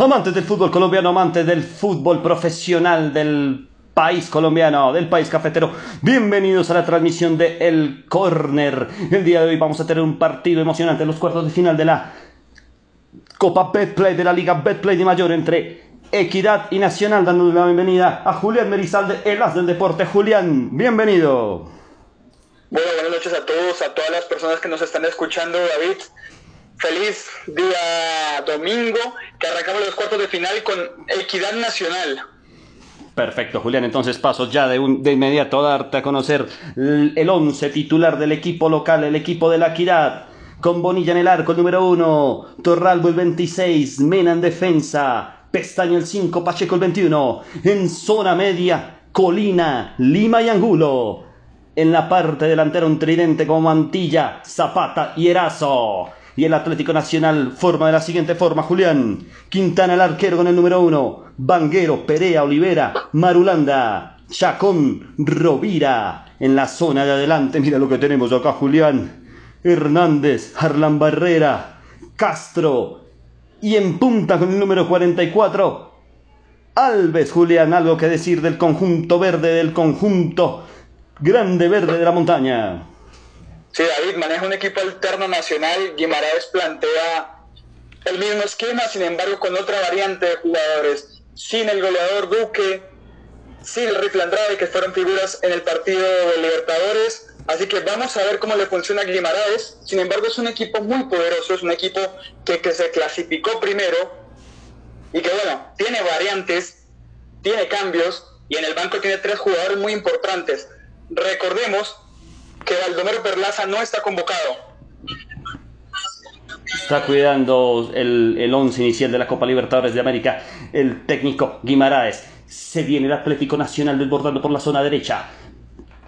Amantes del fútbol colombiano, amantes del fútbol profesional del país colombiano, del país cafetero. Bienvenidos a la transmisión de El Corner. El día de hoy vamos a tener un partido emocionante en los cuartos de final de la Copa Betplay de la Liga Betplay de Mayor entre Equidad y Nacional, dándole la bienvenida a Julián Merizalde, el as del deporte. Julián, bienvenido. Bueno, buenas noches a todos, a todas las personas que nos están escuchando, David. Feliz día domingo, que arrancamos los cuartos de final con Equidad Nacional. Perfecto, Julián. Entonces paso ya de, de inmediato a darte a conocer el 11 titular del equipo local, el equipo de la Equidad. Con Bonilla en el arco, el número 1. Torralbo el 26. Mena en defensa. Pestaña el 5. Pacheco el 21. En zona media, Colina, Lima y Angulo. En la parte delantera un tridente como Mantilla, Zapata y Erazo. Y el Atlético Nacional forma de la siguiente forma, Julián. Quintana el arquero con el número uno. Banguero, Perea, Olivera, Marulanda, Chacón, Rovira. En la zona de adelante, mira lo que tenemos acá, Julián. Hernández, Harlan Barrera, Castro. Y en punta con el número 44. Alves, Julián, algo que decir del conjunto verde, del conjunto grande verde de la montaña. Sí, David maneja un equipo alterno nacional. Guimaraes plantea el mismo esquema, sin embargo, con otra variante de jugadores. Sin el goleador Duque, sin el rifle Andrade, que fueron figuras en el partido de Libertadores. Así que vamos a ver cómo le funciona a Guimaraes. Sin embargo, es un equipo muy poderoso, es un equipo que, que se clasificó primero y que, bueno, tiene variantes, tiene cambios y en el banco tiene tres jugadores muy importantes. Recordemos que Baldomero Perlaza no está convocado. Está cuidando el, el once inicial de la Copa Libertadores de América el técnico Guimaraes. Se viene el Atlético Nacional desbordando por la zona derecha.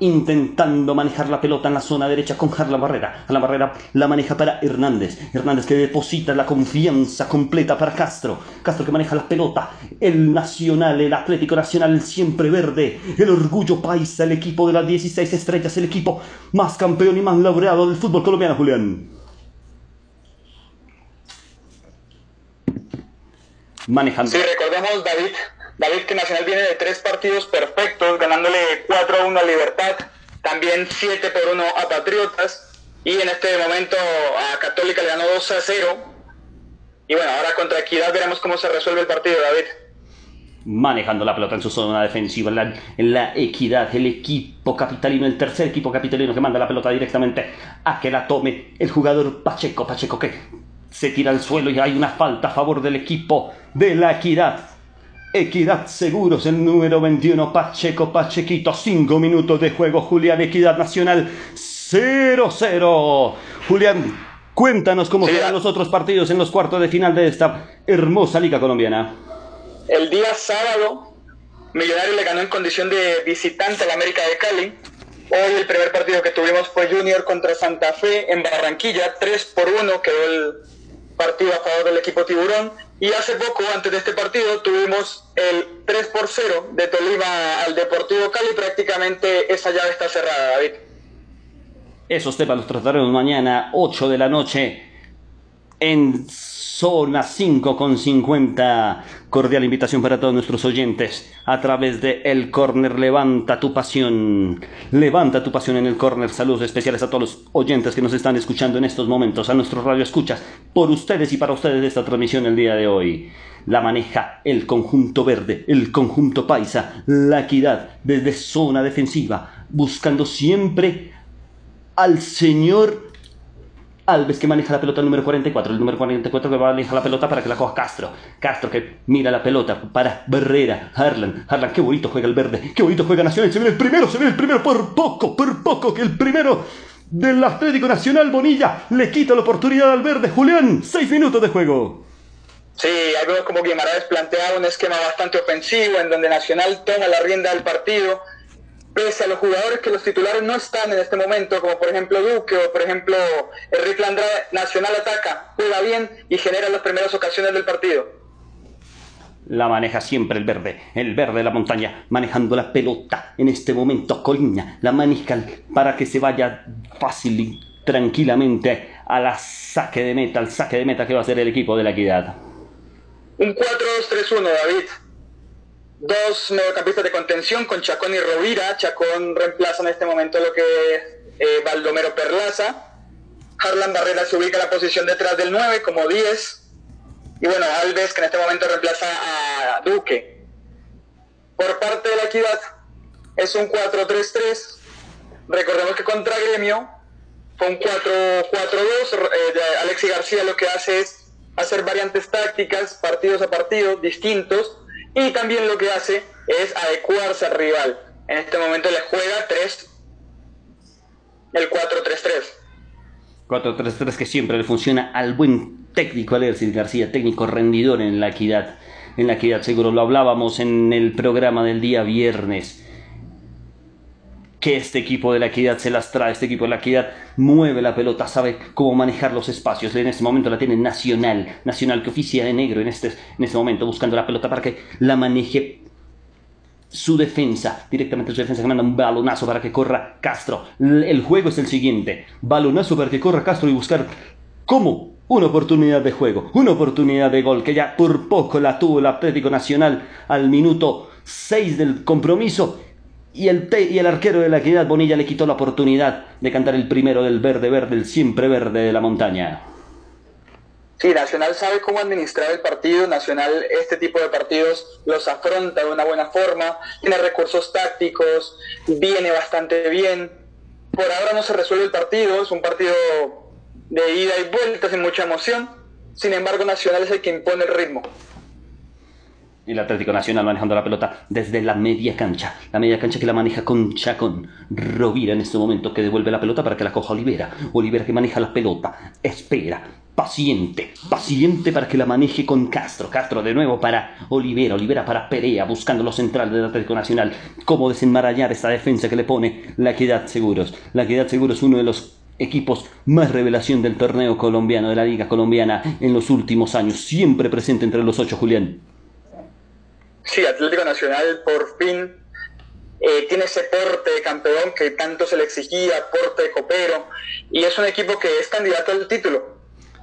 Intentando manejar la pelota en la zona derecha con Harlan Barrera. La Barrera la maneja para Hernández. Hernández que deposita la confianza completa para Castro. Castro que maneja la pelota. El Nacional, el Atlético Nacional, siempre verde. El orgullo paisa, el equipo de las 16 estrellas. El equipo más campeón y más laureado del fútbol colombiano, Julián. Manejando. Recordemos, David, David que Nacional viene de tres partidos perfectos, ganándole 4 a 1 a Libertad, también 7 por 1 a Patriotas, y en este momento a Católica le ganó 2 a 0. Y bueno, ahora contra Equidad veremos cómo se resuelve el partido, David. Manejando la pelota en su zona defensiva, en la, en la equidad, el equipo capitalino, el tercer equipo capitalino que manda la pelota directamente a que la tome el jugador Pacheco. Pacheco que se tira al suelo y hay una falta a favor del equipo de la equidad. Equidad Seguros, el número 21, Pacheco Pachequito, 5 minutos de juego, Julián Equidad Nacional, 0-0. Julián, cuéntanos cómo serán los otros partidos en los cuartos de final de esta hermosa liga colombiana. El día sábado, Millonario le ganó en condición de visitante al América de Cali. Hoy el primer partido que tuvimos fue Junior contra Santa Fe en Barranquilla, 3 por 1 quedó el partido a favor del equipo Tiburón. Y hace poco, antes de este partido, tuvimos el 3 por 0 de Tolima al Deportivo Cali. Prácticamente esa llave está cerrada, David. Esos temas los trataremos mañana, 8 de la noche, en zona 5 con 50. Cordial invitación para todos nuestros oyentes a través de El Corner. Levanta tu pasión. Levanta tu pasión en El Corner. Saludos especiales a todos los oyentes que nos están escuchando en estos momentos, a nuestros radio escuchas, por ustedes y para ustedes esta transmisión el día de hoy. La maneja el conjunto verde, el conjunto paisa, la equidad desde zona defensiva, buscando siempre al señor Alves que maneja la pelota el número 44, el número 44 que maneja la pelota para que la coja Castro. Castro que mira la pelota para Barrera, Harlan, Harlan, qué bonito juega el verde, qué bonito juega Nacional, se viene el primero, se viene el primero por poco, por poco que el primero del Atlético Nacional Bonilla le quita la oportunidad al verde. Julián, seis minutos de juego. Sí, algo como Guimaraes plantea un esquema bastante ofensivo en donde Nacional toma la rienda del partido, pese a los jugadores que los titulares no están en este momento, como por ejemplo Duque o por ejemplo el Rifle Andrade, Nacional ataca, juega bien y genera las primeras ocasiones del partido. La maneja siempre el verde, el verde de la montaña, manejando la pelota. En este momento Colina la maneja para que se vaya fácil y tranquilamente a la saque de meta, al saque de meta que va a ser el equipo de la equidad. Un 4-2-3-1, David. Dos mediocampistas de contención con Chacón y Rovira. Chacón reemplaza en este momento lo que es eh, Baldomero Perlaza. Harlan Barrera se ubica en la posición detrás del 9 como 10. Y bueno, Alves que en este momento reemplaza a Duque. Por parte de la equidad es un 4-3-3. Recordemos que contra Gremio fue un 4-4-2. Eh, Alexi García lo que hace es hacer variantes tácticas, partidos a partido, distintos. Y también lo que hace es adecuarse al rival. En este momento le juega 3, el 4-3-3. 4-3-3 que siempre le funciona al buen técnico Alexis García, técnico rendidor en la equidad. En la equidad, seguro lo hablábamos en el programa del día viernes. Que este equipo de la equidad se las trae, este equipo de la equidad mueve la pelota, sabe cómo manejar los espacios. En este momento la tiene Nacional, Nacional que oficia de negro en este, en este momento, buscando la pelota para que la maneje su defensa, directamente su defensa que manda un balonazo para que corra Castro. El juego es el siguiente, balonazo para que corra Castro y buscar cómo una oportunidad de juego, una oportunidad de gol que ya por poco la tuvo el Atlético Nacional al minuto 6 del compromiso y el, y el arquero de la equidad Bonilla le quitó la oportunidad de cantar el primero del verde verde, el siempre verde de la montaña. Sí, Nacional sabe cómo administrar el partido, Nacional este tipo de partidos los afronta de una buena forma, tiene recursos tácticos, viene bastante bien. Por ahora no se resuelve el partido, es un partido de ida y vuelta sin mucha emoción. Sin embargo, Nacional es el que impone el ritmo el Atlético Nacional manejando la pelota desde la media cancha. La media cancha que la maneja con Chacón. Rovira en este momento que devuelve la pelota para que la coja Olivera. Olivera que maneja la pelota. Espera. Paciente. Paciente para que la maneje con Castro. Castro de nuevo para Olivera. Olivera para Perea buscando los centrales del Atlético Nacional. Cómo desenmarañar esta defensa que le pone la Equidad Seguros. La Equidad Seguros uno de los equipos más revelación del torneo colombiano, de la liga colombiana en los últimos años. Siempre presente entre los ocho, Julián. Sí, Atlético Nacional por fin eh, tiene ese porte de campeón que tanto se le exigía, porte de copero, y es un equipo que es candidato al título,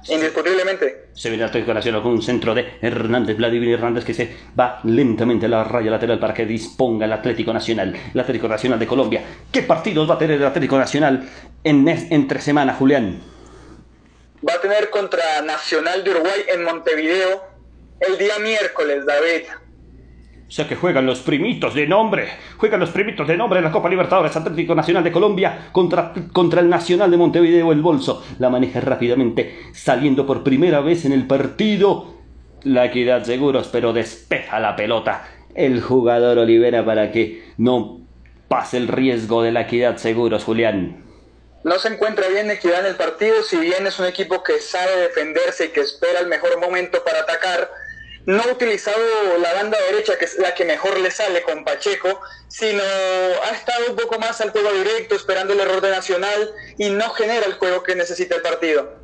indiscutiblemente. Se viene Atlético Nacional con un centro de Hernández, Vladimir Hernández, que se va lentamente a la raya lateral para que disponga el Atlético Nacional, el Atlético Nacional de Colombia. ¿Qué partidos va a tener el Atlético Nacional en entre semana, Julián? Va a tener contra Nacional de Uruguay en Montevideo el día miércoles, David. O sea que juegan los primitos de nombre. Juegan los primitos de nombre en la Copa Libertadores Atlético Nacional de Colombia contra, contra el Nacional de Montevideo el Bolso. La maneja rápidamente, saliendo por primera vez en el partido. La equidad seguros, pero despeja la pelota. El jugador Olivera para que no pase el riesgo de la equidad seguros, Julián. No se encuentra bien Equidad en el partido, si bien es un equipo que sabe defenderse y que espera el mejor momento para atacar no ha utilizado la banda derecha, que es la que mejor le sale con Pacheco, sino ha estado un poco más al juego directo, esperando el error de Nacional y no genera el juego que necesita el partido.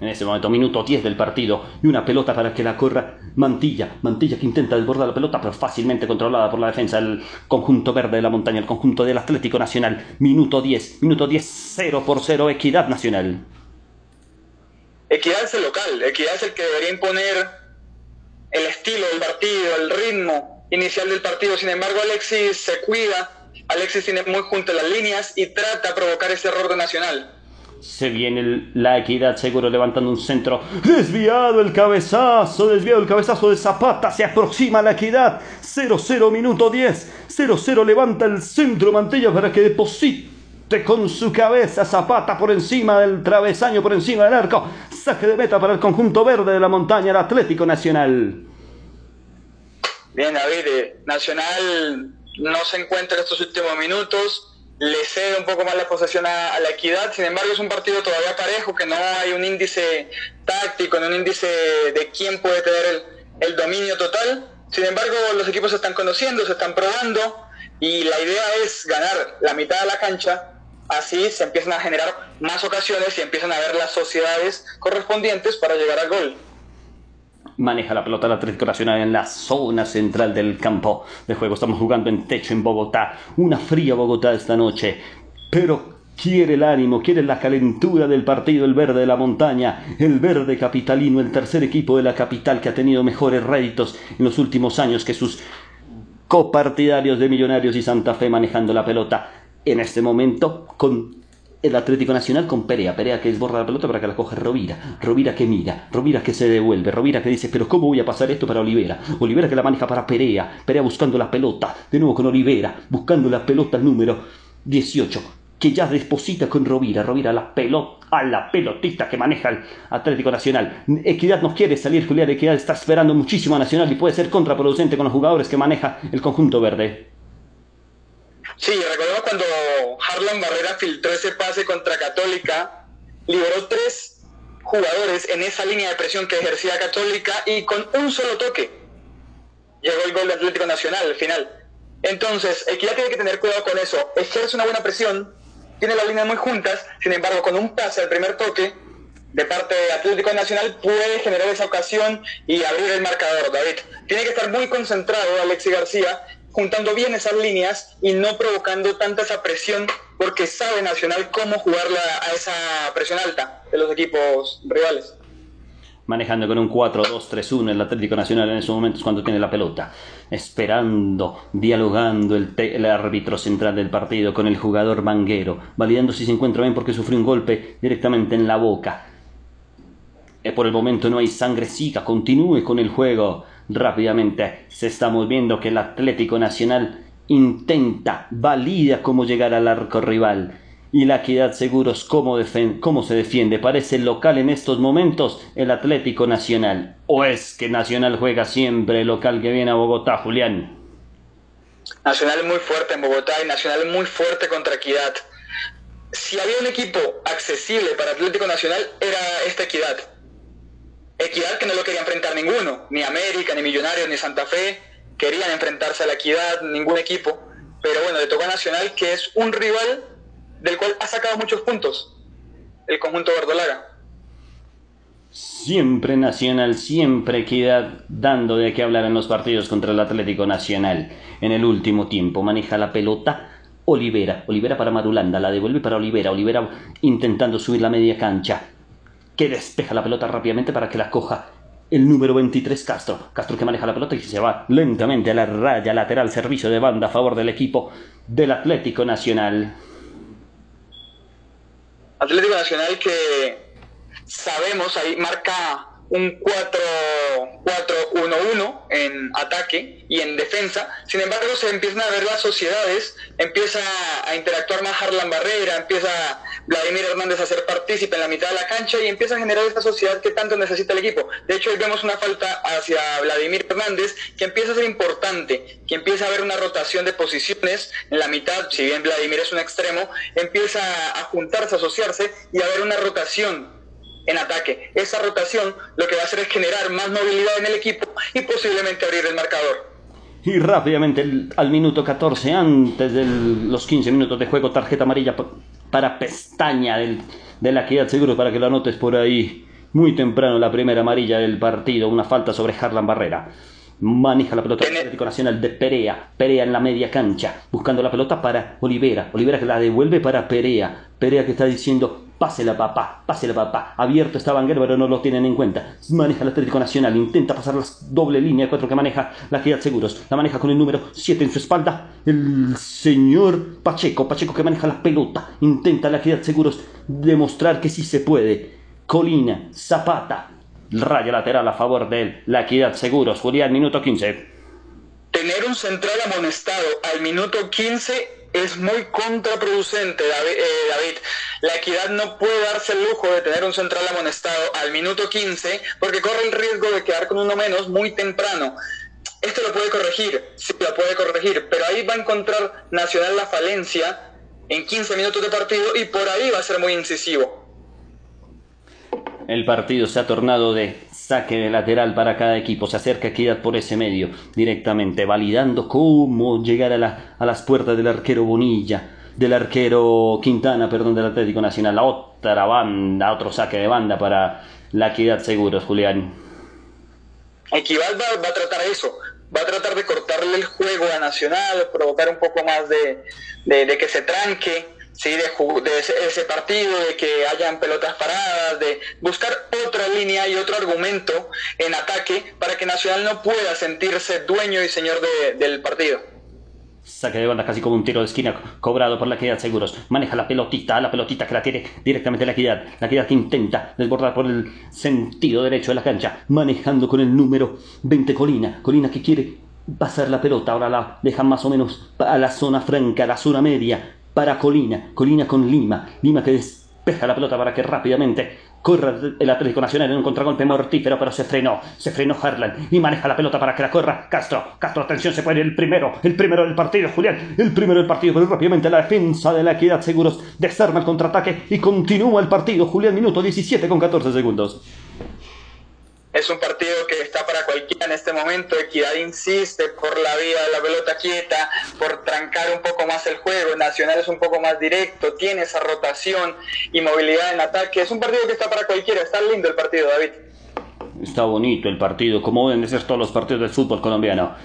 En ese momento, minuto 10 del partido, y una pelota para que la corra Mantilla. Mantilla que intenta desbordar la pelota, pero fácilmente controlada por la defensa del conjunto verde de la montaña, el conjunto del Atlético Nacional. Minuto 10, minuto 10, 0 por 0, Equidad Nacional. Equidad es el local, Equidad es el que debería imponer el estilo del partido, el ritmo inicial del partido. Sin embargo, Alexis se cuida, Alexis tiene muy junto las líneas y trata de provocar ese error de Nacional. Se viene la equidad seguro levantando un centro. Desviado el cabezazo, desviado el cabezazo de Zapata. Se aproxima la equidad. 0-0 minuto 10. 0-0 levanta el centro Mantilla para que deposite con su cabeza Zapata por encima del travesaño, por encima del arco. Saque de meta para el conjunto verde de la montaña, el Atlético Nacional. Bien, David, eh, Nacional no se encuentra en estos últimos minutos, le cede un poco más la posesión a, la equidad, sin embargo es un partido todavía parejo, que no hay un índice táctico, no un índice de quién puede tener el, el dominio total. Sin embargo, los equipos se están conociendo, se están probando y la idea es ganar la mitad de la cancha Así se empiezan a generar más ocasiones y empiezan a ver las sociedades correspondientes para llegar al gol. Maneja la pelota el Atlético Nacional en la zona central del campo de juego. Estamos jugando en techo en Bogotá. Una fría Bogotá esta noche. Pero quiere el ánimo, quiere la calentura del partido, el verde de la montaña, el verde capitalino, el tercer equipo de la capital que ha tenido mejores réditos en los últimos años que sus copartidarios de Millonarios y Santa Fe manejando la pelota en este momento con el Atlético Nacional con Perea, Perea que desborda la pelota para que la coge Rovira, Rovira que mira, Rovira que se devuelve, Rovira que dice, pero ¿cómo voy a pasar esto para Olivera? Olivera que la maneja para Perea, Perea buscando la pelota, de nuevo con Olivera, buscando la pelota número 18, que ya deposita con Rovira, Rovira la pelota, a la pelotista que maneja el Atlético Nacional. Equidad no quiere salir, Julián, Equidad está esperando muchísimo a Nacional y puede ser contraproducente con los jugadores que maneja el conjunto verde. Sí, recordemos cuando Harlan Barrera filtró ese pase contra Católica, liberó tres jugadores en esa línea de presión que ejercía Católica y con un solo toque llegó el gol de Atlético Nacional al final. Entonces, Equidad tiene que tener cuidado con eso. Ejerce una buena presión, tiene las líneas muy juntas, sin embargo, con un pase al primer toque de parte de Atlético Nacional puede generar esa ocasión y abrir el marcador, David. Tiene que estar muy concentrado Alexi García juntando bien esas líneas y no provocando tanta esa presión porque sabe Nacional cómo jugarla a esa presión alta de los equipos rivales. Manejando con un 4-2-3-1 el Atlético Nacional en esos momentos cuando tiene la pelota. Esperando, dialogando el, el, árbitro central del partido con el jugador manguero. Validando si se encuentra bien porque sufrió un golpe directamente en la boca. Y por el momento no hay sangre siga. Continúe con el juego rápidamente se estamos viendo que el Atlético Nacional intenta, valida cómo llegar al arco rival. Y la Equidad Seguros, ¿cómo, ¿cómo se defiende? Parece local en estos momentos el Atlético Nacional. ¿O es que Nacional juega siempre local que viene a Bogotá, Julián? Nacional muy fuerte en Bogotá y Nacional muy fuerte contra Equidad. Si había un equipo accesible para Atlético Nacional, era esta Equidad Equidad que no lo quería enfrentar ninguno, ni América, ni Millonarios, ni Santa Fe, querían enfrentarse a la Equidad, ningún equipo. Pero bueno, le tocó a Nacional, que es un rival del cual ha sacado muchos puntos el conjunto verdolaga. Siempre Nacional, siempre Equidad, dando de qué hablar en los partidos contra el Atlético Nacional. En el último tiempo maneja la pelota Olivera, Olivera para Marulanda, la devuelve para Olivera, Olivera intentando subir la media cancha, que despeja la pelota rápidamente para que la coja el número 23 Castro. Castro que maneja la pelota y se va lentamente a la raya lateral, servicio de banda a favor del equipo del Atlético Nacional. Atlético Nacional que sabemos ahí marca un 4-1-1 en ataque y en defensa. Sin embargo, se empiezan a ver las sociedades, empieza a interactuar más Harlan Barrera, empieza Vladimir Hernández a ser partícipe en la mitad de la cancha y empieza a generar esta sociedad que tanto necesita el equipo. De hecho, hoy vemos una falta hacia Vladimir Hernández que empieza a ser importante, que empieza a haber una rotación de posiciones en la mitad, si bien Vladimir es un extremo, empieza a juntarse, a asociarse y a haber una rotación en ataque. Esa rotación lo que va a hacer es generar más movilidad en el equipo y posiblemente abrir el marcador. Y rápidamente al minuto 14, antes de los 15 minutos de juego, tarjeta amarilla para pestaña del, de la equidad seguro para que lo anotes por ahí. Muy temprano la primera amarilla del partido, una falta sobre Harlan Barrera. Maneja la pelota del Atlético Nacional de Perea. Perea en la media cancha, buscando la pelota para Olivera. Olivera que la devuelve para Perea. Perea que está diciendo, pásela papá, pásela papá. Abierto está Vanguero, pero no lo tienen en cuenta. Maneja el Atlético Nacional, intenta pasar la doble línea de cuatro que maneja la Equidad Seguros. La maneja con el número 7 en su espalda. El señor Pacheco, Pacheco que maneja la pelota. Intenta la Equidad Seguros demostrar que sí se puede. Colina, Zapata, Raya lateral a favor de él. La equidad seguros. Julián, minuto 15. Tener un central amonestado al minuto 15 es muy contraproducente, eh, David. La equidad no puede darse el lujo de tener un central amonestado al minuto 15 porque corre el riesgo de quedar con uno menos muy temprano. Esto lo puede corregir, sí lo puede corregir, pero ahí va a encontrar Nacional la falencia en 15 minutos de partido y por ahí va a ser muy incisivo. El partido se ha tornado de saque de lateral para cada equipo. Se acerca Equidad por ese medio directamente, validando cómo llegar a, a las puertas del arquero Bonilla, del arquero Quintana, perdón, del Atlético Nacional. La otra banda, otro saque de banda para la Equidad Seguros, Julián. Equidad va, a tratar eso, va a tratar de cortarle el juego a Nacional, provocar un poco más de, de que se tranque ¿sí? de, de ese, partido, de que hayan pelotas paradas, de buscar otra línea y otro argumento en ataque para que Nacional no pueda sentirse dueño y señor del partido. Saque de banda casi como un tiro de esquina cobrado por la Equidad Seguros. Maneja la pelotita, la pelotita que la tiene directamente la Equidad. La Equidad que intenta desbordar por el sentido derecho de la cancha. Manejando con el número 20 Colina. Colina que quiere pasar la pelota. Ahora la deja más o menos a la zona franca, a la zona media para Colina, Colina con Lima, Lima que despeja la pelota para que rápidamente corra el Atlético Nacional en un contragolpe mortífero, pero se frenó, se frenó Harlan y maneja la pelota para que la corra Castro, Castro, atención, se puede el primero, el primero del partido, Julián, el primero del partido, pero rápidamente la defensa de la Equidad Seguros desarma el contraataque y continúa el partido, Julián, minuto 17 con 14 segundos. Es un partido que está para cualquiera en este momento. Equidad insiste por la vía de la pelota quieta, por trancar un poco más el juego. Nacional es un poco más directo, tiene esa rotación y movilidad en ataque. Es un partido que está para cualquiera. Está lindo el partido, David. Está bonito el partido, como deben de ser todos los partidos del fútbol colombiano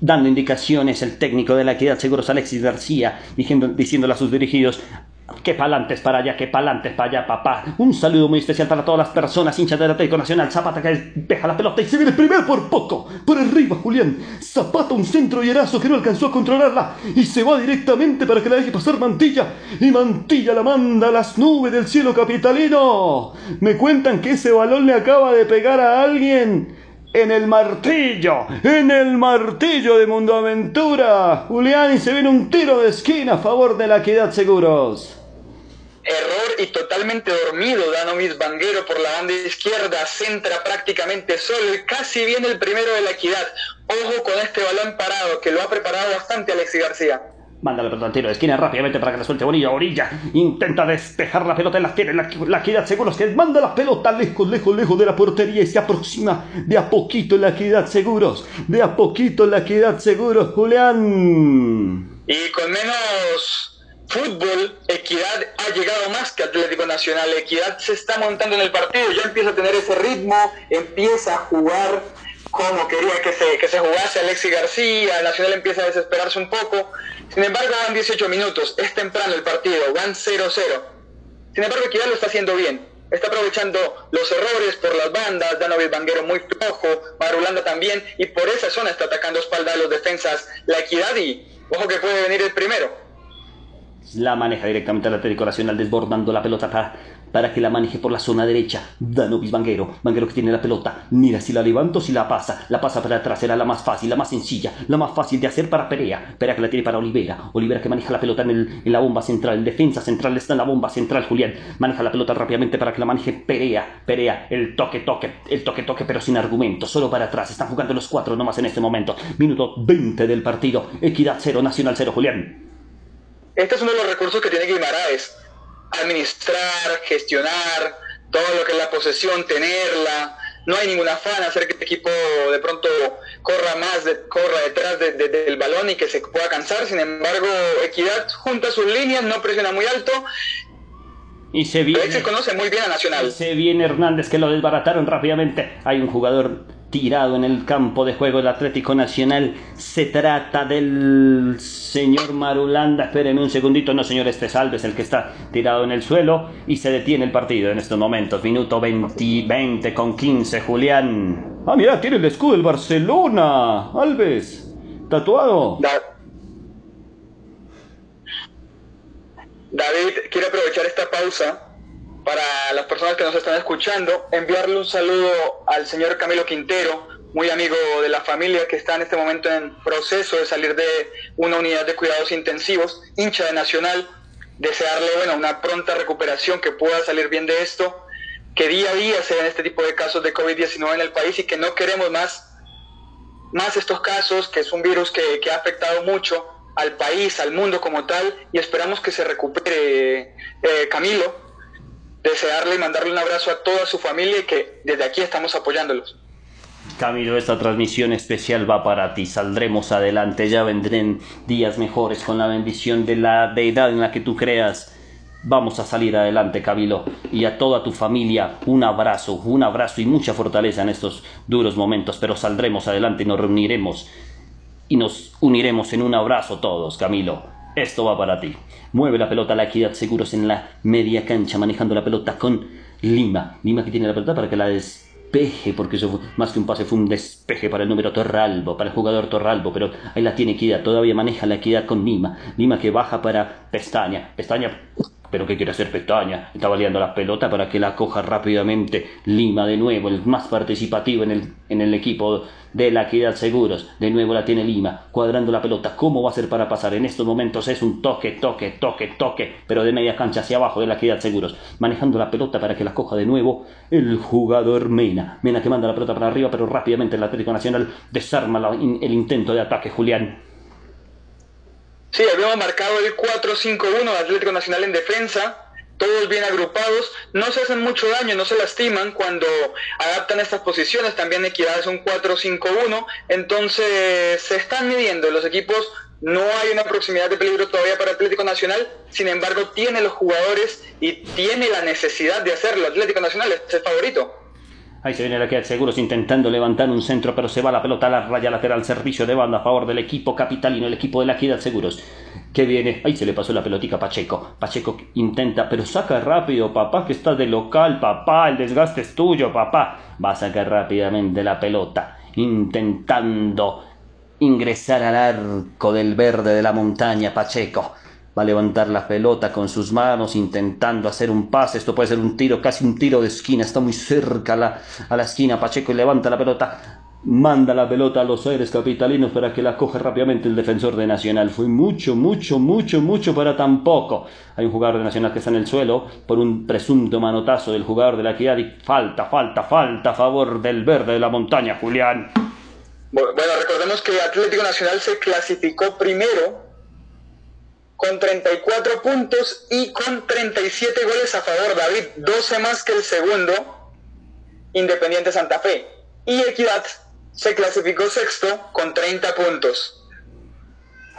dando indicaciones el técnico de la Equidad Seguros Alexis García, diciéndole a sus dirigidos, que pa'lantes para allá, que pa'lantes para allá, papá. Un saludo muy especial para todas las personas hinchas del Atlético Nacional. Zapata que deja la pelota y se viene primero por poco. Por arriba, Julián. Zapata un centro y que no alcanzó a controlarla. Y se va directamente para que la deje pasar Mantilla. Y Mantilla la manda a las nubes del cielo capitalino. Me cuentan que ese balón le acaba de pegar a alguien en el martillo, en el martillo de Mundo Aventura. Julián y se viene un tiro de esquina a favor de la Equidad Seguros. Error y totalmente dormido Danomis Banguero por la banda izquierda, centra prácticamente solo y casi viene el primero de la Equidad. Ojo con este balón parado que lo ha preparado bastante Alexis García. Manda la pelota al tiro de esquina rápidamente para que la suelte Bonilla. Orilla intenta despejar la pelota en las tiene. La, la equidad seguros que manda la pelota lejos, lejos, lejos de la portería y se aproxima de a poquito la equidad seguros. De a poquito la equidad seguros, Julián. Y con menos fútbol, Equidad ha llegado más que Atlético Nacional. Equidad se está montando en el partido, ya empieza a tener ese ritmo, empieza a jugar como quería que se, que se jugase Alexis García, Nacional empieza a desesperarse un poco. Sin embargo, van 18 minutos, es temprano el partido, van 0-0. Sin embargo, Equidad lo está haciendo bien. Está aprovechando los errores por las bandas, Danovic Banguero muy flojo, Marulanda también, y por esa zona está atacando espalda a los defensas la Equidad y ojo que puede venir el primero la maneja directamente al Atlético Nacional desbordando la pelota para, para que la maneje por la zona derecha. Danovis Banguero, Banguero que tiene la pelota. Mira si la levanto, si la pasa. La pasa para atrás, era la más fácil, la más sencilla, la más fácil de hacer para Perea. Perea que la tiene para Olivera. Olivera que maneja la pelota en, el, en la bomba central. Defensa central está en la bomba central, Julián. Maneja la pelota rápidamente para que la maneje Perea. Perea, el toque, toque, el toque, toque, pero sin argumento, solo para atrás. Están jugando los cuatro nomás en este momento. Minuto 20 del partido. Equidad 0, Nacional 0, Julián. Este es uno de los recursos que tiene Guimaraes. Administrar, gestionar, todo lo que es la posesión, tenerla. No hay ningún afán hacer que el equipo de pronto corra más, corra detrás del balón y que se pueda cansar. Sin embargo, Equidad junta sus líneas, no presiona muy alto y se viene. se conoce muy bien a Nacional. Se viene Hernández que lo desbarataron rápidamente. Hay un jugador tirado en el campo de juego del Atlético Nacional. Se trata del señor Marulanda. Espérenme un segundito. No, señor, este Salves, el que está tirado en el suelo. Y se detiene el partido en estos momentos. Minuto 20, 20 con 15, Julián. Ah, mira, tiene el escudo del Barcelona. Alves. Tatuado. David, quiero aprovechar esta pausa para las personas que nos están escuchando, enviarle un saludo al señor Camilo Quintero, muy amigo de la familia que está en este momento en proceso de salir de una unidad de cuidados intensivos, hincha de Nacional, desearle bueno, una pronta recuperación, que pueda salir bien de esto, que día a día se den este tipo de casos de COVID-19 en el país y que no queremos más, más estos casos, que es un virus que, que ha afectado mucho al país, al mundo como tal, y esperamos que se recupere eh, Camilo. Desearle y mandarle un abrazo a toda su familia y que desde aquí estamos apoyándolos. Camilo, esta transmisión especial va para ti. Saldremos adelante, ya vendrán días mejores con la bendición de la deidad en la que tú creas. Vamos a salir adelante, Camilo. Y a toda tu familia, un abrazo, un abrazo y mucha fortaleza en estos duros momentos. Pero saldremos adelante y nos reuniremos y nos uniremos en un abrazo todos, Camilo. Esto va para ti. Mueve la pelota la Equidad Seguros en la media cancha, manejando la pelota con Lima. Lima que tiene la pelota para que la despeje, porque eso más que un pase fue un despeje para el número Torralbo, para el jugador Torralbo, pero ahí la tiene Equidad, todavía maneja la Equidad con Lima. Lima que baja para Pestaña. Pestaña pero ¿qué quiere hacer Pestaña? Está baleando la pelota para que la coja rápidamente Lima de nuevo, el más participativo en el, en el equipo de la Equidad Seguros. De nuevo la tiene Lima, cuadrando la pelota. ¿Cómo va a ser para pasar? En estos momentos es un toque, toque, toque, toque, pero de media cancha hacia abajo de la Equidad Seguros. Manejando la pelota para que la coja de nuevo el jugador Mena. Mena que manda la pelota para arriba, pero rápidamente el Atlético Nacional desarma el intento de ataque, Julián. Sí, habíamos marcado el 4-5-1 Atlético Nacional en defensa, todos bien agrupados, no se hacen mucho daño, no se lastiman cuando adaptan estas posiciones, también Equidad es un 4-5-1, entonces se están midiendo los equipos, no hay una proximidad de peligro todavía para Atlético Nacional, sin embargo tiene los jugadores y tiene la necesidad de hacerlo, Atlético Nacional es el favorito. Ahí se viene la queda Seguros intentando levantar un centro, pero se va la pelota a la raya lateral, servicio de banda a favor del equipo capitalino, el equipo de la Equidad Seguros. Que viene, ahí se le pasó la pelotica a Pacheco. Pacheco intenta, pero saca rápido, papá, que está de local, papá, el desgaste es tuyo, papá. Va a sacar rápidamente la pelota, intentando ingresar al arco del verde de la montaña, Pacheco va a levantar la pelota con sus manos intentando hacer un pase, esto puede ser un tiro, casi un tiro de esquina, está muy cerca a la, a la esquina, Pacheco levanta la pelota, manda la pelota a los aires capitalinos para que la coge rápidamente el defensor de Nacional. Fue mucho, mucho, mucho, mucho para tan poco. Hay un jugador de Nacional que está en el suelo por un presunto manotazo del jugador de la Equidad falta, falta, falta a favor del verde de la montaña, Julián. Bueno, recordemos que Atlético Nacional se clasificó primero con 34 puntos y con 37 goles a favor. David, 12 más que el segundo, Independiente Santa Fe. Y Equidad se clasificó sexto con 30 puntos.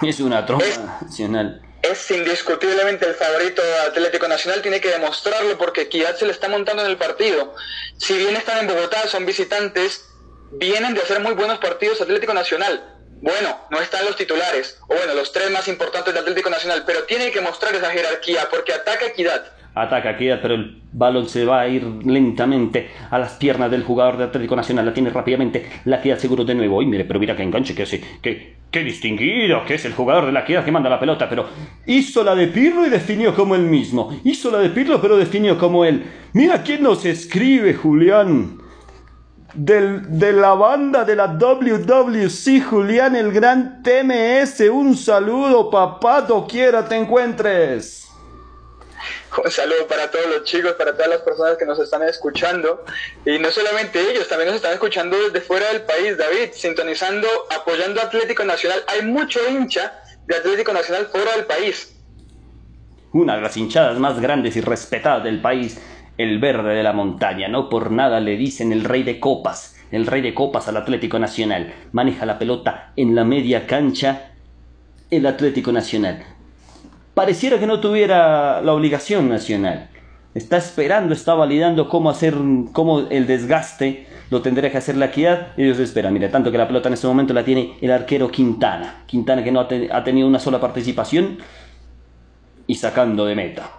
Es una trompa nacional. Es indiscutiblemente el favorito Atlético Nacional, tiene que demostrarlo porque Equidad se le está montando en el partido. Si bien están en Bogotá, son visitantes, vienen de hacer muy buenos partidos Atlético Nacional bueno, no están los titulares, o bueno, los tres más importantes del Atlético Nacional, pero tiene que mostrar esa jerarquía porque ataca equidad. Ataca equidad, pero el balón se va a ir lentamente a las piernas del jugador de Atlético Nacional. La tiene rápidamente la equidad seguro de nuevo. Y mire, pero mira qué enganche que hace. Qué, qué distinguido que es el jugador de la equidad que manda la pelota. Pero hizo la de Pirlo y definió como él mismo. Hizo la de Pirlo, pero definió como él. Mira quién nos escribe, Julián de la banda de la WWC, Julián el Gran TMS. Un saludo, papá, quiera te encuentres. Un saludo para todos los chicos, para todas las personas que nos están escuchando. Y no solamente ellos, también nos están escuchando desde fuera del país, David, sintonizando, apoyando a Atlético Nacional. Hay mucho hincha de Atlético Nacional fuera del país. Una de las hinchadas más grandes y respetadas del país el verde de la montaña. No por nada le dicen el rey de copas, el rey de copas al Atlético Nacional. Maneja la pelota en la media cancha el Atlético Nacional. Pareciera que no tuviera la obligación nacional. Está esperando, está validando cómo hacer, cómo el desgaste lo tendría que hacer la equidad. Ellos esperan. Mira, tanto que la pelota en este momento la tiene el arquero Quintana. Quintana que no ha tenido una sola participación y sacando de meta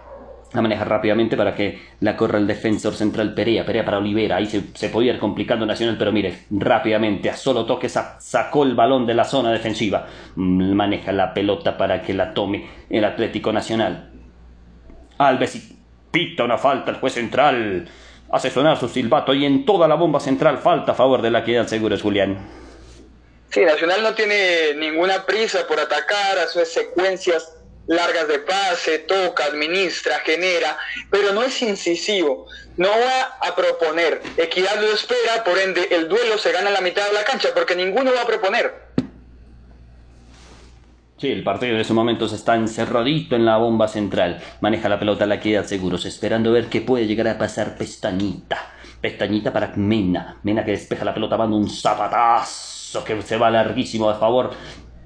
la maneja rápidamente para que la corra el defensor central Perea, Perea para Olivera, ahí se, podía ir complicando Nacional, pero mire, rápidamente, a solo toque sacó el balón de la zona defensiva, mm, maneja la pelota para que la tome el Atlético Nacional. Alves y pita una falta el juez central, hace sonar su silbato y en toda la bomba central falta a favor de la equidad es Julián. Sí, Nacional no tiene ninguna prisa por atacar, a sus secuencias largas de pase, toca, administra, genera, pero no es incisivo, no va a proponer. Equidad lo espera, por ende el duelo se gana la mitad de la cancha, porque ninguno va a proponer. Sí, el partido en ese momento está encerradito en la bomba central. Maneja la pelota la equidad seguros, esperando ver qué puede llegar a pasar Pestañita. Pestañita para Mena. Mena que despeja la pelota, manda un zapatazo que se va larguísimo a favor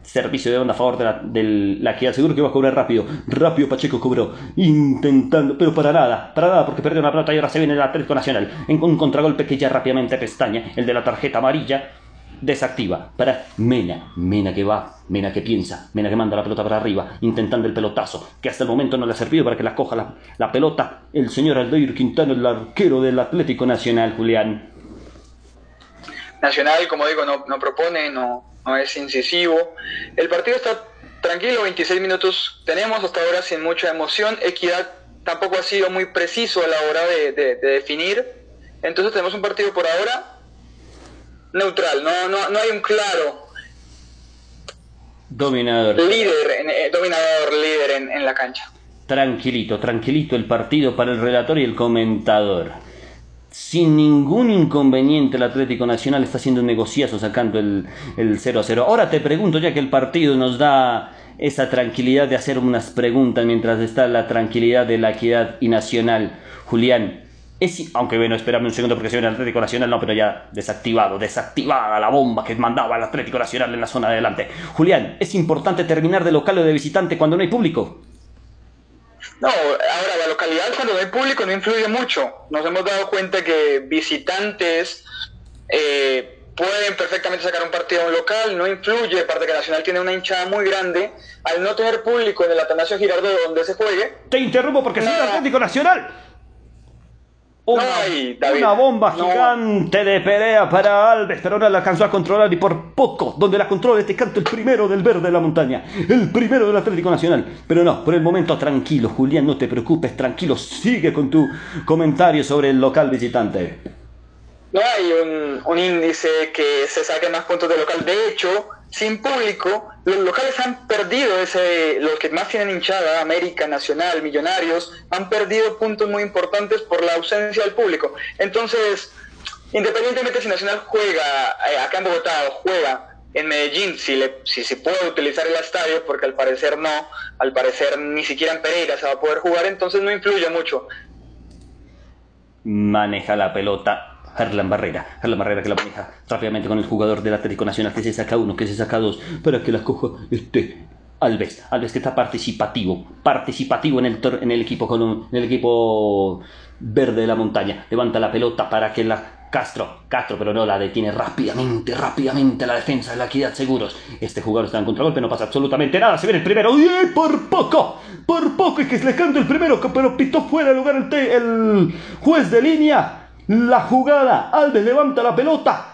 servicio de onda a favor de la, de la seguro que va a cobrar rápido. Rápido Pacheco cobró, intentando, pero para nada, para nada, porque perdió una pelota y ahora se viene el Atlético Nacional. En un contragolpe que ya rápidamente pestaña, el de la tarjeta amarilla. desactiva para Mena. Mena que va, Mena que piensa, Mena que manda la pelota para arriba, intentando el pelotazo, que hasta el momento no le ha servido para que la coja la, la pelota el señor Aldair Quintana, el arquero del Atlético Nacional, Julián. Nacional, como digo, no, no propone, no, no es incisivo. El partido está tranquilo, 26 minutos tenemos hasta ahora sin mucha emoción. Equidad tampoco ha sido muy preciso a la hora de, de, de definir. Entonces tenemos un partido por ahora neutral, no, no, no hay un claro dominador. Líder, eh, dominador, líder en, en, la cancha. Tranquilito, tranquilito el partido para el relator y el comentador. Sin ningún inconveniente el Atlético Nacional está haciendo un negociazo sacando el, el 0 a 0. Ahora te pregunto, ya que el partido nos da esa tranquilidad de hacer unas preguntas mientras está la tranquilidad de la equidad y nacional. Julián, es, aunque bueno, espérame un segundo porque se viene el Atlético Nacional, no, pero ya desactivado, desactivada la bomba que mandaba el Atlético Nacional en la zona de adelante. Julián, ¿es importante terminar de local o de visitante cuando no hay público? No, ahora la localidad cuando no hay público no influye mucho. Nos hemos dado cuenta que visitantes eh, pueden perfectamente sacar un partido a un local, no influye, aparte que Nacional tiene una hinchada muy grande. Al no tener público en el Atanasio Girardot donde se juegue... Te interrumpo porque soy Atlético Nacional. Una, bomba no. gigante de pelea para Alves, pero ahora la alcanzó a controlar y por poco, donde la controla este canto el primero del verde de la montaña, el primero del Atlético Nacional. Pero no, por el momento tranquilo, Julián, no te preocupes, tranquilo, sigue con tu comentario sobre el local visitante. No hay un, un índice que se saque más puntos del local. De hecho, sin público, los locales han perdido ese, los que más tienen hinchada, América, Nacional, Millonarios, han perdido puntos muy importantes por la ausencia del público. Entonces, independientemente si Nacional juega eh, acá en Bogotá o juega en Medellín, si, le, si se puede utilizar el estadio, porque al parecer no, al parecer ni siquiera en Pereira se va a poder jugar, entonces no influye mucho. Maneja la pelota Harlan Barrera. Harlan Barrera que la maneja rápidamente con el jugador del Atlético Nacional que se saca uno, que se saca dos, para que la coja este Alves. Alves que está participativo, participativo en el, en el equipo con un, en el equipo verde de la montaña. Levanta la pelota para que la Castro, Castro, pero no la detiene rápidamente, rápidamente la defensa de la equidad seguros. Este jugador está en contragolpe, no pasa absolutamente nada. Se viene el primero, ¡y por poco! Por poco es que se le canta el primero, pero pitó fuera de lugar el, el juez de línea la jugada. Alves levanta la pelota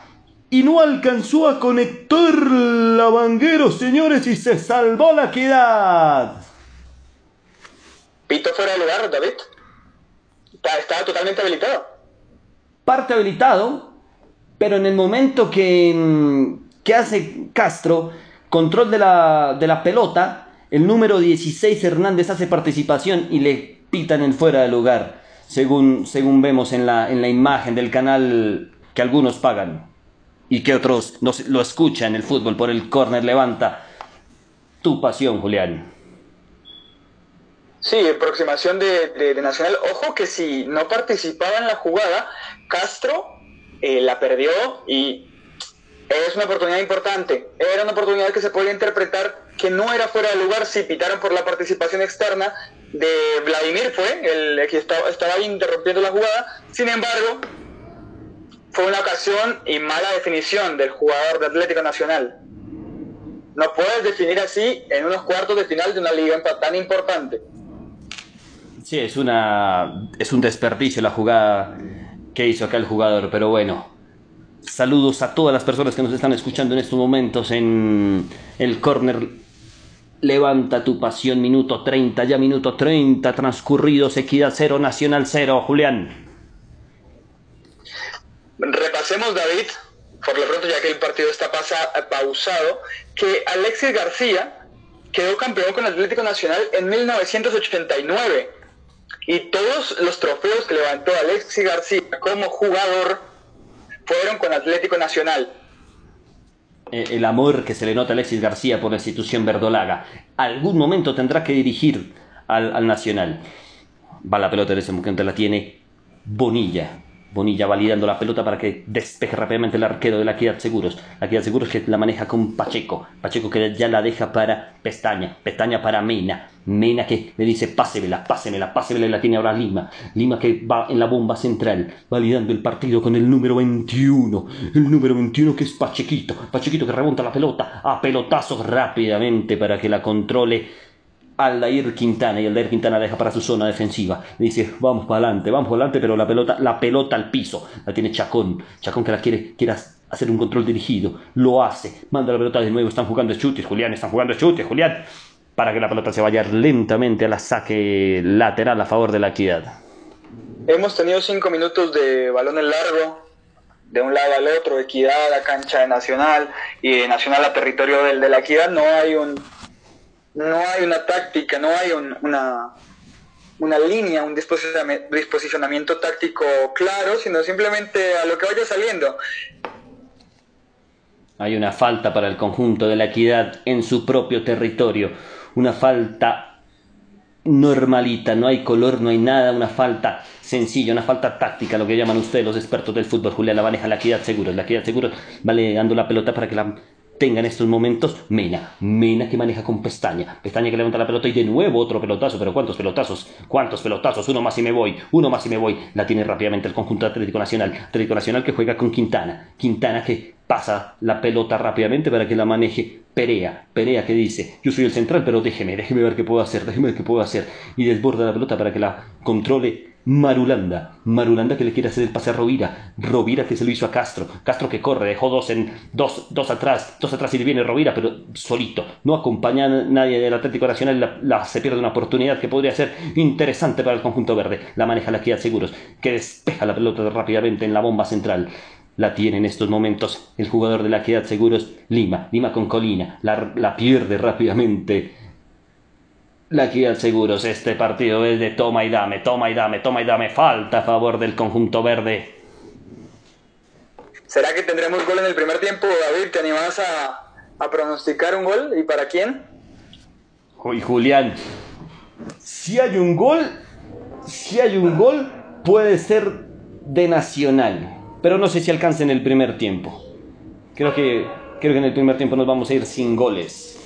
y no alcanzó a conectar la Vanguero, señores, y se salvó la equidad. Pito fuera de lugar, David. Estaba totalmente habilitado. Parte habilitado, pero en el momento que, que hace Castro control de la, de la pelota, el número 16 Hernández hace participación y le pitan el fuera de lugar según, según vemos en la, en la imagen del canal que algunos pagan y que otros no, lo escuchan el fútbol por el córner levanta. Tu pasión, Julián. Sí, aproximación de, de, de, Nacional. Ojo que si no participaba en la jugada, Castro eh, la perdió y es una oportunidad importante. Era una oportunidad que se podía interpretar que no era fuera de lugar si pitaron por la participación externa de Vladimir, fue el que estaba, interrumpiendo la jugada. Sin embargo, fue una ocasión y mala definición del jugador de Atlético Nacional. No puedes definir así en unos cuartos de final de una liga tan importante. Sí, es, una, es un desperdicio la jugada que hizo acá el jugador, pero bueno. Saludos a todas las personas que nos están escuchando en estos momentos en el corner. Levanta tu pasión, minuto 30, ya minuto 30 transcurridos, Equidad 0, Nacional 0. Julián. Repasemos, David, por lo pronto, ya que el partido está pausado, que Alexis García quedó campeón con Atlético Nacional en 1989 y todos los trofeos que levantó Alexis García como jugador fueron con Atlético Nacional. El amor que se le nota a Alexis García por la institución verdolaga. Algún momento tendrá que dirigir al, al Nacional. Va la pelota en ese momento, la tiene Bonilla. Bonilla validando la pelota para que despeje rápidamente el arquero de la Equidad Seguros. La Equidad Seguros que la maneja con Pacheco. Pacheco que ya la deja para Pestaña. Pestaña para Mena. Mena que le dice pásemela, pásemela, pásemela y la tiene ahora Lima. Lima que va en la bomba central, validando el partido con el número 21. El número 21 que es Pachequito. Pachequito que remonta la pelota a pelotazos rápidamente para que la controle Aldair Quintana y Aldair Quintana deja para su zona defensiva. Le dice, vamos para adelante, vamos para adelante, pero la pelota, la pelota al piso. La tiene Chacón. Chacón que la quiere, quiere hacer un control dirigido. Lo hace. Manda la pelota de nuevo. Están jugando chutes, Julián. Están jugando chutes, Julián. Para que la pelota se vaya lentamente a la saque lateral a favor de la equidad. Hemos tenido cinco minutos de balón en largo. De un lado al otro, equidad a cancha de Nacional y de Nacional a territorio del de la equidad. No hay un no hay una táctica, no hay una, una línea, un disposicionamiento táctico claro, sino simplemente a lo que vaya saliendo. Hay una falta para el conjunto de la equidad en su propio territorio, una falta normalita, no hay color, no hay nada, una falta sencilla, una falta táctica, lo que llaman ustedes los expertos del fútbol, Julián la la equidad seguro, la equidad seguro vale dando la pelota para que la tenga en estos momentos Mena. Mena que maneja con Pestaña. Pestaña que levanta la pelota y de nuevo otro pelotazo. Pero ¿cuántos pelotazos? ¿Cuántos pelotazos? Uno más y me voy. Uno más y me voy. La tiene rápidamente el conjunto Atlético Nacional. Atlético Nacional que juega con Quintana. Quintana que pasa la pelota rápidamente para que la maneje Perea. Perea que dice, yo soy el central, pero déjeme, déjeme ver qué puedo hacer, déjeme ver qué puedo hacer. Y desborda la pelota para que la controle Marulanda, Marulanda que le quiere hacer el pase a Rovira, Rovira que se lo hizo a Castro, Castro que corre, dejó dos en dos, dos atrás, dos atrás y viene Rovira, pero solito, no acompaña a nadie del Atlético Nacional, la, se pierde una oportunidad que podría ser interesante para el conjunto verde, la maneja la Equidad Seguros, que despeja la pelota rápidamente en la bomba central, la tiene en estos momentos el jugador de la Equidad Seguros, Lima, Lima con Colina, la, la pierde rápidamente la Kia Seguros, este partido es de toma y dame, toma y dame, toma y dame, falta a favor del conjunto verde. ¿Será que tendremos gol en el primer tiempo, David? ¿Te animas a, a pronosticar un gol? ¿Y para quién? Uy, Julián, si hay un gol, si hay un gol, puede ser de Nacional, pero no sé si alcance en el primer tiempo. Creo que, creo que en el primer tiempo nos vamos a ir sin goles.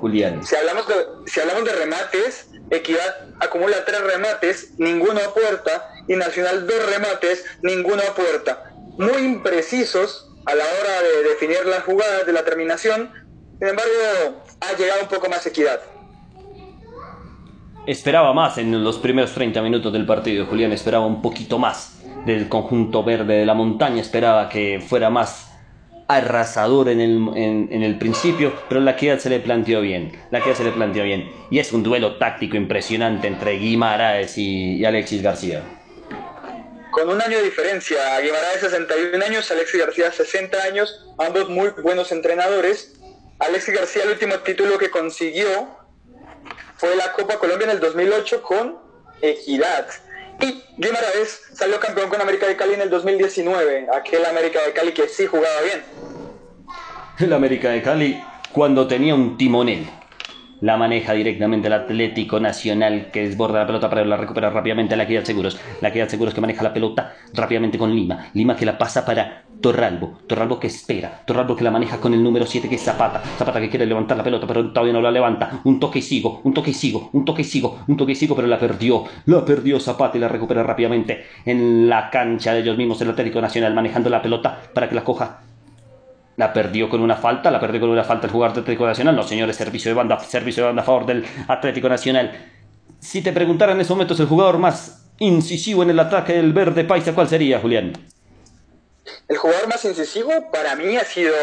Julián. Si hablamos de, si hablamos de remates, Equidad acumula tres remates, ninguno a puerta, y Nacional dos remates, ninguno a puerta. Muy imprecisos a la hora de definir las jugadas de la terminación, sin embargo, ha llegado un poco más Equidad. Esperaba más en los primeros 30 minutos del partido, Julián, esperaba un poquito más del conjunto verde de la montaña, esperaba que fuera más arrasador en el, en, el principio, pero la equidad se le planteó bien. La equidad se le planteó bien. Y es un duelo táctico impresionante entre Guimaraes y, Alexis García. Con un año de diferencia, Guimaraes 61 años, Alexis García 60 años, ambos muy buenos entrenadores. Alexis García el último título que consiguió fue la Copa Colombia en el 2008 con Equidad. Y Guimaraes salió campeón con América de Cali en el 2019, aquel América de Cali que sí jugaba bien. El América de Cali cuando tenía un timonel la maneja directamente el Atlético Nacional que desborda la pelota para la recuperar rápidamente la Equidad Seguros. La Equidad Seguros que maneja la pelota rápidamente con Lima. Lima que la pasa para Torralbo. Torralbo que espera. Torralbo que la maneja con el número 7 que es Zapata. Zapata que quiere levantar la pelota pero todavía no la levanta. Un toque y sigo, un toque y sigo, un toque y sigo, un toque y sigo pero la perdió. La perdió Zapata y la recupera rápidamente en la cancha de ellos mismos el Atlético Nacional manejando la pelota para que la coja la perdió con una falta, la perdió con una falta el jugador del Atlético Nacional. No, señores, servicio de banda, servicio de banda a favor del Atlético Nacional. Si te preguntaran en esos momentos el jugador más incisivo en el ataque del verde paisa, ¿cuál sería, Julián? El jugador más incisivo para mí ha sido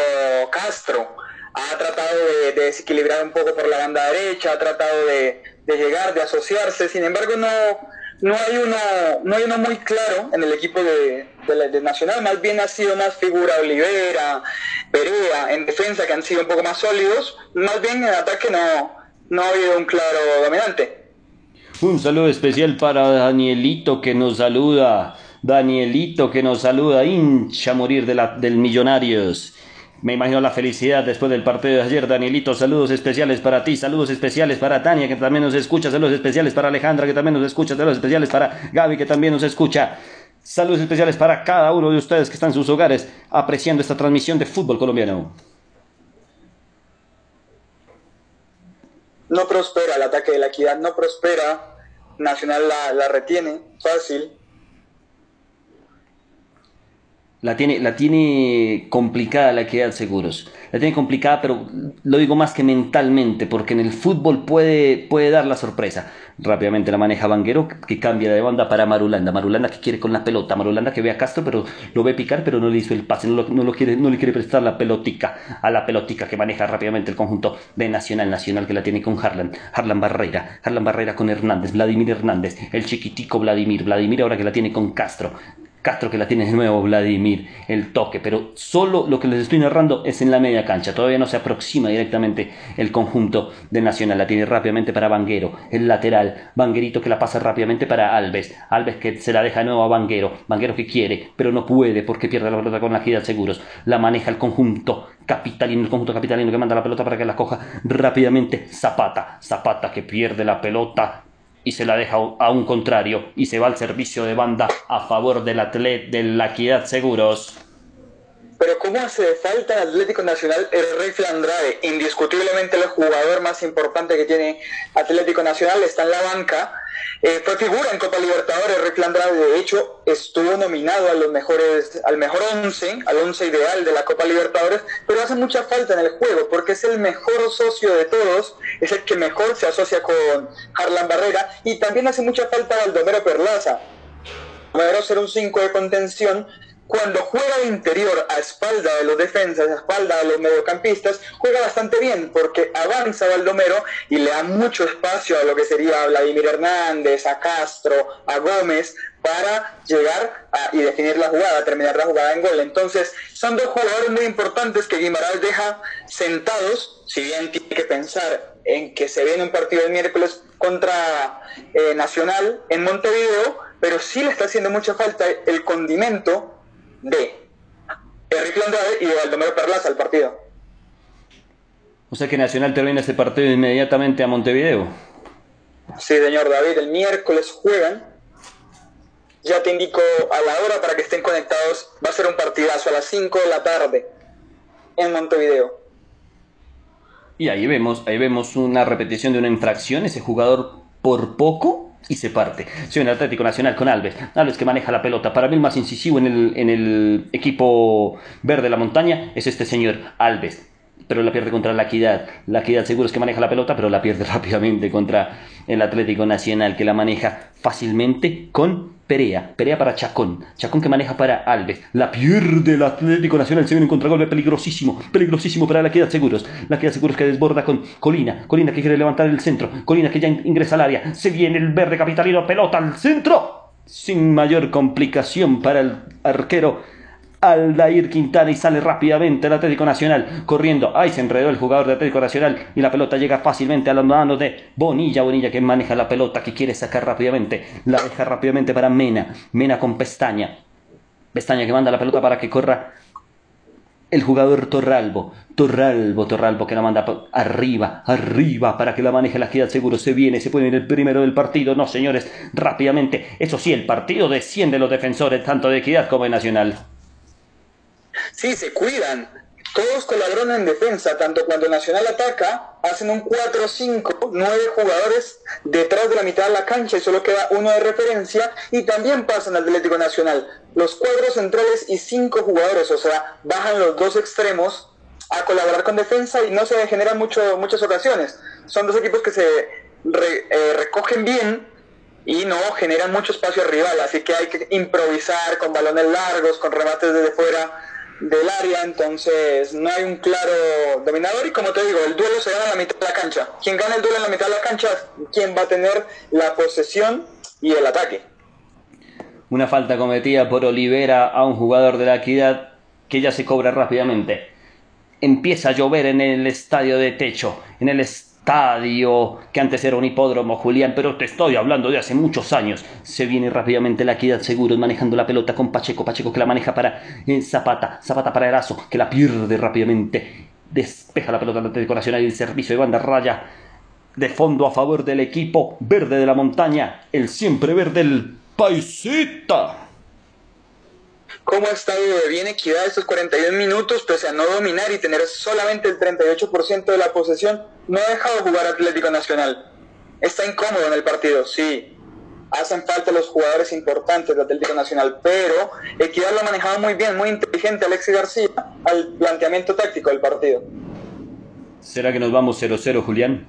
Castro. Ha tratado de, desequilibrar un poco por la banda derecha, ha tratado de, llegar, de asociarse. Sin embargo, no, no hay uno, no hay uno muy claro en el equipo de, de, Nacional, más bien ha sido más figura Olivera, Perea, en defensa que han sido un poco más sólidos, más bien en ataque no, no ha habido un claro dominante. Un saludo especial para Danielito que nos saluda, Danielito que nos saluda, hincha morir de la, del Millonarios. Me imagino la felicidad después del partido de ayer, Danielito. Saludos especiales para ti, saludos especiales para Tania, que también nos escucha, saludos especiales para Alejandra, que también nos escucha, saludos especiales para Gaby, que también nos escucha. Saludos especiales para cada uno de ustedes que están en sus hogares apreciando esta transmisión de fútbol colombiano. No prospera el ataque de la equidad, no prospera. Nacional la, la retiene fácil. La tiene, la tiene complicada la equidad seguros. La tiene complicada, pero lo digo más que mentalmente, porque en el fútbol puede, puede dar la sorpresa. Rápidamente la maneja Vanguero, que cambia de banda para Marulanda. Marulanda que quiere con la pelota. Marulanda que ve a Castro, pero lo ve picar, pero no le hizo el pase. No, lo, quiere, no le quiere prestar la pelotica a la pelotica que maneja rápidamente el conjunto de Nacional. Nacional que la tiene con Harlan. Harlan Barrera. Harlan Barrera con Hernández. Vladimir Hernández. El chiquitico Vladimir. Vladimir ahora que la tiene con Castro. Castro que la tiene de nuevo, Vladimir, el toque, pero solo lo que les estoy narrando es en la media cancha, todavía no se aproxima directamente el conjunto de Nacional, la tiene rápidamente para Vanguero, el lateral, Vanguerito que la pasa rápidamente para Alves, Alves que se la deja de nuevo a Vanguero, Vanguero que quiere, pero no puede porque pierde la pelota con la gira seguros, la maneja el conjunto capitalino, el conjunto capitalino que manda la pelota para que la coja rápidamente. Zapata, Zapata que pierde la pelota, y se la deja a un contrario y se va al servicio de banda a favor del atleta de la equidad seguros. Pero ¿cómo hace falta el Atlético Nacional el Rifle Andrade? Indiscutiblemente el jugador más importante que tiene Atlético Nacional está en la banca. Eh, fue figura en Copa Libertadores, Rifle Andrade de hecho estuvo nominado a los mejores, al mejor 11, al 11 ideal de la Copa Libertadores, pero hace mucha falta en el juego porque es el mejor socio de todos, es el que mejor se asocia con Harlan Barrera y también hace mucha falta Baldomero Perlaza. Ser un 5 de contención, cuando juega de interior a espalda de los defensas, a espalda de los mediocampistas, juega bastante bien porque avanza Baldomero y le da mucho espacio a lo que sería a Vladimir Hernández, a Castro, a Gómez, para llegar y definir la jugada, terminar la jugada en gol. Entonces, son dos jugadores muy importantes que Guimaraes deja sentados, si bien tiene que pensar en que se viene un partido el miércoles contra eh, Nacional en Montevideo, pero sí le está haciendo mucha falta el condimento de Enrique Andrade y de Baldomero Perlaza al partido. O sea que Nacional termina este partido inmediatamente a Montevideo. Sí, señor David, el miércoles juegan. Ya te indico a la hora para que estén conectados. Va a ser un partidazo a las 5 de la tarde en Montevideo. Y ahí vemos, ahí vemos una repetición de una infracción. Ese jugador por poco y se parte. Soy el Atlético Nacional con Alves. Alves que maneja la pelota. Para mí el más incisivo en el, en el equipo verde de la montaña es este señor Alves. Pero la pierde contra la Equidad. La Equidad seguro es que maneja la pelota, pero la pierde rápidamente contra el Atlético Nacional que la maneja fácilmente con Perea, Perea para Chacón, Chacón que maneja para Alves, la pierde el Atlético Nacional, se viene un contragolpe peligrosísimo, peligrosísimo para la Equidad Seguros, la Equidad Seguros que desborda con Colina, Colina que quiere levantar el centro, Colina que ya ingresa al área, se viene el verde capitalino, pelota al centro, sin mayor complicación para el arquero Aldair Quintana y sale rápidamente el Atlético Nacional corriendo. Ahí se enredó el jugador de Atlético Nacional y la pelota llega fácilmente a las manos de Bonilla. Bonilla que maneja la pelota, que quiere sacar rápidamente. La deja rápidamente para Mena. Mena con pestaña. Pestaña que manda la pelota para que corra el jugador Torralbo. Torralbo, Torralbo que la manda arriba, arriba para que la maneje la equidad seguro. Se viene, se pone en el primero del partido. No, señores, rápidamente. Eso sí, el partido desciende los defensores tanto de equidad como de Nacional. Sí, se cuidan. Todos colaboran en defensa, tanto cuando Nacional ataca, hacen un 4-5, 9 jugadores detrás de la mitad de la cancha y solo queda uno de referencia y también pasan al Atlético Nacional. Los cuadros centrales y 5 jugadores, o sea, bajan los dos extremos a colaborar con defensa y no se generan mucho, muchas ocasiones. Son dos equipos que se eh, recogen bien y no generan mucho espacio al rival, así que hay que improvisar con balones largos, con remates desde fuera del área, entonces no hay un claro dominador y como te digo, el duelo se gana en la mitad de la cancha. Quien gana el duelo en la mitad de la cancha quien va a tener la posesión y el ataque. Una falta cometida por Olivera a un jugador de la equidad que ya se cobra rápidamente. Empieza a llover en el estadio de techo, en el estadio que antes era un hipódromo, Julián, pero te estoy hablando de hace muchos años. Se viene rápidamente la equidad seguro manejando la pelota con Pacheco, Pacheco que la maneja para Zapata, Zapata para Erazo, que la pierde rápidamente. Despeja la pelota del Nacional y el servicio de banda raya de fondo a favor del equipo verde de la montaña, el siempre verde, el Paisita. Cómo ha estado de bien equidad estos 41 minutos, pese a no dominar y tener solamente el 38% de la posesión, no ha dejado jugar Atlético Nacional. Está incómodo en el partido, sí. Hacen falta los jugadores importantes de Atlético Nacional, pero Equidad lo ha manejado muy bien, muy inteligente Alexis García al planteamiento táctico del partido. ¿Será que nos vamos 0-0, Julián?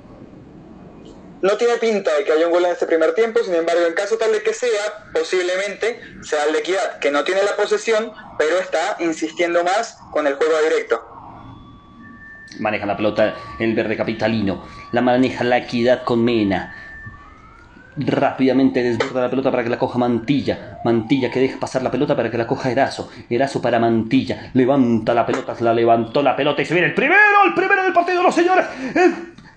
No tiene pinta de que haya un gol en este primer tiempo, sin embargo, en caso tal de que sea, posiblemente sea el de Equidad, que no tiene la posesión, pero está insistiendo más con el juego directo. Maneja la pelota el verde capitalino, la maneja la Equidad con Mena. Rápidamente desborda la pelota para que la coja Mantilla. Mantilla que deja pasar la pelota para que la coja Erazo. Erazo para Mantilla. Levanta la pelota, la levantó la pelota y se viene el primero, el primero del partido, los señores.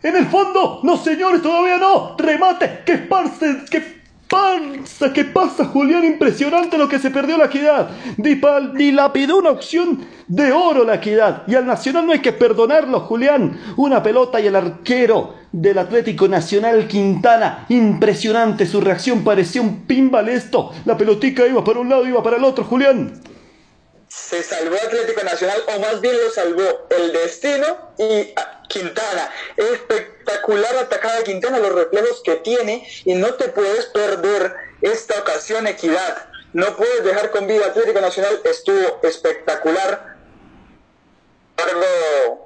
En el fondo, no señores, todavía no. Remate, que pase, que pasa, ¿qué pasa, Julián? Impresionante lo que se perdió la equidad. Dilapidó una opción de oro la equidad. Y al Nacional no hay que perdonarlo, Julián. Una pelota y el arquero del Atlético Nacional Quintana. Impresionante su reacción, parecía un pinball esto. La pelotica iba para un lado, iba para el otro, Julián se salvó Atlético Nacional, o más bien lo salvó el destino y ah, Quintana. Espectacular atacada Quintana, los reflejos que tiene, y no te puedes perder esta ocasión, Equidad. No puedes dejar con vida Atlético Nacional, estuvo espectacular.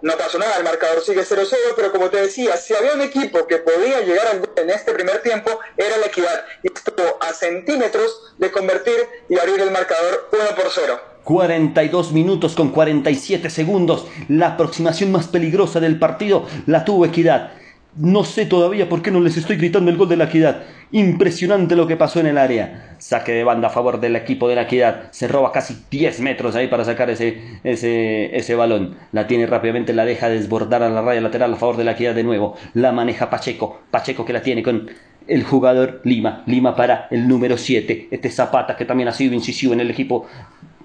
No pasó nada, el marcador sigue 0-0, pero como te decía, si había un equipo que podía llegar al gol en este primer tiempo, era la equidad. Y estuvo a centímetros de convertir y abrir el marcador 1 por 0. 42 minutos con 47 segundos. La aproximación más peligrosa del partido la tuvo Equidad. No sé todavía por qué no les estoy gritando el gol de la Equidad. Impresionante lo que pasó en el área. Saque de banda a favor del equipo de la Equidad. Se roba casi 10 metros ahí para sacar ese, ese, ese balón. La tiene rápidamente, la deja desbordar a la raya lateral a favor de la Equidad de nuevo. La maneja Pacheco. Pacheco que la tiene con el jugador Lima. Lima para el número 7. Este Zapata que también ha sido incisivo en el equipo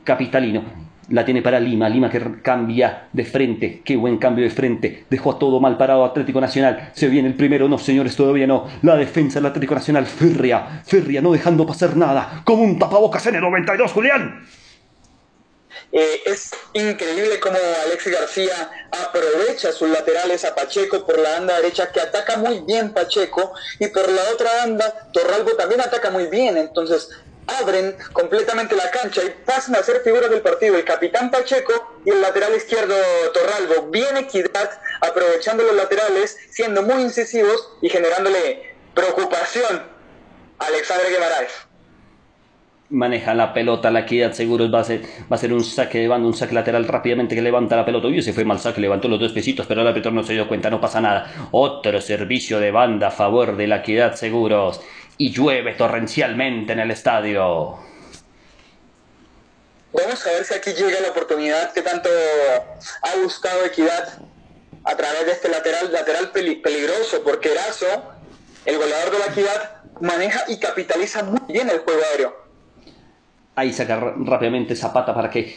capitalino. La tiene para Lima, Lima que cambia de frente, qué buen cambio de frente, dejó a todo mal parado Atlético Nacional, se viene el primero, no señores, todavía no, la defensa del Atlético Nacional, férrea, férrea, no dejando pasar nada, como un tapabocas en el 92, Julián. Eh, es increíble cómo Alexis García aprovecha sus laterales a Pacheco por la banda derecha, que ataca muy bien Pacheco, y por la otra banda, Torralbo también ataca muy bien. Entonces, abren completamente la cancha y pasan a ser figuras del partido el capitán Pacheco y el lateral izquierdo Torralbo. Bien equidad, aprovechando los laterales, siendo muy incisivos y generándole preocupación a Alexandre Guimaraes. Maneja la pelota, la equidad seguro va a, ser, va a ser un saque de banda, un saque lateral rápidamente que levanta la pelota. Uy, se fue mal saque, levantó los dos pesitos, pero el árbitro no se dio cuenta, no pasa nada. Otro servicio de banda a favor de la equidad seguros y llueve torrencialmente en el estadio. Vamos a ver si aquí llega la oportunidad que tanto ha buscado Equidad a través de este lateral, lateral peligroso, porque Erazo, el goleador de la Equidad, maneja y capitaliza muy bien el juego aéreo. Ahí saca rápidamente Zapata para que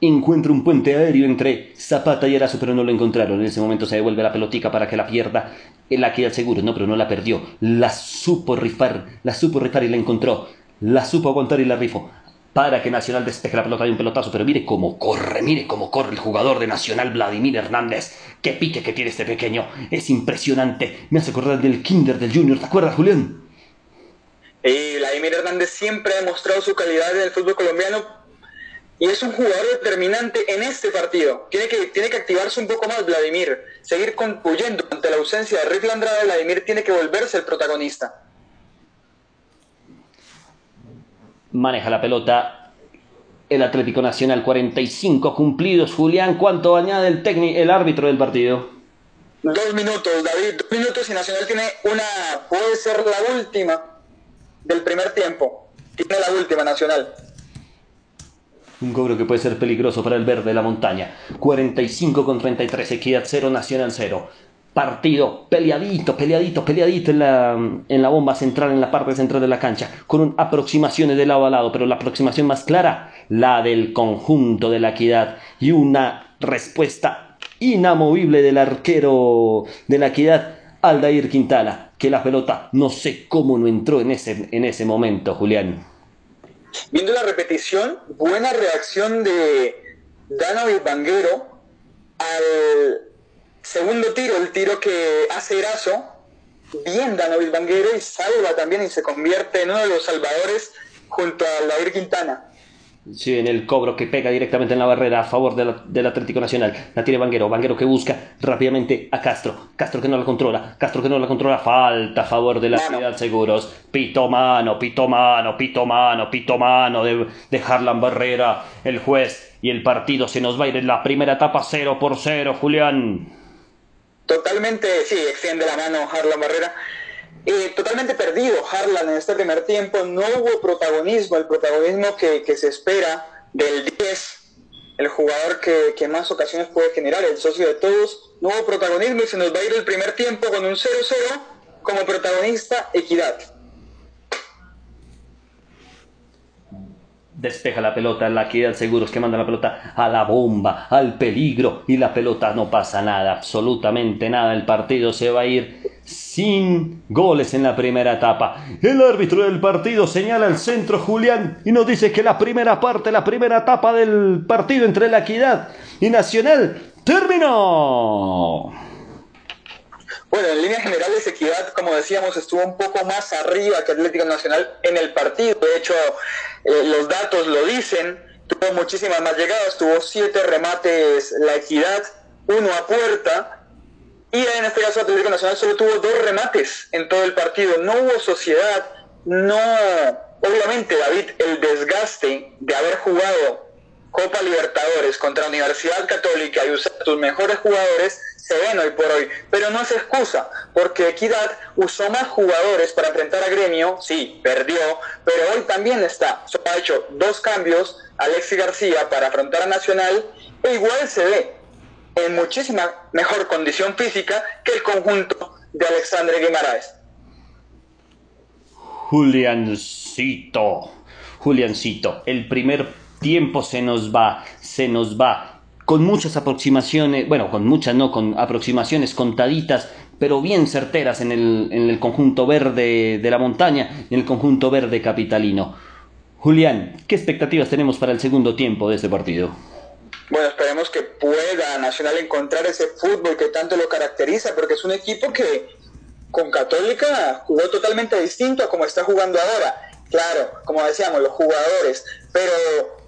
encuentre un puente aéreo entre Zapata y Erazo, pero no lo encontraron. En ese momento se devuelve la pelotica para que la pierda la queda seguro, no, pero no la perdió. La supo rifar, la supo rifar y la encontró. La supo aguantar y la rifó. Para que Nacional despeje la pelota de un pelotazo, pero mire cómo corre, mire cómo corre el jugador de Nacional, Vladimir Hernández. Qué pique que tiene este pequeño, es impresionante. Me hace acordar del Kinder del Junior, ¿te acuerdas, Julián? Y Vladimir Hernández siempre ha demostrado su calidad en el fútbol colombiano y es un jugador determinante en este partido. Tiene que, tiene que activarse un poco más Vladimir, seguir concluyendo ante la ausencia de Rick Landrada, Vladimir tiene que volverse el protagonista. Maneja la pelota el Atlético Nacional, 45 cumplidos. Julián, ¿cuánto añade el, técnico, el árbitro del partido? Dos minutos, David, dos minutos y Nacional tiene una, puede ser la última del primer tiempo. Tiene la última Nacional. Un cobro que puede ser peligroso para el verde de la montaña. 45 con 33, equidad 0, Nacional 0. Partido peleadito, peleadito, peleadito en la, en la bomba central, en la parte central de la cancha, con aproximaciones de lado a lado, pero la aproximación más clara, la del conjunto de la equidad y una respuesta inamovible del arquero de la equidad, Aldair Quintana, que la pelota no sé cómo no entró en ese, en ese momento, Julián. Viendo la repetición, buena reacción de Danovic Banguero al segundo tiro, el tiro que hace Erazo. Bien Danovic Banguero y salva también y se convierte en uno de los salvadores junto a David Quintana. Sí, en el cobro que pega directamente en la barrera a favor del Atlético Nacional. La tiene Vanguero. Vanguero que busca rápidamente a Castro. Castro que no la controla. Castro que no la controla. Falta a favor de la Ciudad Seguros. Pito mano, pito mano, pito mano, pito mano de, de Harlan Barrera. El juez y el partido se nos va a ir en la primera etapa 0 por 0, Julián. Totalmente, sí, extiende la mano Harlan Barrera. Totalmente perdido Harlan en este primer tiempo, no hubo protagonismo, el protagonismo que, se espera del 10, el jugador que, más ocasiones puede generar, el socio de todos, no hubo protagonismo y se nos va a ir el primer tiempo con un 0-0 como protagonista Equidad. despeja la pelota, la equidad seguros que manda la pelota a la bomba, al peligro y la pelota no pasa nada, absolutamente nada, el partido se va a ir sin goles en la primera etapa. El árbitro del partido señala el centro Julián y nos dice que la primera parte, la primera etapa del partido entre la Equidad y Nacional terminó. Bueno, en líneas generales, Equidad, como decíamos, estuvo un poco más arriba que Atlético Nacional en el partido. De hecho, eh, los datos lo dicen. Tuvo muchísimas más llegadas, tuvo siete remates la Equidad, uno a puerta, y en este caso Atlético Nacional solo tuvo dos remates en todo el partido. No hubo sociedad, no... Obviamente, David, el desgaste de haber jugado Copa Libertadores contra Universidad Católica y usar tus mejores jugadores se ven hoy por hoy, pero no es excusa, porque Equidad usó más jugadores para enfrentar a Gremio, sí, perdió, pero hoy también está, ha hecho dos cambios, Alexi García para afrontar a Nacional, e igual se ve, en muchísima mejor condición física que el conjunto de Alexandre Guimaraes. Juliancito, Juliancito, el primer tiempo se nos va, se nos va, con muchas aproximaciones, bueno, con muchas no, con aproximaciones contaditas, pero bien certeras en el, en el conjunto verde de la montaña en el conjunto verde capitalino. Julián, ¿qué expectativas tenemos para el segundo tiempo de este partido? Bueno, esperemos que pueda Nacional encontrar ese fútbol que tanto lo caracteriza, porque es un equipo que con Católica jugó totalmente distinto a como está jugando ahora. Claro, como decíamos, los jugadores, pero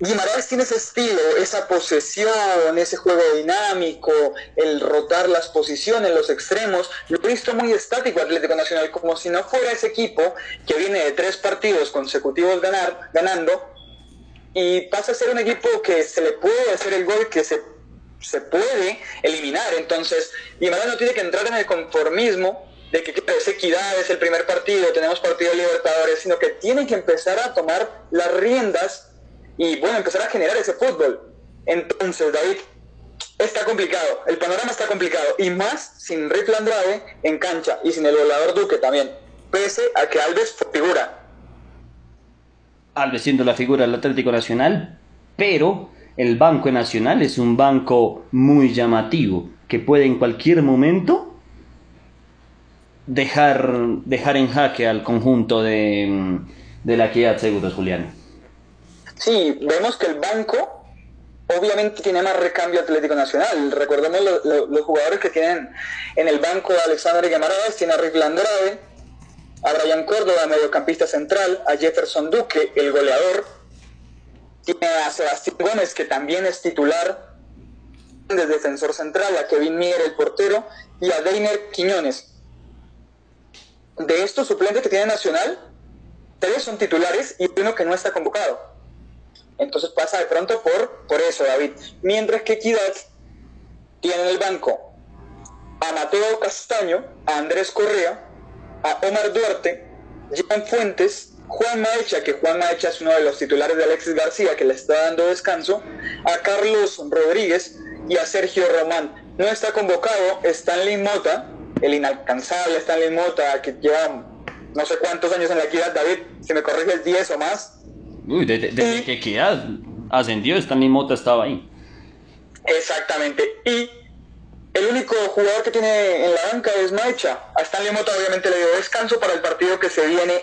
Guimaraes tiene ese estilo, esa posesión, ese juego dinámico, el rotar las posiciones, los extremos. Lo he visto muy estático Atlético Nacional, como si no fuera ese equipo que viene de tres partidos consecutivos ganar, ganando y pasa a ser un equipo que se le puede hacer el gol, que se, se puede eliminar. Entonces, Guimaraes no tiene que entrar en el conformismo de que es equidad, es el primer partido, tenemos partido de Libertadores, sino que tiene que empezar a tomar las riendas y, bueno, empezar a generar ese fútbol. Entonces, David, está complicado, el panorama está complicado, y más sin Rick Andrade en cancha y sin el volador Duque también, pese a que Alves figura. Alves siendo la figura del Atlético Nacional, pero el Banco Nacional es un banco muy llamativo que puede en cualquier momento dejar, dejar en jaque al conjunto de, de la equidad seguros, Julián. Sí, vemos que el banco obviamente tiene más recambio Atlético Nacional. Recordemos los jugadores que tienen en el banco Alexander Guimaraes, tiene a Rick Landrade, a Brian Córdoba, mediocampista central, a Jefferson Duque, el goleador, tiene a Sebastián Gómez, que también es titular de defensor central, a Kevin Mier, el portero, y a Deiner Quiñones. De estos suplentes que tiene Nacional, tres son titulares y uno que no está convocado. Entonces pasa de pronto por, por eso, David. Mientras que Equidad tiene en el banco a Mateo Castaño, a Andrés Correa, a Omar Duarte, Jean Fuentes, Juan Maecha, que Juan Maecha es uno de los titulares de Alexis García, que le está dando descanso, a Carlos Rodríguez y a Sergio Román. No está convocado Stanley Mota, el inalcanzable Stanley Mota, que lleva no sé cuántos años en la equidad, David, si me corriges 10 o más. Uy, desde de, qué equidad ascendió, Stanley Mota estaba ahí. Exactamente. Y el único jugador que tiene en la banca es Maecha. A Stanley Mota obviamente le dio descanso para el partido que se viene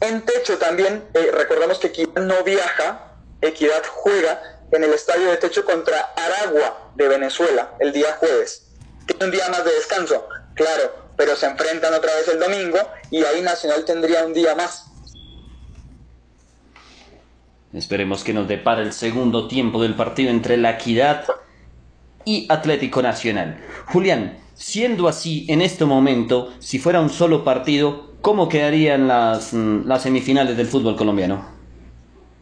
En techo también, eh, recordamos que Equidad no viaja, Equidad juega en el estadio de techo contra Aragua de Venezuela el día jueves. Tiene un día más de descanso, claro, pero se enfrentan otra vez el domingo y ahí Nacional tendría un día más. Esperemos que nos depara el segundo tiempo del partido entre la Equidad y Atlético Nacional. Julián, siendo así en este momento, si fuera un solo partido, ¿cómo quedarían las, mm, las semifinales del fútbol colombiano?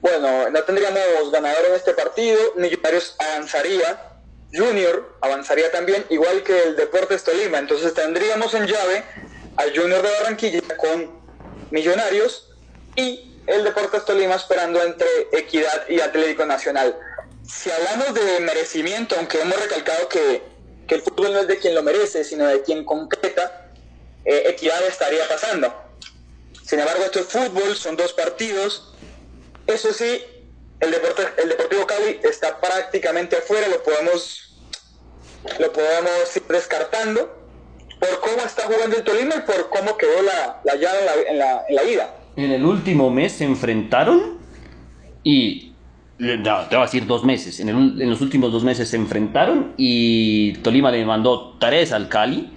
Bueno, no tendríamos ganador en este partido, Millonarios avanzaría, Junior avanzaría también, igual que el Deportes Tolima, entonces tendríamos en llave al Junior de Barranquilla con Millonarios y el Deportes Tolima esperando entre Equidad y Atlético Nacional. Si hablamos de merecimiento, aunque hemos recalcado que, que el fútbol no es de quien lo merece, sino de quien concreta, eh, Equidad estaría pasando. Sin embargo, esto es fútbol, son dos partidos. Eso sí, el, Deporte, el Deportivo Cali está prácticamente afuera, lo podemos, lo podemos ir descartando por cómo está jugando el Tolima y por cómo quedó la, la llave en la, en, la, en la ida. En el último mes se enfrentaron y no, te voy a decir dos meses. En, los últimos dos meses se enfrentaron y Tolima le mandó tres al Cali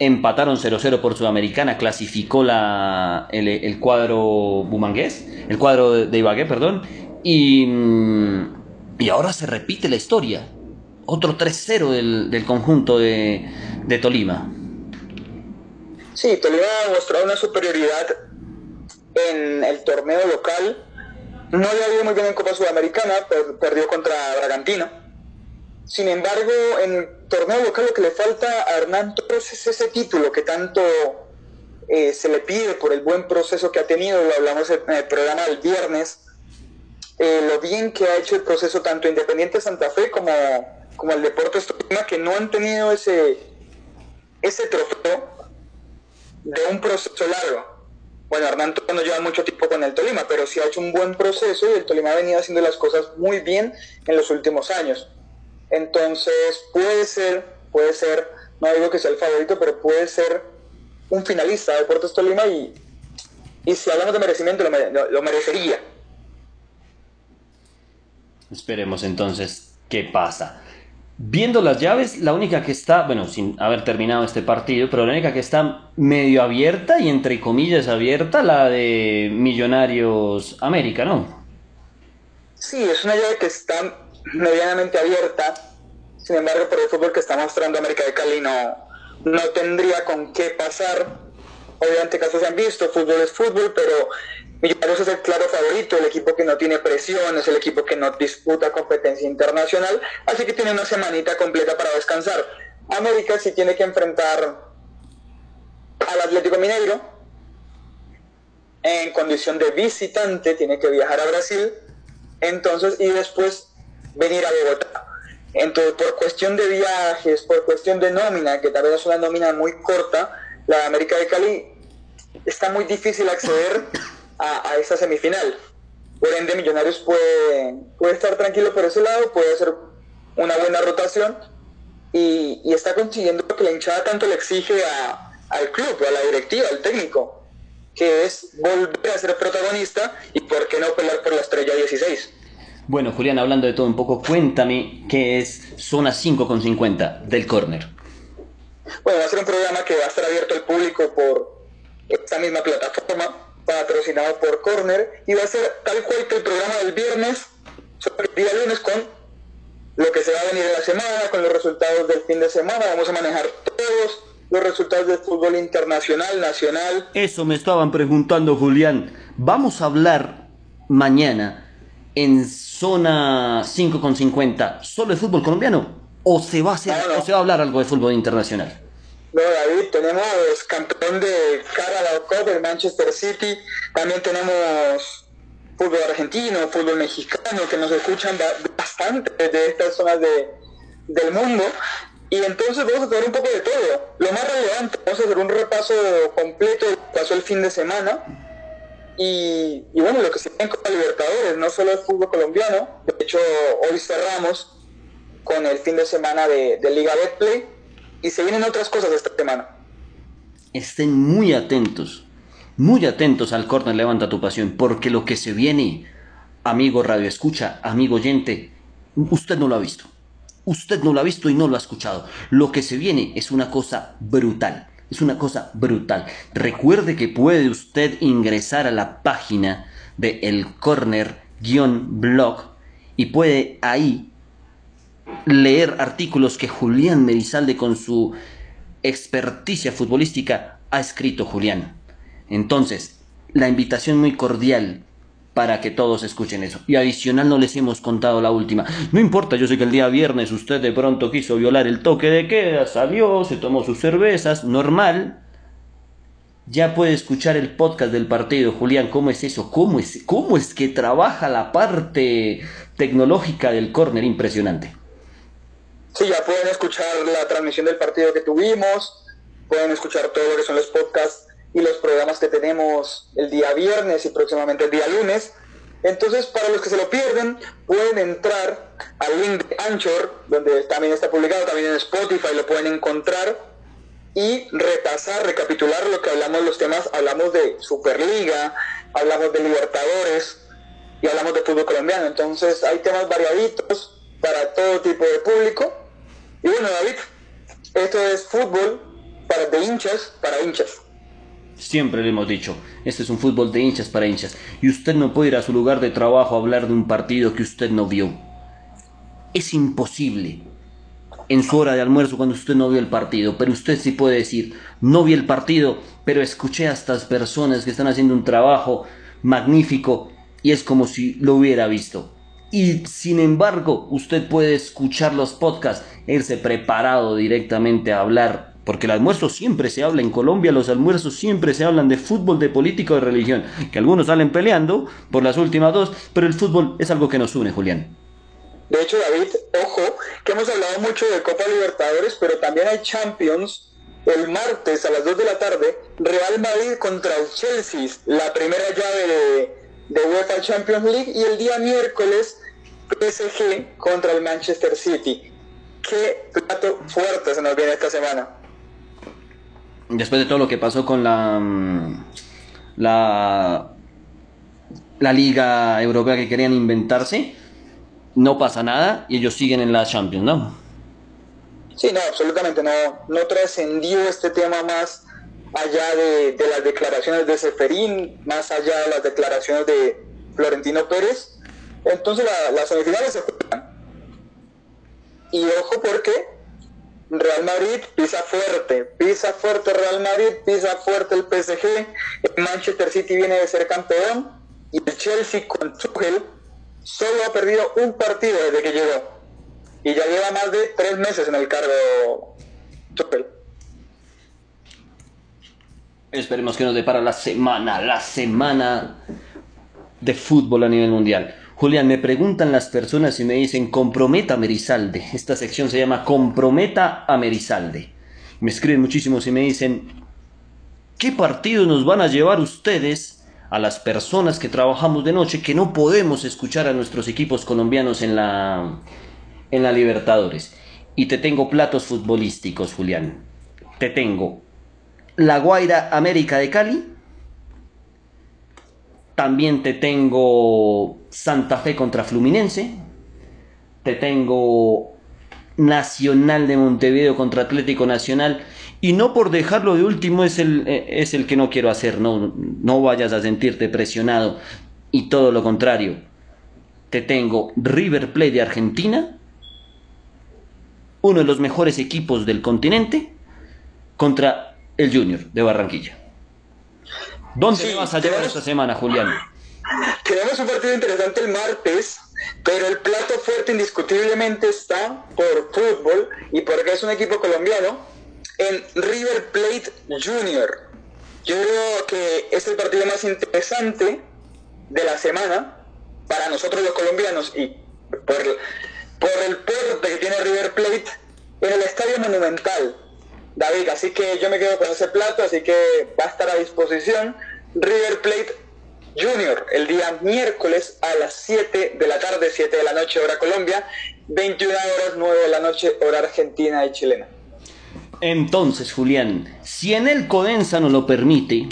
empataron 0-0 por Sudamericana, clasificó la, el, cuadro bumangués, el cuadro de Ibagué, perdón, y, y ahora se repite la historia. Otro 3-0 del, conjunto de, Tolima. Sí, Tolima mostró una superioridad en el torneo local. No le ha ido muy bien en Copa Sudamericana, per, perdió contra Bragantino sin embargo, en el torneo local lo que le falta a Hernán Torres es ese título que tanto eh, se le pide por el buen proceso que ha tenido, lo hablamos en el programa del viernes, eh, lo bien que ha hecho el proceso tanto Independiente Santa Fe como, como el Deportes Tolima, que no han tenido ese, ese trofeo de un proceso largo. Bueno, Hernán no lleva mucho tiempo con el Tolima, pero sí ha hecho un buen proceso y el Tolima ha venido haciendo las cosas muy bien en los últimos años. Entonces, puede ser, puede ser, no digo que sea el favorito, pero puede ser un finalista de Deportes Tolima y, y si hablamos de merecimiento, lo merecería. Esperemos entonces qué pasa. Viendo las llaves, la única que está, bueno, sin haber terminado este partido, pero la única que está medio abierta y entre comillas abierta, la de Millonarios América, ¿no? Sí, es una llave que está medianamente abierta. Sin embargo, por el fútbol que está mostrando América de Cali no, no tendría con qué pasar. Obviamente casos se han visto, fútbol es fútbol, pero Millonarios es el claro favorito, el equipo que no tiene presión, es el equipo que no disputa competencia internacional, así que tiene una semanita completa para descansar. América sí tiene que enfrentar al Atlético Mineiro en condición de visitante, tiene que viajar a Brasil, entonces, y después venir a Bogotá. Entonces, por cuestión de viajes, por cuestión de nómina, que tal vez es una nómina muy corta, la América de Cali está muy difícil acceder a, a esa semifinal. Por ende, Millonarios puede, puede estar tranquilo por ese lado, puede hacer una buena rotación y, y está consiguiendo lo que la hinchada tanto le exige a, al club, a la directiva, al técnico, que es volver a ser protagonista y por qué no pelear por la estrella 16. Bueno, Julián, hablando de todo un poco, cuéntame qué es Zona 5 con 50 del Corner. Bueno, va a ser un programa que va a estar abierto al público por esta misma plataforma, patrocinado por Corner, y va a ser tal cual que el programa del viernes, sobre el día lunes, con lo que se va a venir en la semana, con los resultados del fin de semana. Vamos a manejar todos los resultados del fútbol internacional, nacional. Eso me estaban preguntando, Julián. Vamos a hablar mañana en zona 5 con 50 solo de fútbol colombiano o se va a hacer, no, no. o se va a hablar algo de fútbol internacional? No, David, tenemos campeón de Carabao Cup, el Manchester City, también tenemos fútbol argentino, fútbol mexicano, que nos escuchan bastante de estas zonas de, del mundo. Y entonces vamos a tener un poco de todo. Lo más relevante, vamos a hacer un repaso completo de lo que pasó el fin de semana y, bueno, lo que se viene con Libertadores, no solo el fútbol colombiano, de hecho hoy cerramos con el fin de semana de, de Liga Betplay y se vienen otras cosas esta semana. Estén muy atentos, muy atentos al Corner Levanta tu Pasión, porque lo que se viene, amigo Radio Escucha, amigo oyente, usted no lo ha visto. Usted no lo ha visto y no lo ha escuchado. Lo que se viene es una cosa brutal. Es una cosa brutal. Recuerde que puede usted ingresar a la página de El Corner-blog y puede ahí leer artículos que Julián Merizalde con su experticia futbolística ha escrito Julián. Entonces, la invitación muy cordial para que todos escuchen eso. Y adicional no les hemos contado la última. No importa, yo sé que el día viernes usted de pronto quiso violar el toque de queda, salió, se tomó sus cervezas, normal. Ya puede escuchar el podcast del partido, Julián, ¿cómo es eso? ¿Cómo es, cómo es que trabaja la parte tecnológica del córner? Impresionante. Sí, ya pueden escuchar la transmisión del partido que tuvimos, pueden escuchar todo lo que son los podcasts y los programas que tenemos el día viernes y próximamente el día lunes. Entonces, para los que se lo pierden, pueden entrar al link de Anchor, donde también está publicado, también en Spotify lo pueden encontrar y repasar, recapitular lo que hablamos, los temas, hablamos de Superliga, hablamos de Libertadores y hablamos de fútbol colombiano. Entonces, hay temas variaditos para todo tipo de público. Y bueno, David, esto es fútbol para de hinchas, para hinchas. Siempre le hemos dicho, este es un fútbol de hinchas para hinchas. Y usted no puede ir a su lugar de trabajo a hablar de un partido que usted no vio. Es imposible. En su hora de almuerzo cuando usted no vio el partido. Pero usted sí puede decir, no vi el partido, pero escuché a estas personas que están haciendo un trabajo magnífico y es como si lo hubiera visto. Y sin embargo, usted puede escuchar los podcasts, irse preparado directamente a hablar porque el almuerzo siempre se habla en Colombia, los almuerzos siempre se hablan de fútbol, de política o de religión. Que algunos salen peleando por las últimas dos, pero el fútbol es algo que nos une, Julián. De hecho, David, ojo, que hemos hablado mucho de Copa Libertadores, pero también hay Champions. El martes a las 2 de la tarde, Real Madrid contra el Chelsea, la primera llave de, de UEFA Champions League, y el día miércoles, PSG contra el Manchester City. Qué plato fuerte se nos viene esta semana después de todo lo que pasó con la, mm, la, la Liga Europea que querían inventarse, no pasa nada y ellos siguen en la Champions, ¿no? Sí, no, absolutamente no, no trascendió este tema más allá de, las declaraciones de Seferín, más allá de las declaraciones de Florentino Pérez. Entonces las semifinales se juegan. Y ojo porque Real Madrid pisa fuerte, pisa fuerte Real Madrid, pisa fuerte el PSG, el Manchester City viene de ser campeón y el Chelsea con Tuchel solo ha perdido un partido desde que llegó y ya lleva más de tres meses en el cargo Tuchel. Esperemos que nos depara la semana, la semana de fútbol a nivel mundial. Julián, me preguntan las personas y me dicen, comprometa a Merizalde. Esta sección se llama Comprometa a Merizalde. Me escriben muchísimos y me dicen, ¿qué partido nos van a llevar ustedes a las personas que trabajamos de noche que no podemos escuchar a nuestros equipos colombianos en la, en la Libertadores? Y te tengo platos futbolísticos, Julián. Te tengo La Guaira América de Cali también te tengo Santa Fe contra Fluminense. Te tengo Nacional de Montevideo contra Atlético Nacional. Y no por dejarlo de último es el, eh, es el que no quiero hacer. No, no vayas a sentirte presionado. Y todo lo contrario. Te tengo River Plate de Argentina. Uno de los mejores equipos del continente. Contra el Junior de Barranquilla. ¿Dónde vas a llevar esta semana, Julián? Tenemos un partido interesante el martes, pero el plato fuerte indiscutiblemente está por fútbol y porque es un equipo colombiano en River Plate Junior. Yo creo que es el partido más interesante de la semana para nosotros los colombianos y por, por el porte que tiene River Plate en el Estadio Monumental. David, así que yo me quedo con ese plato, así que va a estar a disposición River Plate Junior el día miércoles a las 7 de la tarde, 7 de la noche hora Colombia, 21 horas 9 de la noche hora argentina y chilena. Entonces, Julián, si en el Codensa no lo permite,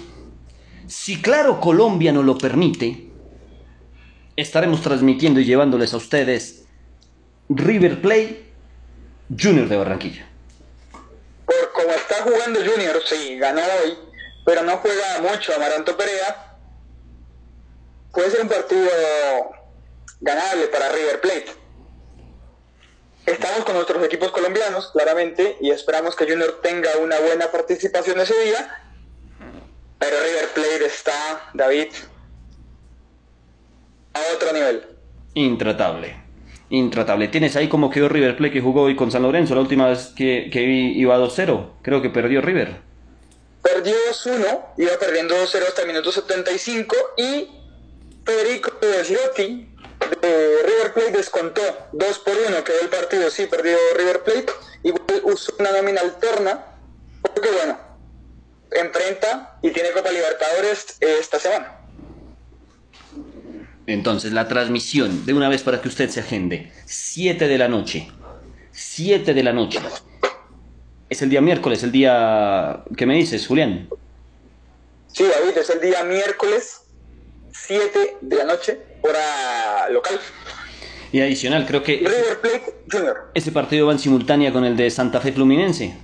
Si claro Colombia no lo permite, estaremos transmitiendo y llevándoles a ustedes River Play Junior de Barranquilla. Por como está jugando Junior, sí, ganó hoy, pero no juega mucho Amaranto Perea. Puede ser un partido ganable para River Plate. Estamos con nuestros equipos colombianos, claramente, y esperamos que Junior tenga una buena participación ese día. Pero River Plate está, David, a otro nivel. Intratable. Intratable. Tienes ahí como quedó River Plate que jugó hoy con San Lorenzo la última vez que, que iba 2-0. Creo que perdió River. Perdió 2-1, iba perdiendo 2-0 hasta el minuto 75 y Federico Slotti de River Plate descontó 2 por 1, quedó el partido, sí, perdió River Plate, igual usó una nómina alterna, porque bueno, enfrenta y tiene Copa Libertadores esta semana. Entonces, la transmisión, de una vez para que usted se agende, 7 de la noche, 7 de la noche. Es el día miércoles, el día que me dices, Julián. Sí, David, es el día miércoles, 7 de la noche, hora local. Y adicional, creo que... River Plate Junior. Ese partido va en simultánea con el de Santa Fe Fluminense.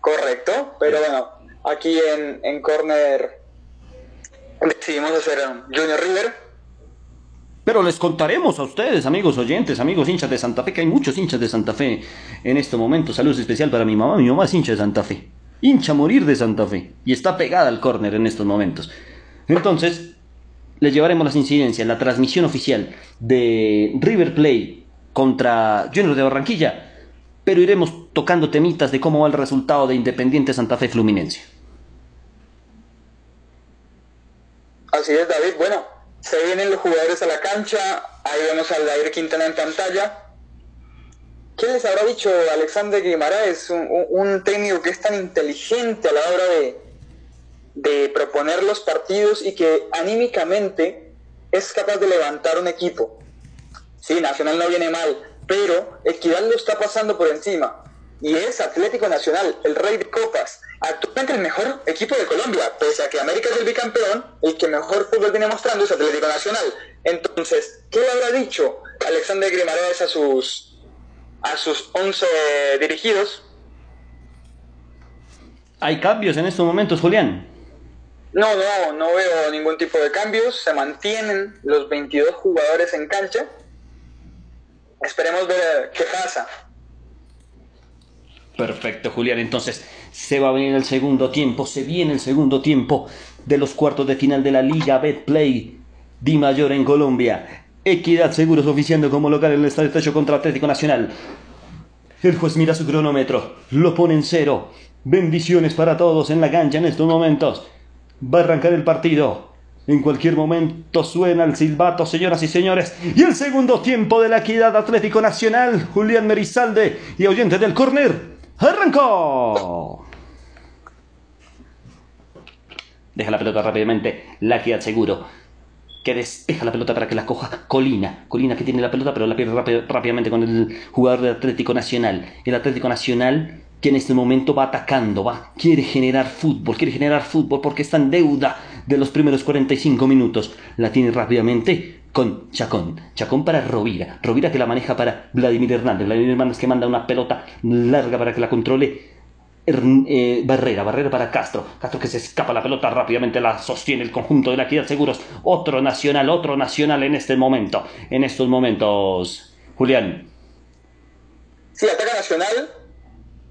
Correcto, pero bueno, aquí en, en Corner decidimos hacer un Junior River. Pero les contaremos a ustedes, amigos oyentes, amigos hinchas de Santa Fe, que hay muchos hinchas de Santa Fe en este momento. Saludos especial para mi mamá. Mi mamá es hincha de Santa Fe. Hincha a morir de Santa Fe. Y está pegada al córner en estos momentos. Entonces, les llevaremos las incidencias, la transmisión oficial de River Play contra Junior de Barranquilla, pero iremos tocando temitas de cómo va el resultado de Independiente Santa Fe Fluminense. Así es, David. Bueno, se vienen los jugadores a la cancha, ahí vemos a David Quintana en pantalla. ¿Qué les habrá dicho Alexander Guimaraes, un, un técnico que es tan inteligente a la hora de, de proponer los partidos y que anímicamente es capaz de levantar un equipo. Sí, Nacional no viene mal, pero Equidad lo está pasando por encima. Y es Atlético Nacional, el rey de copas, actualmente el mejor equipo de Colombia, pese a que América es el bicampeón, el que mejor fútbol viene mostrando es Atlético Nacional. Entonces, ¿qué le habrá dicho Alexander Grimaredes a sus, a sus 11 dirigidos? ¿Hay cambios en estos momentos, Julián? No, no, no veo ningún tipo de cambios. Se mantienen los 22 jugadores en cancha. Esperemos ver qué pasa. Perfecto, Julián. Entonces, se va a venir el segundo tiempo. Se viene el segundo tiempo de los cuartos de final de la Liga Betplay Di Mayor en Colombia. Equidad Seguros oficiando como local en el Estadio Techo contra Atlético Nacional. El juez mira su cronómetro, lo pone en cero. Bendiciones para todos en la cancha en estos momentos. Va a arrancar el partido. En cualquier momento suena el silbato, señoras y señores. Y el segundo tiempo de la equidad Atlético Nacional, Julián Merizalde y oyente del córner. ¡Arrancó! Deja la pelota rápidamente. La equidad seguro. Que despeja la pelota para que la coja Colina. Colina que tiene la pelota, pero la pierde rápidamente con el jugador del Atlético Nacional. El Atlético Nacional en este momento va atacando, va, quiere generar fútbol, quiere generar fútbol porque está en deuda de los primeros 45 minutos. La tiene rápidamente con Chacón. Chacón para Rovira. Rovira que la maneja para Vladimir Hernández. Vladimir Hernández que manda una pelota larga para que la controle eh, Barrera. Barrera para Castro. Castro que se escapa la pelota rápidamente, la sostiene el conjunto de la Equidad Seguros. Otro nacional, otro nacional en este momento. En estos momentos, Julián. Sí, ataca Nacional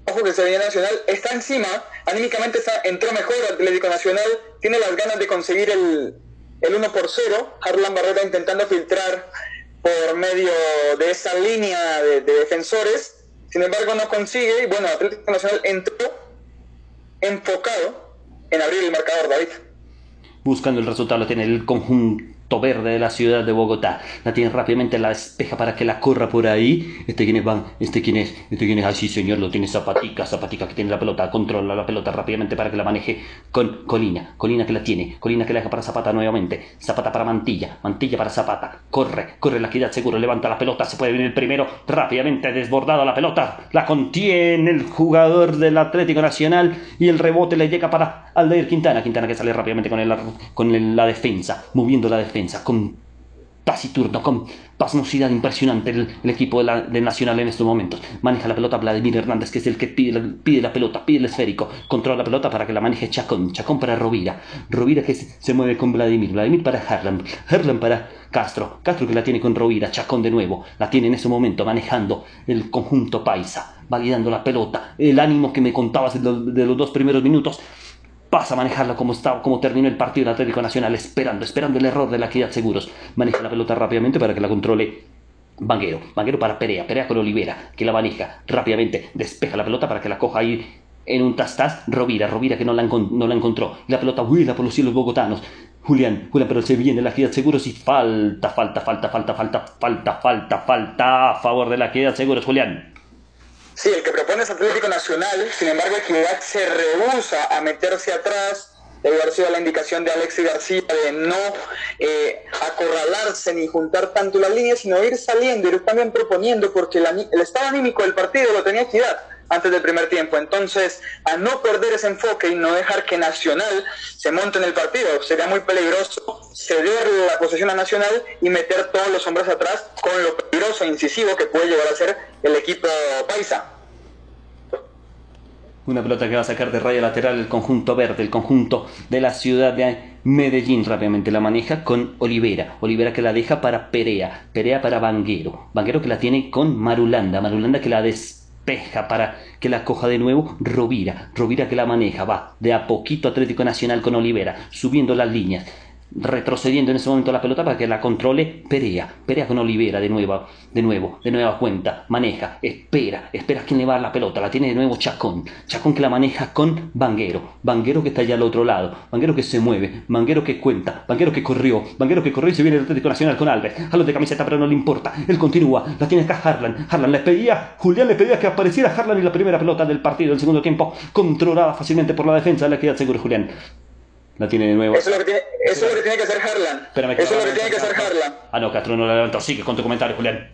ojo que Sevilla Nacional está encima, anímicamente está, entró mejor Atlético Nacional, tiene las ganas de conseguir el, el 1 por 0, Harlan Barrera intentando filtrar por medio de esa línea de, defensores, sin embargo no consigue, y bueno, Atlético Nacional entró enfocado en abrir el marcador, David. Buscando el resultado, tiene el conjunto verde de la ciudad de Bogotá. La tiene rápidamente, la despeja para que la corra por ahí. Este quién es, van, este quién es, este quién es, así señor, lo tiene Zapatica, Zapatica que tiene la pelota, controla la pelota rápidamente para que la maneje con Colina, Colina que la tiene, Colina que la deja para Zapata nuevamente, Zapata para Mantilla, Mantilla para Zapata, corre, corre la equidad seguro, levanta la pelota, se puede venir el primero, rápidamente desbordada la pelota, la contiene el jugador del Atlético Nacional y el rebote le llega para Aldair Quintana, Quintana que sale rápidamente con, el, con la defensa, moviendo la defensa con taciturno, con pasmosidad impresionante el, equipo de, Nacional en estos momentos. Maneja la pelota Vladimir Hernández, que es el que pide, pide la pelota, pide el esférico, controla la pelota para que la maneje Chacón, Chacón para Rovira, Rovira que se, mueve con Vladimir, Vladimir para Harlan, Harlan para Castro, Castro que la tiene con Rovira, Chacón de nuevo, la tiene en ese momento manejando el conjunto paisa, validando la pelota, el ánimo que me contabas de los dos primeros minutos, pasa a manejarla como, está, como terminó el partido del Atlético Nacional, esperando, esperando el error de la equidad seguros. Maneja la pelota rápidamente para que la controle Banguero. Banguero para Perea, Perea con Olivera, que la maneja rápidamente, despeja la pelota para que la coja ahí en un tastas. Rovira, Rovira que no la, no la encontró. La pelota vuela por los cielos bogotanos. Julián, Julián, pero se viene la equidad seguros y falta, falta, falta, falta, falta, falta, falta, falta a favor de la equidad seguros, Julián. Sí, el que propone es Atlético Nacional, sin embargo Equidad se rehúsa a meterse atrás, debe haber sido la indicación de Alexis García de no eh, acorralarse ni juntar tanto las líneas, sino ir saliendo, ir también proponiendo, porque el estado anímico del partido lo tenía Equidad antes del primer tiempo. Entonces, a no perder ese enfoque y no dejar que Nacional se monte en el partido, sería muy peligroso ceder la posesión a Nacional y meter todos los hombres atrás con lo peligroso e incisivo que puede llegar a ser el equipo paisa. Una pelota que va a sacar de raya lateral el conjunto verde, el conjunto de la ciudad de Medellín rápidamente la maneja con Olivera. Olivera que la deja para Perea. Perea para Vanguero. Vanguero que la tiene con Marulanda. Marulanda que la des pesca para que la coja de nuevo Rovira. Rovira que la maneja, va de a poquito Atlético Nacional con Olivera, subiendo las líneas retrocediendo en ese momento la pelota para que la controle Perea. Perea con Olivera de nuevo, de nuevo, de nueva cuenta. Maneja, espera, espera a quién le va la pelota. La tiene de nuevo Chacón. Chacón que la maneja con Vanguero. Vanguero que está allá al otro lado. Vanguero que se mueve. Vanguero que cuenta. Vanguero que corrió. Vanguero que corrió y se viene el Atlético Nacional con Alves. A los de camiseta, pero no le importa. Él continúa. La tiene acá Harlan. Harlan le pedía, Julián le pedía que apareciera Harlan y la primera pelota del partido, el segundo tiempo, controlada fácilmente por la defensa de la equidad seguro Julián. La tiene de nuevo. Eso es lo que tiene, eso es lo que, tiene que hacer Harlan. eso es lo que tiene que hacer Harlan. Ah, no, Castro no la levantó. Sigue con tu comentario, Julián.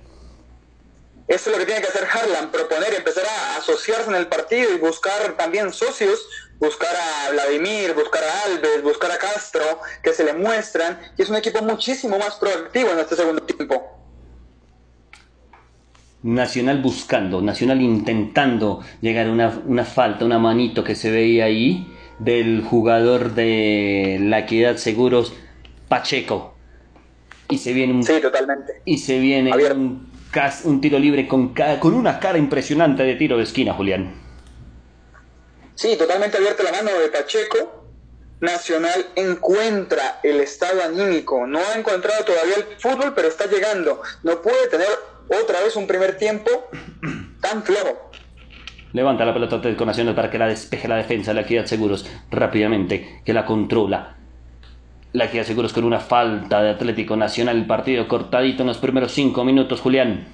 Eso es lo que tiene que hacer Harlan, proponer, empezar a asociarse en el partido y buscar también socios, buscar a Vladimir, buscar a Alves, buscar a Castro, que se le muestran, y es un equipo muchísimo más proactivo en este segundo tiempo. Nacional buscando, Nacional intentando llegar a una, una falta, una manito que se veía ahí, del jugador de la Equidad Seguros, Pacheco. Y se viene un, sí, totalmente. Y se viene un, un, tiro libre con, con una cara impresionante de tiro de esquina, Julián. Sí, totalmente abierta la mano de Pacheco. Nacional encuentra el estado anímico. No ha encontrado todavía el fútbol, pero está llegando. No puede tener otra vez un primer tiempo tan flojo. Levanta la pelota Atlético Nacional para que la despeje la defensa. La Equidad Seguros rápidamente, que la controla. La Equidad Seguros con una falta de Atlético Nacional. El partido cortadito en los primeros cinco minutos, Julián.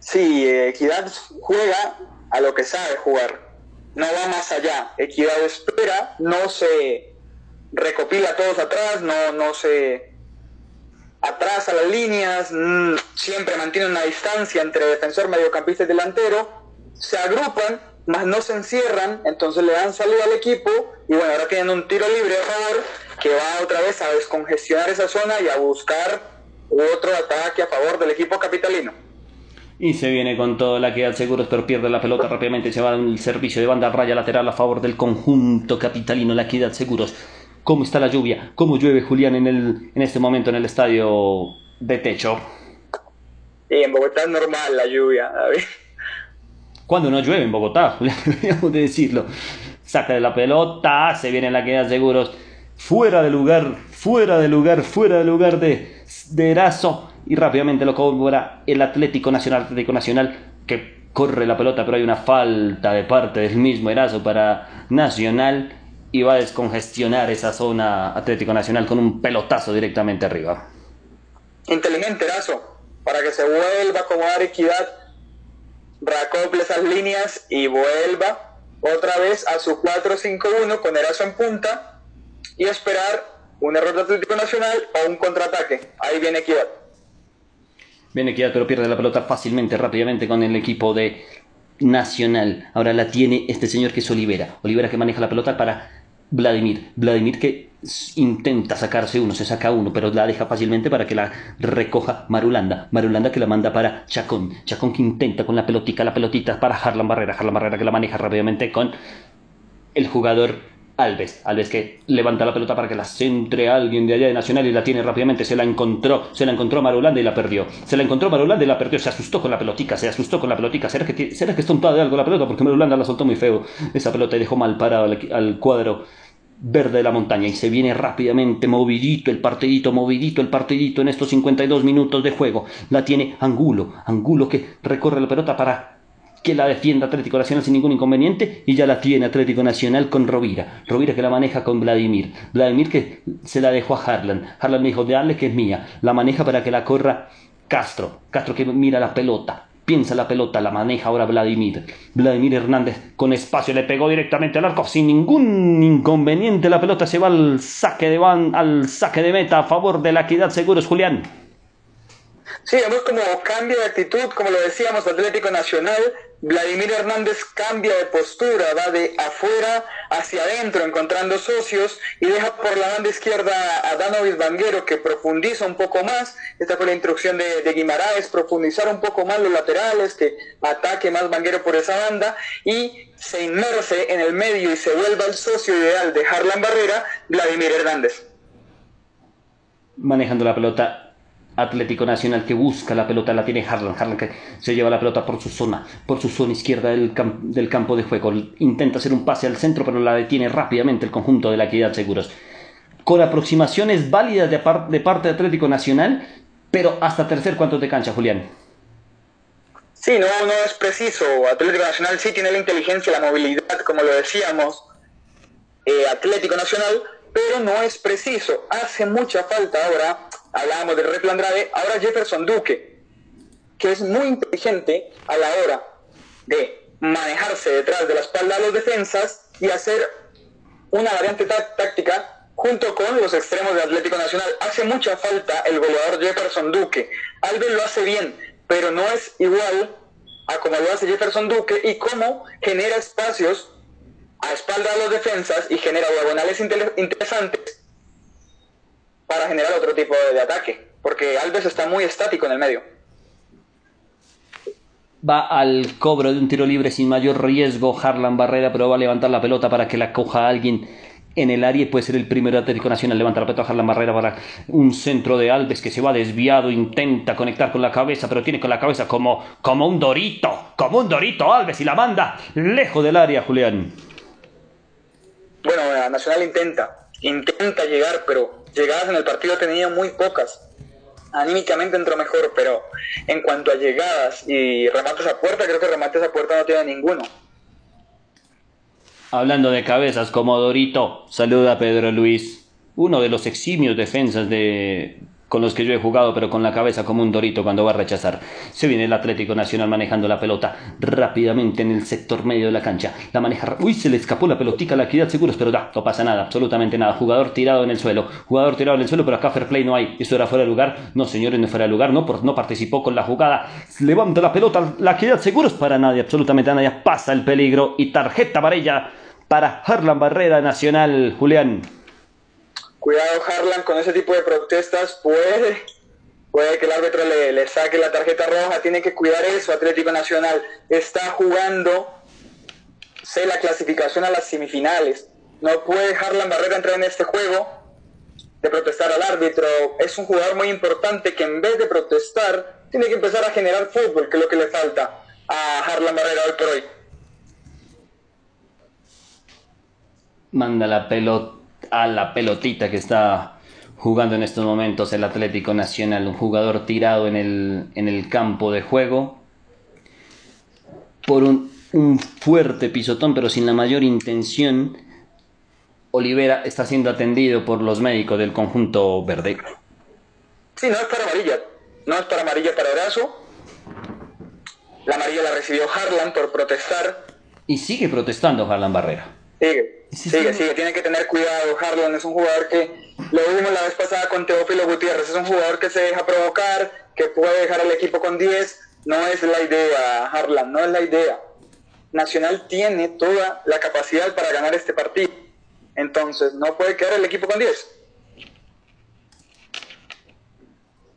Sí, Equidad juega a lo que sabe jugar. No va más allá. Equidad espera, no se recopila todos atrás, no, no se atrasa las líneas, mm, siempre mantiene una distancia entre defensor, mediocampista y delantero se agrupan, más no se encierran, entonces le dan salida al equipo y bueno, ahora tienen un tiro libre a favor que va otra vez a descongestionar esa zona y a buscar otro ataque a favor del equipo capitalino. Y se viene con toda la que al Seguros, pero pierde la pelota rápidamente. Se va el servicio de banda raya lateral a favor del conjunto capitalino, la Equidad Seguros. ¿Cómo está la lluvia? ¿Cómo llueve Julián en, el, en este momento en el estadio de techo? Sí, en Bogotá es normal la lluvia, David cuando no llueve en Bogotá, deberíamos de decirlo. Saca de la pelota, se viene la queda seguros, fuera de lugar, fuera de lugar, fuera de lugar de, de Erazo y rápidamente lo cobra el Atlético Nacional, Atlético Nacional que corre la pelota, pero hay una falta de parte del mismo Erazo para Nacional y va a descongestionar esa zona Atlético Nacional con un pelotazo directamente arriba. Inteligente, Erazo, para que se vuelva a acomodar equidad, racople esas líneas y vuelva otra vez a su 4-5-1 con Erazo en punta y esperar un error de Atlético Nacional o un contraataque. Ahí viene equidad. Viene equidad, pero pierde la pelota fácilmente, rápidamente con el equipo de Nacional. Ahora la tiene este señor que es Olivera. Olivera que maneja la pelota para Vladimir. Vladimir que intenta sacarse uno, se saca uno, pero la deja fácilmente para que la recoja Marulanda. Marulanda que la manda para Chacón. Chacón que intenta con la pelotita, la pelotita para Harlan Barrera. Harlan Barrera que la maneja rápidamente con el jugador Alves, Alves que levanta la pelota para que la centre alguien de allá de Nacional y la tiene rápidamente, se la encontró, se la encontró Marulanda y la perdió. Se la encontró Marulanda y la perdió, se asustó con la pelotica, se asustó con la pelotica. ¿Será que, será que está untada de algo la pelota? Porque Marulanda la soltó muy feo esa pelota y dejó mal parado al, cuadro verde de la montaña y se viene rápidamente movidito el partidito, movidito el partidito en estos 52 minutos de juego. La tiene Angulo, Angulo que recorre la pelota para que la defienda Atlético Nacional sin ningún inconveniente y ya la tiene Atlético Nacional con Rovira. Rovira que la maneja con Vladimir. Vladimir que se la dejó a Harlan. Harlan me dijo, dale que es mía. La maneja para que la corra Castro. Castro que mira la pelota. Piensa la pelota, la maneja ahora Vladimir. Vladimir Hernández con espacio le pegó directamente al arco sin ningún inconveniente. La pelota se va al saque de van, al saque de meta a favor de la equidad seguros, Julián. Sí, vemos como cambio de actitud, como lo decíamos, Atlético Nacional. Vladimir Hernández cambia de postura, va de afuera hacia adentro, encontrando socios y deja por la banda izquierda a Danovis Vanguero que profundiza un poco más. Esta fue la instrucción de, de Guimaraes, profundizar un poco más los laterales, que ataque más Vanguero por esa banda y se inmerse en el medio y se vuelva el socio ideal de Harlan Barrera, Vladimir Hernández. Manejando la pelota Atlético Nacional que busca la pelota, la tiene Harlan, Harlan que se lleva la pelota por su zona, por su zona izquierda del, del campo de juego, intenta hacer un pase al centro pero la detiene rápidamente el conjunto de la Equidad Seguros. Con aproximaciones válidas de, de parte de Atlético Nacional, pero hasta tercer cuánto de cancha, Julián. Sí, no, no es preciso. Atlético Nacional sí tiene la inteligencia, la movilidad, como lo decíamos. Eh, Atlético Nacional, pero no es preciso. Hace mucha falta ahora hablábamos de Reto Andrade, ahora Jefferson Duque, que es muy inteligente a la hora de manejarse detrás de la espalda de los defensas y hacer una variante táctica junto con los extremos de Atlético Nacional. Hace mucha falta el goleador Jefferson Duque. Alves lo hace bien, pero no es igual a como lo hace Jefferson Duque y cómo genera espacios a espalda de los defensas y genera diagonales interesantes para generar otro tipo de, ataque, porque Alves está muy estático en el medio. Va al cobro de un tiro libre sin mayor riesgo Harlan Barrera, pero va a levantar la pelota para que la coja alguien en el área y puede ser el primero Atlético Nacional. Levanta la pelota a Harlan Barrera para un centro de Alves que se va desviado, intenta conectar con la cabeza, pero tiene con la cabeza como, como un dorito, como un dorito Alves y la manda lejos del área, Julián. Bueno, Nacional intenta, intenta llegar, pero llegadas en el partido ha tenido muy pocas. Anímicamente entró mejor, pero en cuanto a llegadas y remates a puerta, creo que remates a puerta no tiene ninguno. Hablando de cabezas, como Dorito, saluda a Pedro Luis, uno de los eximios defensas de, con los que yo he jugado, pero con la cabeza como un dorito cuando va a rechazar. Se viene el Atlético Nacional manejando la pelota rápidamente en el sector medio de la cancha. La maneja. Uy, se le escapó la pelotica a la equidad seguros, pero da, no pasa nada, absolutamente nada. Jugador tirado en el suelo, jugador tirado en el suelo, pero acá fair play no hay. Eso era fuera de lugar. No, señores, no fuera de lugar, no, no participó con la jugada. Levanta la pelota, la equidad seguros para nadie, absolutamente nadie. Pasa el peligro y tarjeta amarilla para Harlan Barrera Nacional, Julián. Cuidado Harlan con ese tipo de protestas, puede, puede que el árbitro le, saque la tarjeta roja, tiene que cuidar eso, Atlético Nacional. Está jugando sé la clasificación a las semifinales, no puede Harlan Barrera entrar en este juego de protestar al árbitro, es un jugador muy importante que en vez de protestar, tiene que empezar a generar fútbol, que es lo que le falta a Harlan Barrera hoy por hoy. Manda la pelota a la pelotita que está jugando en estos momentos el Atlético Nacional, un jugador tirado en el, en el campo de juego por un, un fuerte pisotón, pero sin la mayor intención Olivera está siendo atendido por los médicos del conjunto verde. Sí, no es para amarilla. No es para amarilla para brazo. La amarilla la recibió Harlan por protestar. Y sigue protestando Harlan Barrera. Sigue, sigue, sigue. Tiene que tener cuidado. Harlan es un jugador que lo vimos la vez pasada con Teófilo Gutiérrez. Es un jugador que se deja provocar, que puede dejar al equipo con 10. No es la idea, Harlan, no es la idea. Nacional tiene toda la capacidad para ganar este partido. Entonces, no puede quedar el equipo con 10.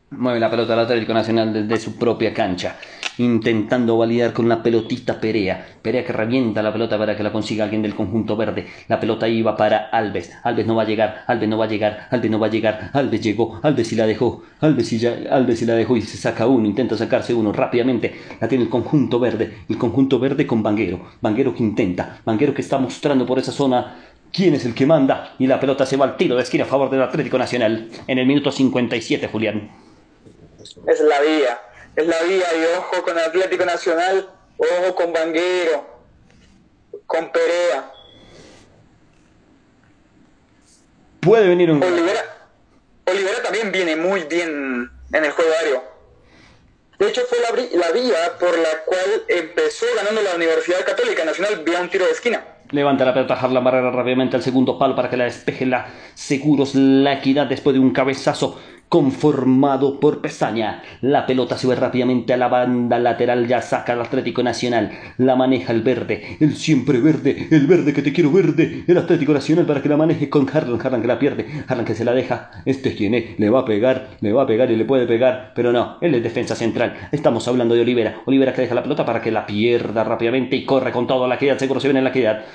Mueve la pelota al Atlético Nacional desde su propia cancha intentando validar con una pelotita Perea. Perea que revienta la pelota para que la consiga alguien del conjunto verde. La pelota iba para Alves. Alves no va a llegar, Alves no va a llegar, Alves no va a llegar. Alves llegó, Alves y la dejó. Alves y, ya, Alves y la dejó y se saca uno, intenta sacarse uno rápidamente. La tiene el conjunto verde. El conjunto verde con Banguero. Banguero que intenta. Banguero que está mostrando por esa zona quién es el que manda. Y la pelota se va al tiro de esquina a favor del Atlético Nacional en el minuto 57, Julián. Es la vía es la vía y ojo con Atlético Nacional, ojo con Banguero, con Perea. Puede venir un... Olivera, Olivera también viene muy bien en el juego aéreo. De hecho, fue la, vía por la cual empezó ganando la Universidad Católica Nacional vía un tiro de esquina. Levanta la pelota la Barrera rápidamente al segundo palo para que la despeje la Seguros La Equidad después de un cabezazo conformado por Pestaña. La pelota se ve rápidamente a la banda lateral, ya saca el Atlético Nacional. La maneja el verde, el siempre verde, el verde que te quiero verde. El Atlético Nacional para que la maneje con Harlan. Harlan que la pierde, Harlan que se la deja. Este tiene, le va a pegar, le va a pegar y le puede pegar, pero no, él es defensa central. Estamos hablando de Olivera. Olivera que deja la pelota para que la pierda rápidamente y corre con todo la equidad. Seguro se viene en la equidad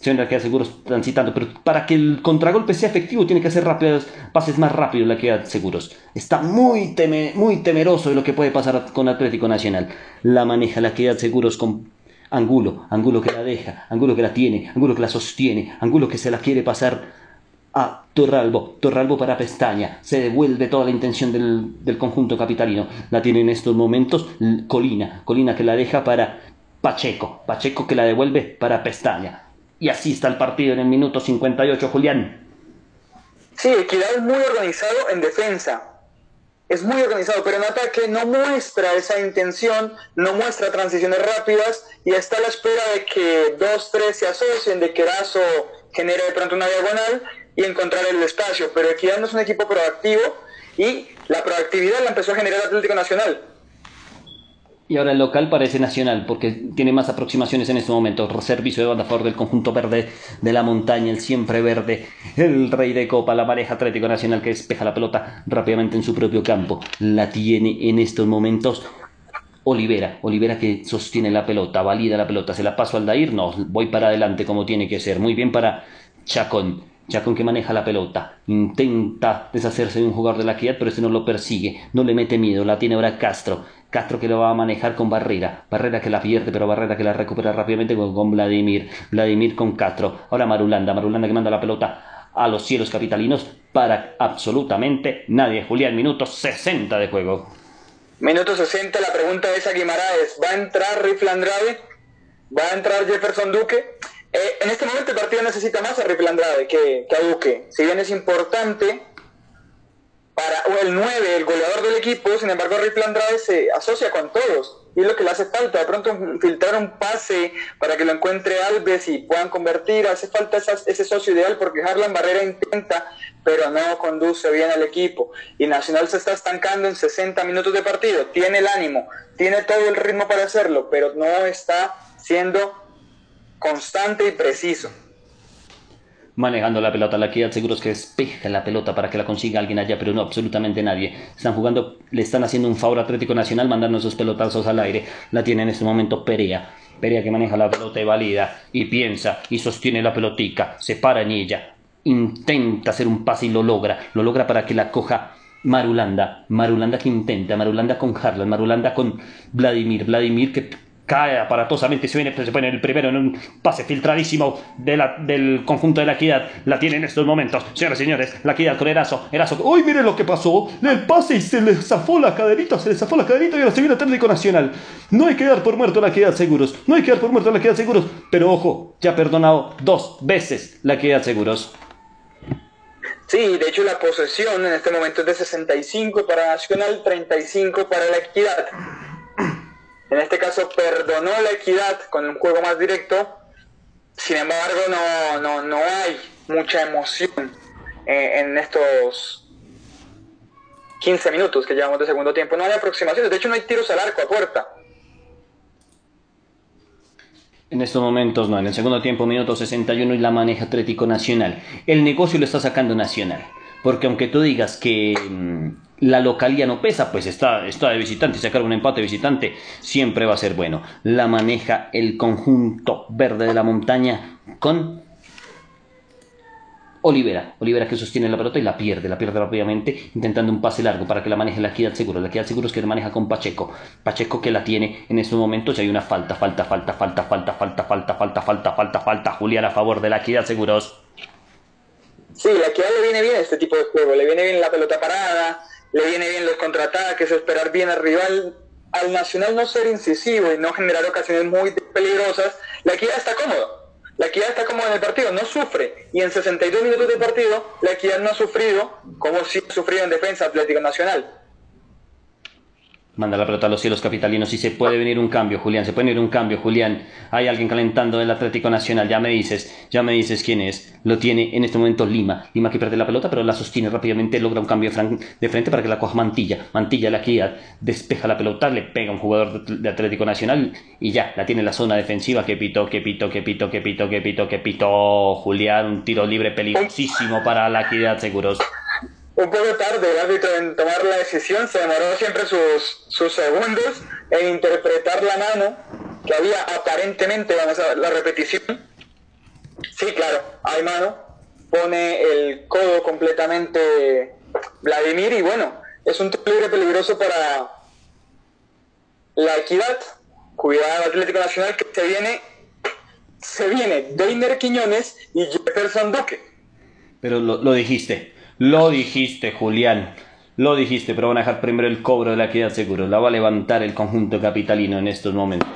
se que seguros transitando, pero para que el contragolpe sea efectivo tiene que hacer rápidos, pases más rápidos la queda seguros. Está muy, muy temeroso de lo que puede pasar con Atlético Nacional. La maneja la queda seguros con Angulo, Angulo que la deja, Angulo que la tiene, Angulo que la sostiene, Angulo que se la quiere pasar a Torralbo, Torralbo para Pestaña, se devuelve toda la intención del, del conjunto capitalino, la tiene en estos momentos Colina, Colina que la deja para Pacheco, Pacheco que la devuelve para Pestaña, y así está el partido en el minuto 58, Julián. Sí, Equidad es muy organizado en defensa. Es muy organizado, pero en ataque no muestra esa intención, no muestra transiciones rápidas y está a la espera de que dos, tres se asocien, de que Erazo genere de pronto una diagonal y encontrar el espacio. Pero Equidad no es un equipo proactivo y la proactividad la empezó a generar Atlético Nacional. Y ahora el local parece nacional porque tiene más aproximaciones en este momento. Servicio de banda favor del conjunto verde de la montaña, el siempre verde, el rey de copa, la pareja Atlético Nacional que despeja la pelota rápidamente en su propio campo. La tiene en estos momentos Olivera. Olivera que sostiene la pelota, valida la pelota. ¿Se la paso al Dair? No, voy para adelante como tiene que ser. Muy bien para Chacón. Chacón que maneja la pelota, intenta deshacerse de un jugador de la equidad, pero este no lo persigue, no le mete miedo, la tiene ahora Castro. Castro que lo va a manejar con Barrera. Barrera que la pierde, pero Barrera que la recupera rápidamente con, Vladimir. Vladimir con Castro. Ahora Marulanda. Marulanda que manda la pelota a los cielos capitalinos para absolutamente nadie. Julián, minuto 60 de juego. Minuto 60, la pregunta es a Guimaraes. ¿Va a entrar Rifle Andrade? ¿Va a entrar Jefferson Duque? Eh, en este momento el partido necesita más a Rifle Andrade que, que a Duque. Si bien es importante para el 9, el goleador del equipo, sin embargo Rifle Andrade se asocia con todos. Y es lo que le hace falta, de pronto filtrar un pase para que lo encuentre Alves y puedan convertir, hace falta ese socio ideal porque Harlan Barrera intenta, pero no conduce bien al equipo. Y Nacional se está estancando en 60 minutos de partido, tiene el ánimo, tiene todo el ritmo para hacerlo, pero no está siendo constante y preciso manejando la pelota. La equidad seguros que despeja la pelota para que la consiga alguien allá, pero no absolutamente nadie. Están jugando, le están haciendo un favor Atlético Nacional mandando esos pelotazos al aire. La tiene en este momento Perea. Perea que maneja la pelota y valida y piensa y sostiene la pelotica, se para en ella, intenta hacer un pase y lo logra. Lo logra para que la coja Marulanda. Marulanda que intenta, Marulanda con Harlan, Marulanda con Vladimir, Vladimir que cae aparatosamente, se, viene, se pone el primero en un pase filtradísimo del conjunto de la equidad. La tiene en estos momentos. Señoras y señores, la equidad con Erazo. Erazo. ¡Uy, mire lo que pasó! El pase y se le zafó la caderita, se le zafó la caderita y ahora se viene Atlético Nacional. No hay que dar por muerto la equidad seguros. No hay que dar por muerto la equidad seguros. Pero ojo, ya ha perdonado dos veces la equidad seguros. Sí, de hecho la posesión en este momento es de 65 para Nacional, 35 para la equidad. En este caso perdonó la equidad con un juego más directo, sin embargo no, no, no hay mucha emoción eh, en estos 15 minutos que llevamos de segundo tiempo. No hay aproximaciones, de hecho no hay tiros al arco a puerta. En estos momentos no, en el segundo tiempo, minuto 61 y la maneja Atlético Nacional. El negocio lo está sacando Nacional. Porque aunque tú digas que mm, la localía no pesa, pues está, está de visitante, sacar un empate de visitante siempre va a ser bueno. La maneja el conjunto verde de la montaña con Olivera, Olivera que sostiene la pelota y la pierde, la pierde rápidamente intentando un pase largo para que la maneje la Equidad Seguro. La Equidad Seguro es que la maneja con Pacheco. Pacheco que la tiene en estos momentos y hay una falta, falta, falta, falta, falta, falta, falta, falta, falta, falta, falta. Julián a favor de la Equidad Seguros. Sí, la Equidad le viene bien este tipo de juego, le viene bien la pelota parada, le viene bien los contraataques, esperar bien al rival, al Nacional no ser incisivo y no generar ocasiones muy peligrosas, la Equidad está cómodo. La Equidad está cómoda en el partido, no sufre. Y en 62 minutos de partido, la Equidad no ha sufrido como si ha sufrido en defensa Atlético Nacional. Manda la pelota a los cielos capitalinos y se puede venir un cambio, Julián. Se puede venir un cambio, Julián. Hay alguien calentando el Atlético Nacional. Ya me dices, ya me dices quién es. Lo tiene en este momento Lima. Lima que pierde la pelota, pero la sostiene rápidamente. Logra un cambio de frente para que la coja Mantilla. Mantilla la guía, despeja la pelota, le pega un jugador de Atlético Nacional y ya, la tiene en la zona defensiva. Que pito, que pito, que pito, que pito, que pito, que pito. Julián, un tiro libre peligrosísimo para la equidad, seguros un poco tarde el árbitro en tomar la decisión, se demoró siempre sus, segundos en interpretar la mano que había aparentemente, vamos a la repetición. Sí, claro, hay mano, pone el codo completamente Vladimir y bueno, es un libre peligroso para la equidad. Cuidado Atlético Nacional que se viene, se viene Deiner Quiñones y Jefferson Duque. Pero lo dijiste, lo dijiste, Julián. Lo dijiste, pero van a dejar primero el cobro de la equidad seguro. La va a levantar el conjunto capitalino en estos momentos.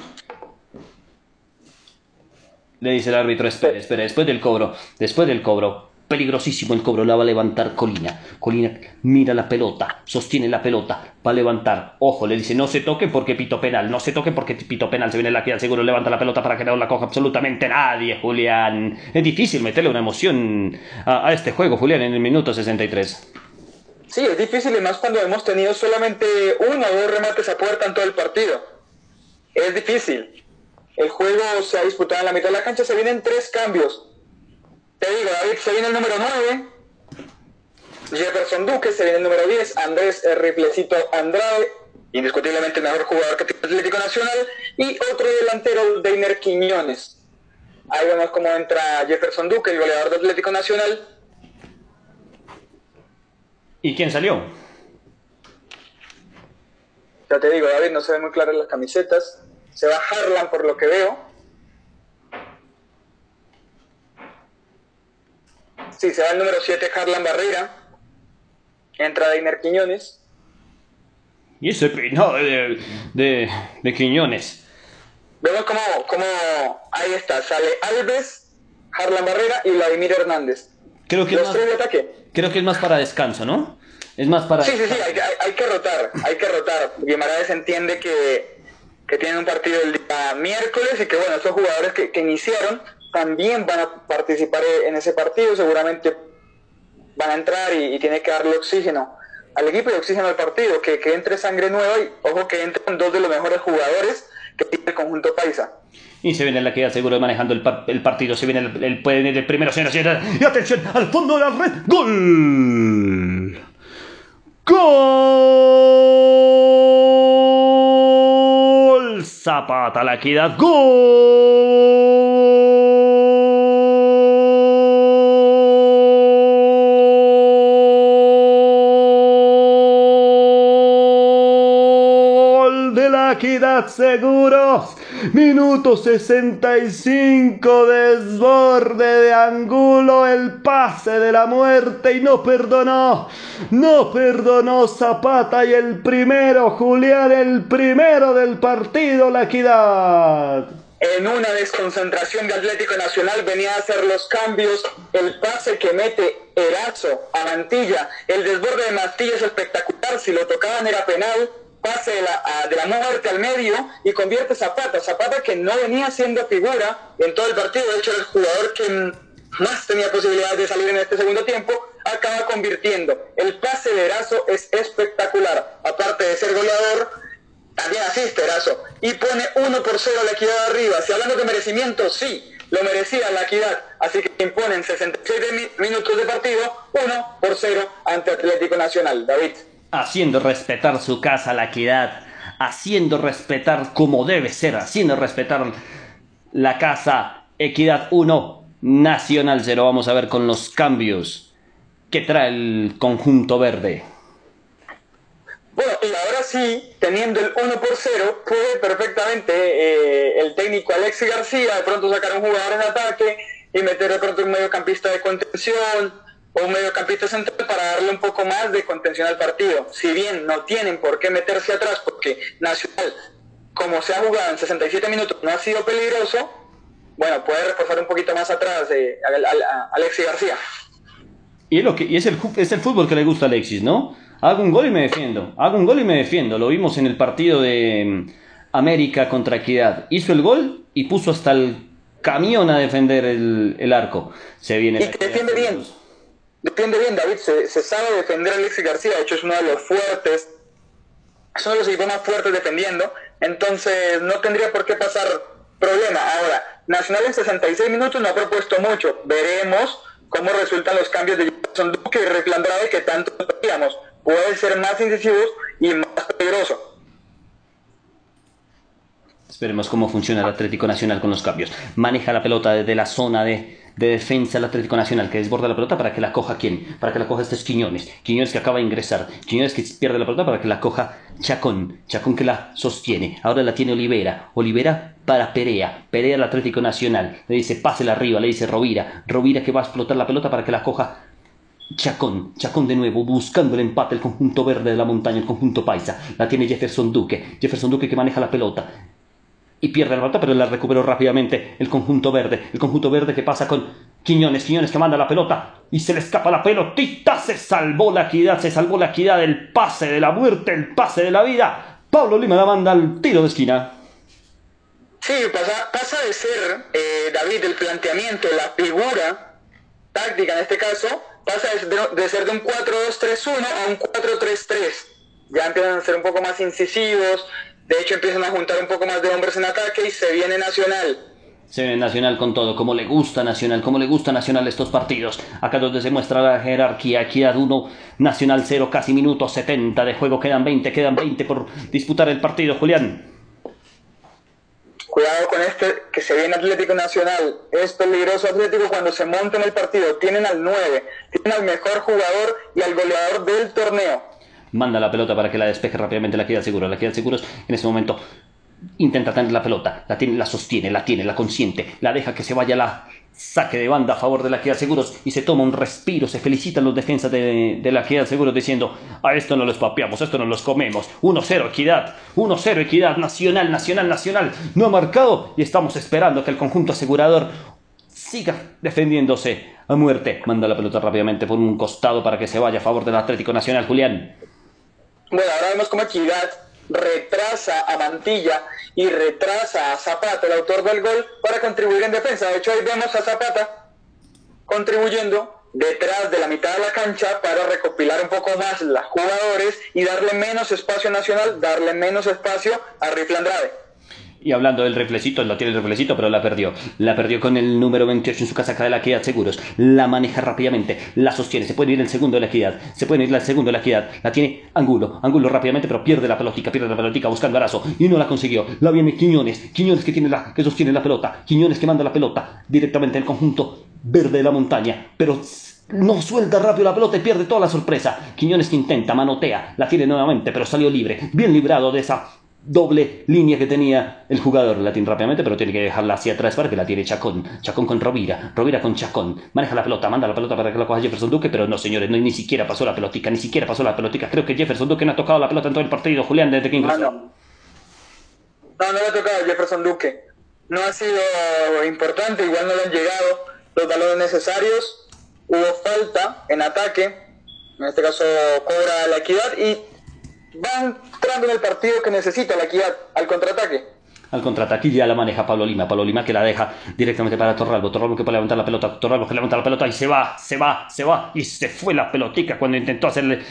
Le dice el árbitro, espere, espere, después del cobro, después del cobro, peligrosísimo el cobro, la va a levantar Colina. Colina mira la pelota, sostiene la pelota, va a levantar. Ojo, le dice, no se toque porque pito penal, no se toque porque pito penal, se viene la equidad seguro, levanta la pelota para que no la coja absolutamente nadie, Julián. Es difícil meterle una emoción a, a este juego, Julián, en el minuto 63. Sí, es difícil y más cuando hemos tenido solamente uno o dos remates a puerta en todo el partido. Es difícil. El juego se ha disputado en la mitad de la cancha, se vienen tres cambios. Te digo, David, se viene el número 9, Jefferson Duque, se viene el número 10, Andrés Riplecito Andrade, indiscutiblemente el mejor jugador que tiene Atlético Nacional, y otro delantero, Deiner Quiñones. Ahí vemos cómo entra Jefferson Duque, el goleador del Atlético Nacional, ¿Y quién salió? Ya te digo, David, no se ven muy claras las camisetas. Se va Harlan por lo que veo. Sí, se va el número 7, Harlan Barrera. Entra Deiner Quiñones. Y ese peinado de, de, de Quiñones. Vemos cómo, cómo ahí está, sale Alves, Harlan Barrera y Vladimir Hernández. Creo que, es Los más, tres de ataque. creo que es más para descanso, ¿no? Es más para... Sí, sí, sí, hay, hay- hay que rotar, hay que rotar. Guimaraes entiende que, que tienen un partido el día miércoles y que, bueno, esos jugadores que, que iniciaron también van a participar en ese partido, seguramente van a entrar y, y tiene que darle oxígeno al equipo y oxígeno al partido, que, que entre sangre nueva y, ojo, que entren dos de los mejores jugadores que tiene el conjunto paisa. Y se viene la queda seguro manejando el, el partido. Se viene el, el, puede venir el primero, señoras y. Y atención, al fondo de la red. ¡Gol! ¡Gol! Zapata la equidad. ¡Gol! de la equidad seguros. Minuto 65, desborde de Angulo, el pase de la muerte y no perdonó. No perdonó Zapata y el primero, Julián, el primero del partido, la equidad en una desconcentración de Atlético Nacional venía a hacer los cambios, el pase que mete Erazo a Mantilla, el desborde de Mantilla es espectacular, si lo tocaban era penal, pase de la, de la muerte al medio y convierte Zapata, Zapata que no venía siendo figura en todo el partido, de hecho el jugador que más tenía posibilidades de salir en este segundo tiempo, acaba convirtiendo. El pase de Erazo es espectacular, aparte de ser goleador, también asiste Erazo y pone 1 por 0 a la equidad arriba. Si hablando de merecimiento, sí, lo merecía la equidad. Así que imponen 67 minutos de partido, 1 por 0 ante Atlético Nacional. David. Haciendo respetar su casa, la equidad. Haciendo respetar como debe ser, haciendo respetar la casa. Equidad 1, Nacional 0. Vamos a ver con los cambios que trae el conjunto verde. Bueno, y ahora sí, teniendo el 1 por 0, puede perfectamente eh, el técnico Alexis García de pronto sacar un jugador en ataque y meter de pronto un mediocampista de contención o un mediocampista central para darle un poco más de contención al partido. Si bien no tienen por qué meterse atrás porque Nacional, como se ha jugado en 67 minutos, no ha sido peligroso, bueno, puede reforzar un poquito más atrás eh, a, Alexis García. Y, es, lo que, y es, el, es el fútbol que le gusta a Alexis, ¿no? Hago un gol y me defiendo. Hago un gol y me defiendo. Lo vimos en el partido de mm, América contra Equidad. Hizo el gol y puso hasta el camión a defender el, arco. Se viene. Y defiende bien. Defiende bien, David. Se, sabe defender a Alexis García. De hecho, es uno de los fuertes. Es uno de los equipos más fuertes defendiendo. Entonces, no tendría por qué pasar problema. Ahora, Nacional en 66 minutos no ha propuesto mucho. Veremos cómo resultan los cambios de Jason Duque y Reflandrade que tanto pedíamos puede ser más incisivos y más peligroso. Esperemos cómo funciona el Atlético Nacional con los cambios. Maneja la pelota desde la zona de, defensa del Atlético Nacional, que desborda la pelota para que la coja quién? Para que la coja este es Quiñones. Quiñones que acaba de ingresar. Quiñones que pierde la pelota para que la coja Chacón. Chacón que la sostiene. Ahora la tiene Olivera. Olivera para Perea. Perea al Atlético Nacional. Le dice, pásela arriba. Le dice Rovira. Rovira que va a explotar la pelota para que la coja Chacón, Chacón de nuevo, buscando el empate, el conjunto verde de la montaña, el conjunto paisa. La tiene Jefferson Duque. Jefferson Duque que maneja la pelota. Y pierde la pelota, pero la recuperó rápidamente el conjunto verde. El conjunto verde que pasa con Quiñones. Quiñones que manda la pelota. Y se le escapa la pelotita. Se salvó la equidad. Se salvó la equidad del pase de la muerte, el pase de la vida. Pablo Lima la manda al tiro de esquina. Sí, pasa, pasa de ser, eh, David, el planteamiento, la figura táctica en este caso, pasa de, ser de un 4-2-3-1 a un 4-3-3. Ya empiezan a ser un poco más incisivos, de hecho empiezan a juntar un poco más de hombres en ataque y se viene Nacional. Se viene Nacional con todo, como le gusta Nacional, como le gusta Nacional estos partidos. Acá donde se muestra la jerarquía, equidad 1, Nacional 0, casi minutos 70 de juego, quedan 20, quedan 20 por disputar el partido, Julián. Cuidado con este que se viene Atlético Nacional. Es peligroso Atlético cuando se monta en el partido. Tienen al 9, tienen al mejor jugador y al goleador del torneo. Manda la pelota para que la despeje rápidamente la queda seguro. La queda seguros en ese momento intenta tener la pelota, la, tiene, la sostiene, la tiene, la consiente, la deja que se vaya la saque de banda a favor de la Equidad Seguros y se toma un respiro, se felicitan los defensas de, la Equidad Seguros diciendo, a esto no los papeamos, a esto no los comemos, 1-0 Equidad, 1-0 Equidad, Nacional, Nacional, Nacional, no ha marcado y estamos esperando que el conjunto asegurador siga defendiéndose a muerte. Manda la pelota rápidamente por un costado para que se vaya a favor del Atlético Nacional, Julián. Bueno, ahora vemos como Equidad retrasa a Mantilla y retrasa a Zapata, el autor del gol, para contribuir en defensa. De hecho, ahí vemos a Zapata contribuyendo detrás de la mitad de la cancha para recopilar un poco más los jugadores y darle menos espacio nacional, darle menos espacio a Rifle Andrade. Y hablando del reflecito, lo tiene el reflecito, pero la perdió. La perdió con el número 28 en su casaca de la equidad seguros. La maneja rápidamente, la sostiene. Se puede ir el segundo de la equidad. Se puede ir el segundo de la equidad. La tiene Angulo. Angulo rápidamente, pero pierde la pelotica, pierde la pelotica buscando Arazo. Y no la consiguió. La viene Quiñones. Quiñones que, tiene la, que sostiene la pelota. Quiñones que manda la pelota directamente al conjunto verde de la montaña. Pero no suelta rápido la pelota y pierde toda la sorpresa. Quiñones que intenta, manotea, la tiene nuevamente, pero salió libre. Bien librado de esa doble línea que tenía el jugador. La tiene rápidamente, pero tiene que dejarla hacia atrás para que la tiene Chacón. Chacón con Rovira. Rovira con Chacón. Maneja la pelota, manda la pelota para que la coja Jefferson Duque, pero no, señores, no, ni siquiera pasó la pelotica, ni siquiera pasó la pelotica. Creo que Jefferson Duque no ha tocado la pelota en todo el partido, Julián, desde que ingresó. no. no, no le ha tocado Jefferson Duque. No ha sido importante, igual no le han llegado los balones necesarios. Hubo falta en ataque. En este caso cobra la equidad y van entrando en el partido que necesita la equidad al contraataque. Al contraataque ya la maneja Pablo Lima. Pablo Lima que la deja directamente para Torralbo. Torralbo que puede levantar la pelota. Torralbo que levanta la pelota y se va, se va, se va. Y se fue la pelotica cuando intentó hacerle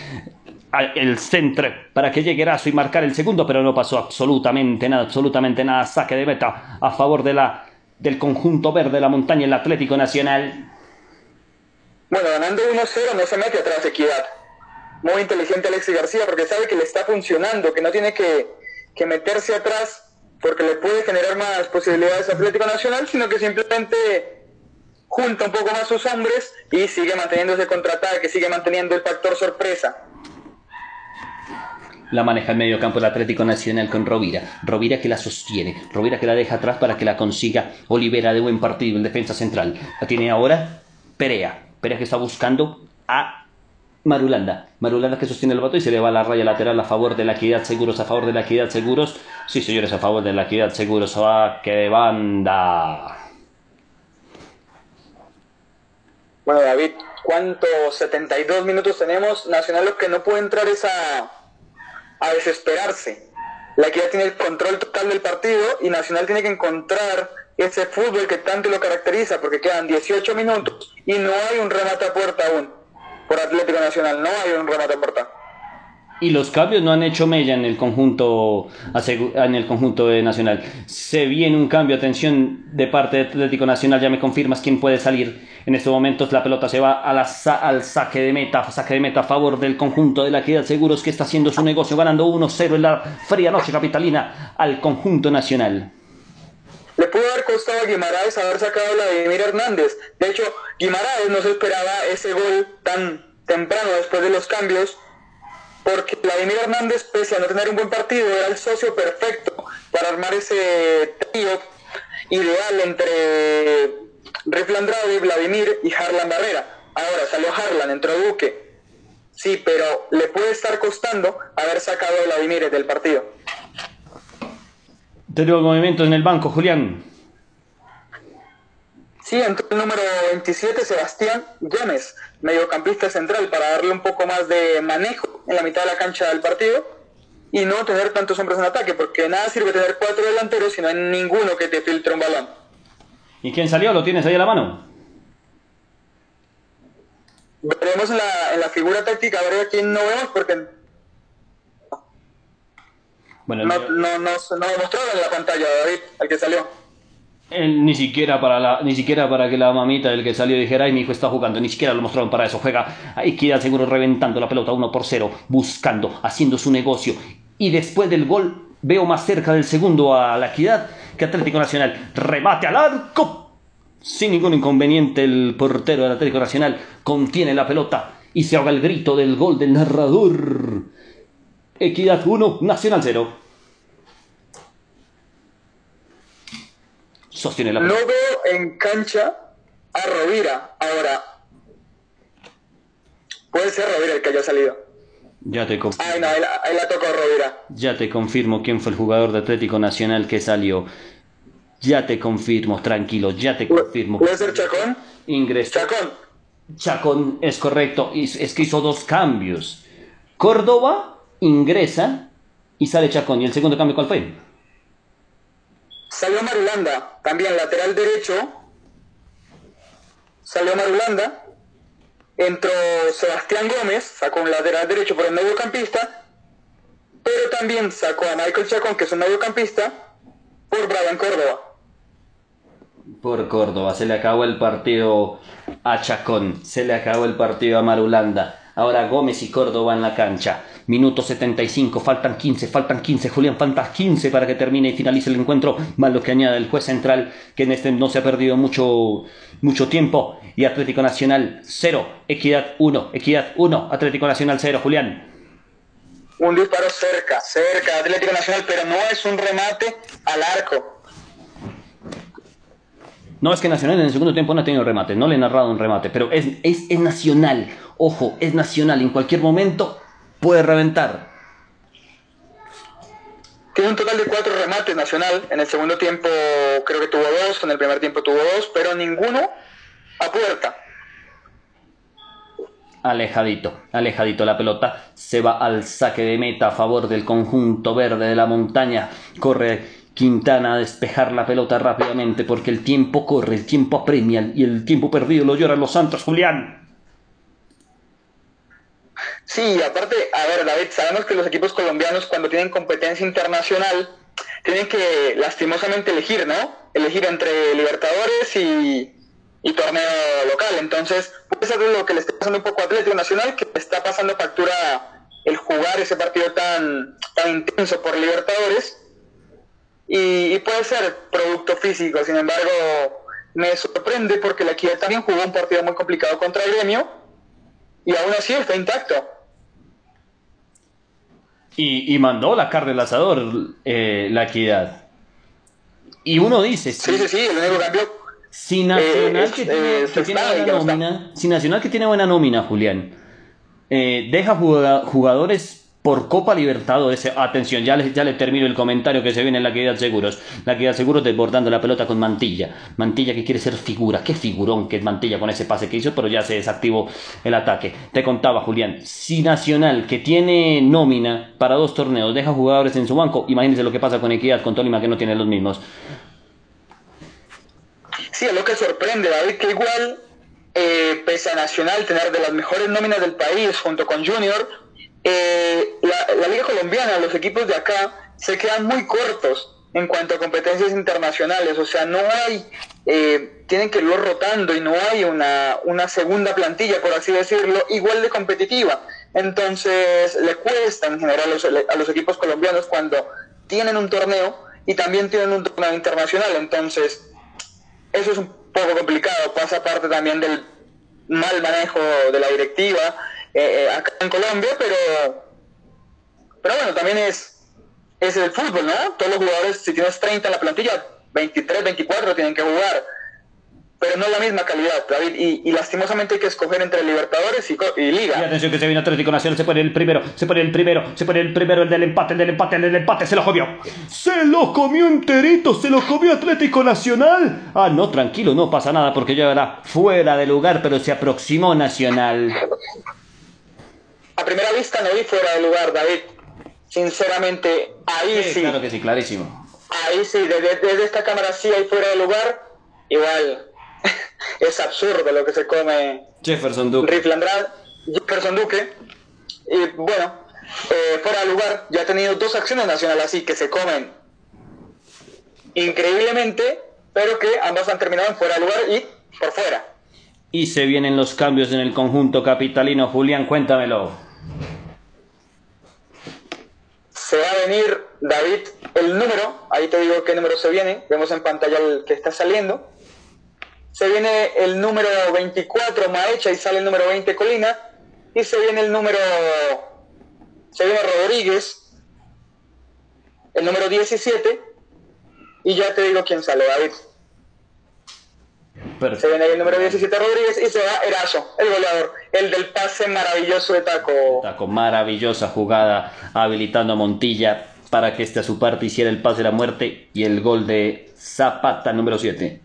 el centro para que llegue Eraso y marcar el segundo, pero no pasó absolutamente nada, absolutamente nada. Saque de meta a favor de la, del conjunto verde de la montaña, el Atlético Nacional. Bueno, ganando 1-0 no se mete atrás de Equidad muy inteligente Alexis García porque sabe que le está funcionando, que no tiene que, que meterse atrás porque le puede generar más posibilidades a Atlético Nacional, sino que simplemente junta un poco más sus hombres y sigue manteniendo ese contraataque, sigue manteniendo el factor sorpresa. La maneja el medio campo el Atlético Nacional con Rovira. Rovira que la sostiene. Rovira que la deja atrás para que la consiga Olivera de buen partido en defensa central. La tiene ahora Perea. Perea que está buscando a Marulanda. Marulanda que sostiene el voto y se le va la raya lateral a favor de la equidad seguros, a favor de la equidad seguros. Sí, señores, a favor de la equidad seguros. ¡Ah, qué banda! Bueno, David, ¿cuántos 72 minutos tenemos? Nacional lo que no puede entrar es a, a desesperarse. La equidad tiene el control total del partido y Nacional tiene que encontrar ese fútbol que tanto lo caracteriza porque quedan 18 minutos y no hay un remate a puerta aún por Atlético Nacional. No hay un remate puerta. Y los cambios no han hecho mella en el conjunto en el conjunto de Nacional. Se viene un cambio, atención de parte de Atlético Nacional, ya me confirmas quién puede salir. En estos momentos la pelota se va al saque de meta, saque de meta a favor del conjunto de la Equidad Seguros que está haciendo su negocio ganando 1-0 en la fría noche capitalina al conjunto nacional. Le pudo haber costado a Guimaraes haber sacado a Vladimir Hernández. De hecho, Guimaraes no se esperaba ese gol tan temprano después de los cambios, porque Vladimir Hernández, pese a no tener un buen partido, era el socio perfecto para armar ese trío ideal entre Rifle Andrade, Vladimir y Harlan Barrera. Ahora salió Harlan, entró Duque. Sí, pero le puede estar costando haber sacado a Vladimir del partido. Tenemos movimientos en el banco, Julián. Sí, entró el número 27, Sebastián Gómez, mediocampista central, para darle un poco más de manejo en la mitad de la cancha del partido y no tener tantos hombres en ataque, porque nada sirve tener cuatro delanteros si no hay ninguno que te filtre un balón. ¿Y quién salió? ¿Lo tienes ahí a la mano? Veremos en la, en la figura táctica, a ver a quién no vemos, porque bueno, no, no, no, no mostraron en la pantalla, David, al que salió. ni siquiera para la, ni siquiera para que la mamita del que salió dijera, ay, mi hijo está jugando, ni siquiera lo mostraron para eso. Juega, ahí queda seguro reventando la pelota uno por cero, buscando, haciendo su negocio. Y después del gol, veo más cerca del segundo a la equidad que Atlético Nacional. Remate al arco. Sin ningún inconveniente, el portero del Atlético Nacional contiene la pelota y se ahoga el grito del gol del narrador. Equidad 1, Nacional 0. Sostiene la No veo en cancha a Rovira. Ahora, puede ser Rovira el que haya salido. Ya te confirmo. Ay, no, ahí la, tocó Rovira. Ya te confirmo quién fue el jugador de Atlético Nacional que salió. Ya te confirmo, tranquilo, ya te confirmo. ¿Puede ser Chacón? Ingresó. Chacón. Chacón es correcto. Es que hizo dos cambios. Córdoba ingresa y sale Chacón. ¿Y el segundo cambio cuál fue? Salió Marulanda, también lateral derecho. Salió Marulanda. Entró Sebastián Gómez, sacó un lateral derecho por el mediocampista. Pero también sacó a Michael Chacón, que es un mediocampista, por Brian Córdoba. Por Córdoba, se le acabó el partido a Chacón, se le acabó el partido a Marulanda. Ahora Gómez y Córdoba en la cancha. Minuto 75, faltan 15, faltan 15, Julián, faltan 15 para que termine y finalice el encuentro, más lo que añade el juez central, que en este no se ha perdido mucho, mucho tiempo. Y Atlético Nacional 0, Equidad 1, Equidad 1, Atlético Nacional 0, Julián. un disparo cerca, cerca, Atlético Nacional, pero no es un remate al arco. No, es que Nacional en el segundo tiempo no ha tenido remate, no le he narrado un remate, pero es, es, es Nacional, ojo, es Nacional, en cualquier momento puede reventar. Tiene un total de cuatro remates Nacional, en el segundo tiempo creo que tuvo dos, en el primer tiempo tuvo dos, pero ninguno a puerta. Alejadito, alejadito la pelota, se va al saque de meta a favor del conjunto verde de la montaña, corre Quintana a despejar la pelota rápidamente porque el tiempo corre, el tiempo apremia y el tiempo perdido lo lloran los santos, Julián. Sí, aparte, a ver, David, sabemos que los equipos colombianos cuando tienen competencia internacional tienen que lastimosamente elegir, ¿no? Elegir entre Libertadores y, y torneo local. Entonces, puede ser lo que le esté pasando un poco a Atlético Nacional, que está pasando factura el jugar ese partido tan, tan intenso por Libertadores. Y, puede ser producto físico, sin embargo, me sorprende porque la Equidad también jugó un partido muy complicado contra el gremio y aún así está intacto. Y, mandó la carne del asador eh, la equidad. Y uno dice... Sí, sí, sí, el único cambio si Nacional, que, tiene, buena nómina, si Nacional que tiene buena nómina, Julián, eh, deja jugadores por Copa Libertadores, atención, ya le, ya termino el comentario que se viene en la Equidad Seguros. La Equidad Seguros desbordando la pelota con Mantilla. Mantilla que quiere ser figura. Qué figurón que es Mantilla con ese pase que hizo, pero ya se desactivó el ataque. Te contaba, Julián, si Nacional, que tiene nómina para dos torneos, deja jugadores en su banco, imagínense lo que pasa con Equidad, con Tolima, que no tiene los mismos. Sí, es lo que sorprende, David, que igual, eh, pese a Nacional tener de las mejores nóminas del país junto con Junior, eh, la, Liga Colombiana, los equipos de acá, se quedan muy cortos en cuanto a competencias internacionales. O sea, no hay, eh, tienen que irlo rotando y no hay una, una segunda plantilla, por así decirlo, igual de competitiva. Entonces, le cuesta en general a los, a los equipos colombianos cuando tienen un torneo y también tienen un torneo internacional. Entonces, eso es un poco complicado, pasa parte también del mal manejo de la directiva eh, eh, acá en Colombia, pero, pero bueno, también es, es el fútbol, ¿no? Todos los jugadores, si tienes 30 en la plantilla, 23, 24 tienen que jugar pero no la misma calidad, David. Y, lastimosamente hay que escoger entre Libertadores y, Liga. Y atención que se viene Atlético Nacional, se pone el primero, se pone el primero, se pone el primero, el del empate, el del empate, el del empate, se lo comió. Se lo comió enterito, se lo comió Atlético Nacional. Ah, no, tranquilo, no pasa nada porque ya era fuera de lugar, pero se aproximó Nacional. A primera vista no vi fuera de lugar, David. Sinceramente, ahí sí. Claro que sí, clarísimo. Ahí sí, desde, desde esta cámara sí hay fuera de lugar. Igual, es absurdo lo que se come Jefferson Duque. Jefferson Duque. Y bueno, eh, fuera de lugar, ya ha tenido dos acciones nacionales así que se comen increíblemente, pero que ambas han terminado en fuera de lugar y por fuera. Y se vienen los cambios en el conjunto capitalino. Julián, cuéntamelo. Se va a venir, David, el número. Ahí te digo qué número se viene. Vemos en pantalla el que está saliendo se viene el número 24 Maecha y sale el número 20 Colina, y se viene el número, se viene Rodríguez, el número 17, y ya te digo quién sale, David. Se viene ahí el número 17 Rodríguez y se va Erazo, el goleador, el del pase maravilloso de Taco. Taco, maravillosa jugada habilitando a Montilla para que este a su parte hiciera el pase de la muerte y el gol de Zapata número 7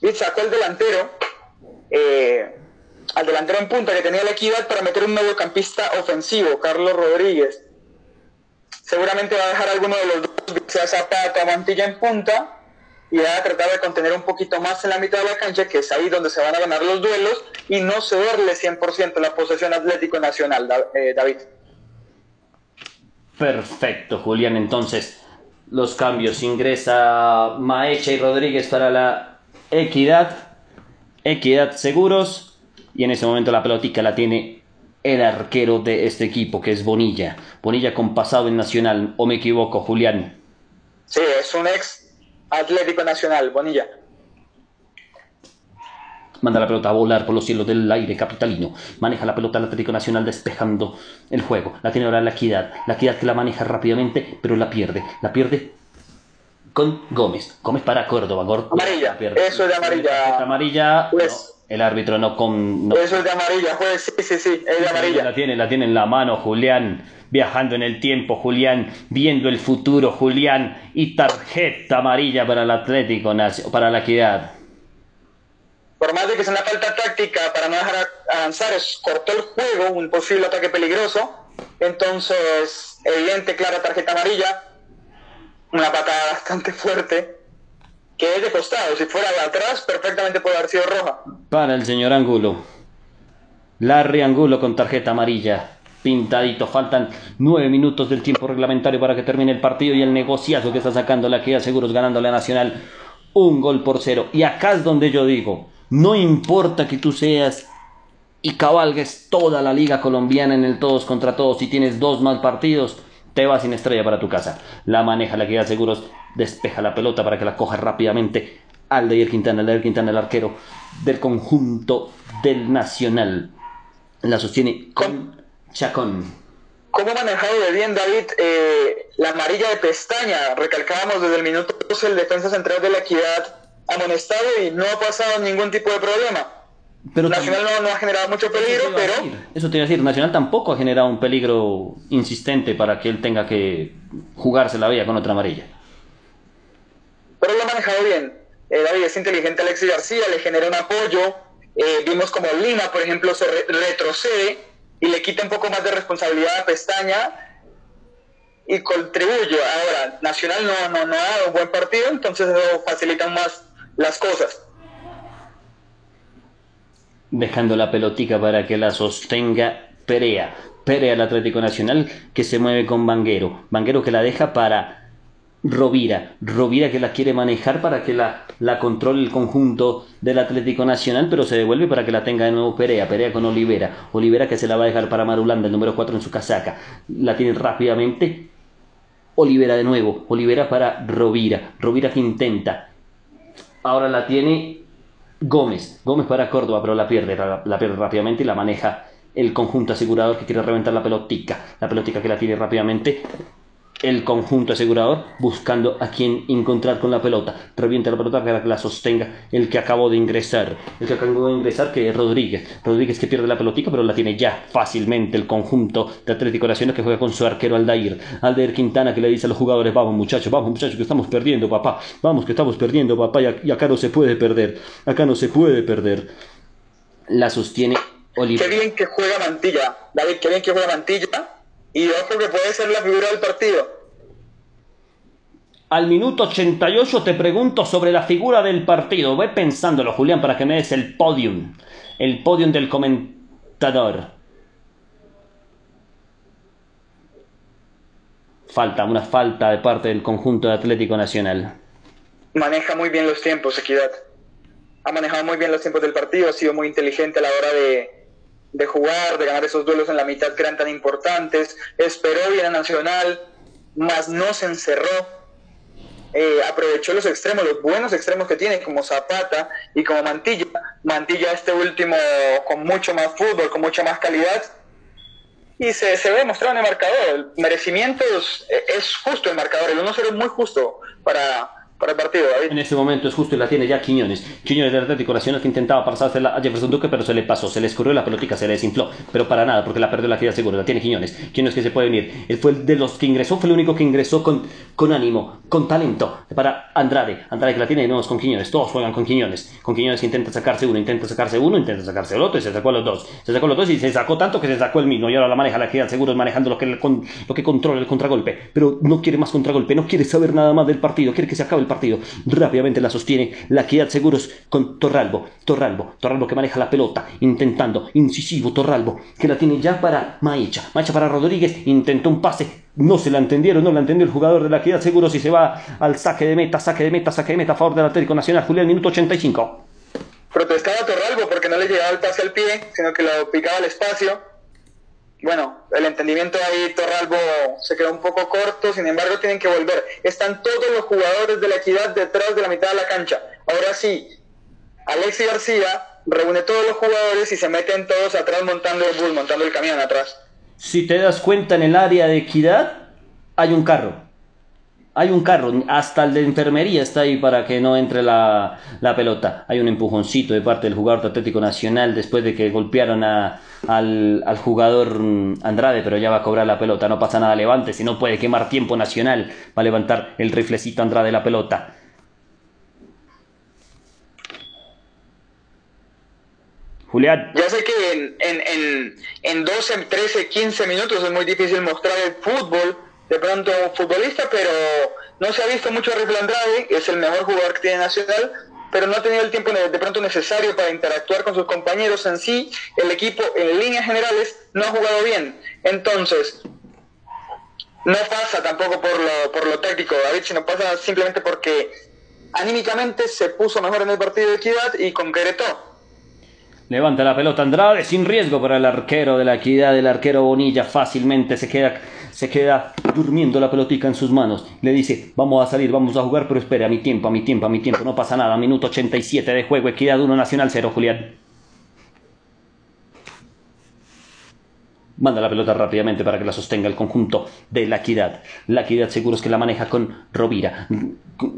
y sacó el delantero, eh, al delantero en punta que tenía la equidad para meter un mediocampista ofensivo, Carlos Rodríguez. Seguramente va a dejar alguno de los dos, sea Zapata, Mantilla en punta, y va a tratar de contener un poquito más en la mitad de la cancha, que es ahí donde se van a ganar los duelos, y no cederle 100% la posesión Atlético Nacional, eh, David. Perfecto, Julián. Entonces, los cambios. Ingresa Maecha y Rodríguez para la Equidad, Equidad Seguros. Y en ese momento la pelotica la tiene el arquero de este equipo, que es Bonilla. Bonilla con pasado en Nacional, o me equivoco, Julián. Sí, es un ex Atlético Nacional, Bonilla. Manda la pelota a volar por los cielos del aire capitalino. Maneja la pelota el Atlético Nacional despejando el juego. La tiene ahora la Equidad. La Equidad que la maneja rápidamente, pero la pierde. La pierde con Gómez. Gómez para Córdoba. amarilla. Eso es de amarilla. Amarilla. Pues, el árbitro no con. Eso es de amarilla, juez. Sí, sí, sí. Es de amarilla. La tiene, la tiene en la mano, Julián. Viajando en el tiempo, Julián. Viendo el futuro, Julián. Y tarjeta amarilla para el Atlético, para la Equidad por más de que sea una falta táctica para no dejar avanzar, es, cortó el juego, un posible ataque peligroso. Entonces, evidente, clara tarjeta amarilla, una patada bastante fuerte, que es de costado. Si fuera de atrás, perfectamente puede haber sido roja. Para el señor Angulo. Larry Angulo con tarjeta amarilla. Pintadito, faltan nueve minutos del tiempo reglamentario para que termine el partido y el negociazo que está sacando la Kia Seguros ganando la Nacional un gol por cero. Y acá es donde yo digo, no importa que tú seas y cabalgues toda la liga colombiana en el todos contra todos. Si tienes dos mal partidos, te vas sin estrella para tu casa. La maneja la que da seguros, despeja la pelota para que la coja rápidamente. Aldeir Quintana, Aldeir Quintana, el arquero del conjunto del Nacional. La sostiene con Chacón. ¿Cómo ha manejado de bien David eh, la amarilla de pestaña? Recalcábamos desde el minuto 12 el defensa central de la equidad amonestado y no ha pasado ningún tipo de problema. Pero Nacional no, ha generado mucho peligro, pero... Eso te iba a decir, Nacional tampoco ha generado un peligro insistente para que él tenga que jugarse la vida con otra amarilla. Pero lo ha manejado bien. Eh, David es inteligente, Alexis García le genera un apoyo. Eh, vimos como Lima, por ejemplo, se retrocede y le quita un poco más de responsabilidad a Pestaña y contribuye. Ahora, Nacional no, no, no ha dado un buen partido, entonces eso facilita más las cosas. Dejando la pelotica para que la sostenga Perea. Perea el Atlético Nacional que se mueve con Vanguero. Vanguero que la deja para Rovira. Rovira que la quiere manejar para que la, la controle el conjunto del Atlético Nacional, pero se devuelve para que la tenga de nuevo Perea. Perea con Olivera. Olivera que se la va a dejar para Marulanda, el número 4 en su casaca. La tiene rápidamente. Olivera de nuevo. Olivera para Rovira. Rovira que intenta. Ahora la tiene Gómez. Gómez para Córdoba, pero la pierde, la, pierde rápidamente y la maneja el conjunto asegurador que quiere reventar la pelotica. La pelotica que la tiene rápidamente el conjunto asegurador buscando a quien encontrar con la pelota. Revienta la pelota para que la sostenga el que acabó de ingresar. El que acabó de ingresar que es Rodríguez. Rodríguez que pierde la pelotica pero la tiene ya fácilmente el conjunto de Atlético Nacional que juega con su arquero Aldair. Aldair Quintana que le dice a los jugadores, vamos muchachos, vamos muchachos que estamos perdiendo papá. Vamos que estamos perdiendo papá y acá no se puede perder. Acá no se puede perder. La sostiene Oliver. Qué bien que juega Mantilla. David, qué bien que juega Mantilla y ojo que puede ser la figura del partido. Al minuto 88 te pregunto sobre la figura del partido. Ve pensándolo, Julián, para que me des el podium. El podium del comentador. Falta, una falta de parte del conjunto de Atlético Nacional. Maneja muy bien los tiempos, Equidad. Ha manejado muy bien los tiempos del partido, ha sido muy inteligente a la hora de, de jugar, de ganar esos duelos en la mitad que eran tan importantes. Esperó bien a Nacional, más no se encerró. Eh, aprovechó los extremos, los buenos extremos que tiene, como Zapata y como Mantilla. Mantilla, este último, con mucho más fútbol, con mucha más calidad. Y se, se ve demostrado en el marcador. El merecimiento es, es justo el marcador. El 1-0 es muy justo para, para el partido, En ese momento es justo y la tiene ya Quiñones. Quiñones del Atlético Nacional que intentaba pasársela a Jefferson Duque, pero se le pasó, se le escurrió la pelotica, se le desinfló. Pero para nada, porque la perdió la queda seguro, la tiene Quiñones. Quiñones que se puede venir. Él fue el de los que ingresó, fue el único que ingresó con, con ánimo, con talento. Para Andrade, Andrade que la tiene de nuevo con Quiñones. Todos juegan con Quiñones. Con Quiñones intenta sacarse uno, intenta sacarse uno, intenta sacarse el otro y se sacó a los dos. Se sacó a los dos y se sacó tanto que se sacó el mismo. Y ahora la maneja la queda seguro manejando lo que, lo que controla el contragolpe. Pero no quiere más contragolpe, no quiere saber nada más del partido, quiere que se acabe el partido. Rápidamente la sostiene la Equidad Seguros con Torralbo, Torralbo, Torralbo que maneja la pelota, intentando, incisivo Torralbo, que la tiene ya para Maecha, Maecha para Rodríguez, intentó un pase, no se la entendieron, no la entendió el jugador de la Equidad Seguros y se va al saque de meta, saque de meta, saque de meta a favor del Atlético Nacional, Julián, minuto 85. Protestaba Torralbo porque no le llegaba el pase al pie, sino que lo picaba al espacio bueno, el entendimiento ahí Torralbo se quedó un poco corto, sin embargo tienen que volver. Están todos los jugadores de la equidad detrás de la mitad de la cancha. Ahora sí, Alexis García reúne todos los jugadores y se meten todos atrás montando el bus, montando el camión atrás. Si te das cuenta, en el área de equidad hay un carro. Hay un carro, hasta el de enfermería está ahí para que no entre la, pelota. Hay un empujoncito de parte del jugador Atlético Nacional después de que golpearon a, al, jugador Andrade, pero ya va a cobrar la pelota. No pasa nada, levante, si no puede quemar tiempo Nacional. Va a levantar el riflecito Andrade la pelota. Julián. Ya sé que en, en, en, en 12, 13, 15 minutos es muy difícil mostrar el fútbol de pronto futbolista, pero no se ha visto mucho a Rifle Andrade, es el mejor jugador que tiene Nacional, pero no ha tenido el tiempo de pronto necesario para interactuar con sus compañeros en sí. El equipo, en líneas generales, no ha jugado bien. Entonces, no pasa tampoco por lo, por lo táctico, David, sino pasa simplemente porque anímicamente se puso mejor en el partido de equidad y concretó. Levanta la pelota Andrade sin riesgo para el arquero de la equidad. El arquero Bonilla fácilmente se queda, se queda durmiendo la pelotica en sus manos. Le dice, vamos a salir, vamos a jugar, pero espere, a mi tiempo, a mi tiempo, a mi tiempo. No pasa nada. Minuto 87 de juego. Equidad 1, Nacional 0, Julián. Manda la pelota rápidamente para que la sostenga el conjunto de la equidad. La equidad seguro es que la maneja con Rovira.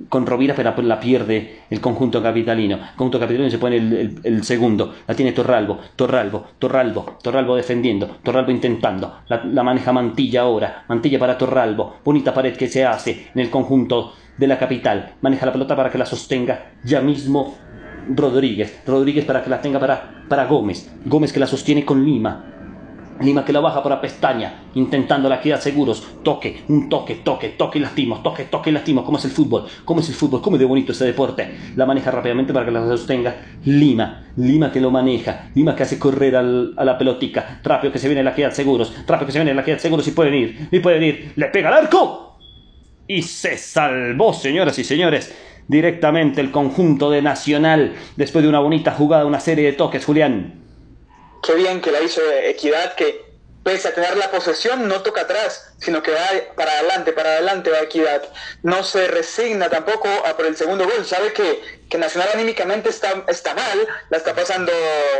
Con Rovira, pero la pierde el conjunto capitalino. El conjunto capitalino se pone el, segundo. La tiene Torralbo. Torralbo, Torralbo, Torralbo defendiendo. Torralbo intentando. La, maneja Mantilla ahora. Mantilla para Torralbo. Bonita pared que se hace en el conjunto de la capital. Maneja la pelota para que la sostenga ya mismo Rodríguez. Rodríguez para que la tenga para, para Gómez. Gómez que la sostiene con Lima. Lima que la baja por la pestaña, intentando la equidad seguros. Toque, un toque, toque, toque y lastimos, toque, toque y lastimos. ¿Cómo es el fútbol? ¿Cómo es el fútbol? ¿Cómo es de bonito ese deporte? La maneja rápidamente para que la sostenga Lima. Lima que lo maneja. Lima que hace correr a la pelotica. Trapio que se viene la equidad seguros. Trapio que se viene la equidad seguros y pueden ir. Y pueden ir. Le pega al arco. Y se salvó, señoras y señores. Directamente el conjunto de Nacional. Después de una bonita jugada, una serie de toques, Julián qué bien que la hizo Equidad, que pese a tener la posesión, no toca atrás, sino que va para adelante, para adelante va Equidad. No se resigna tampoco a por el segundo gol. Sabe que, que Nacional anímicamente está, está mal, la está pasando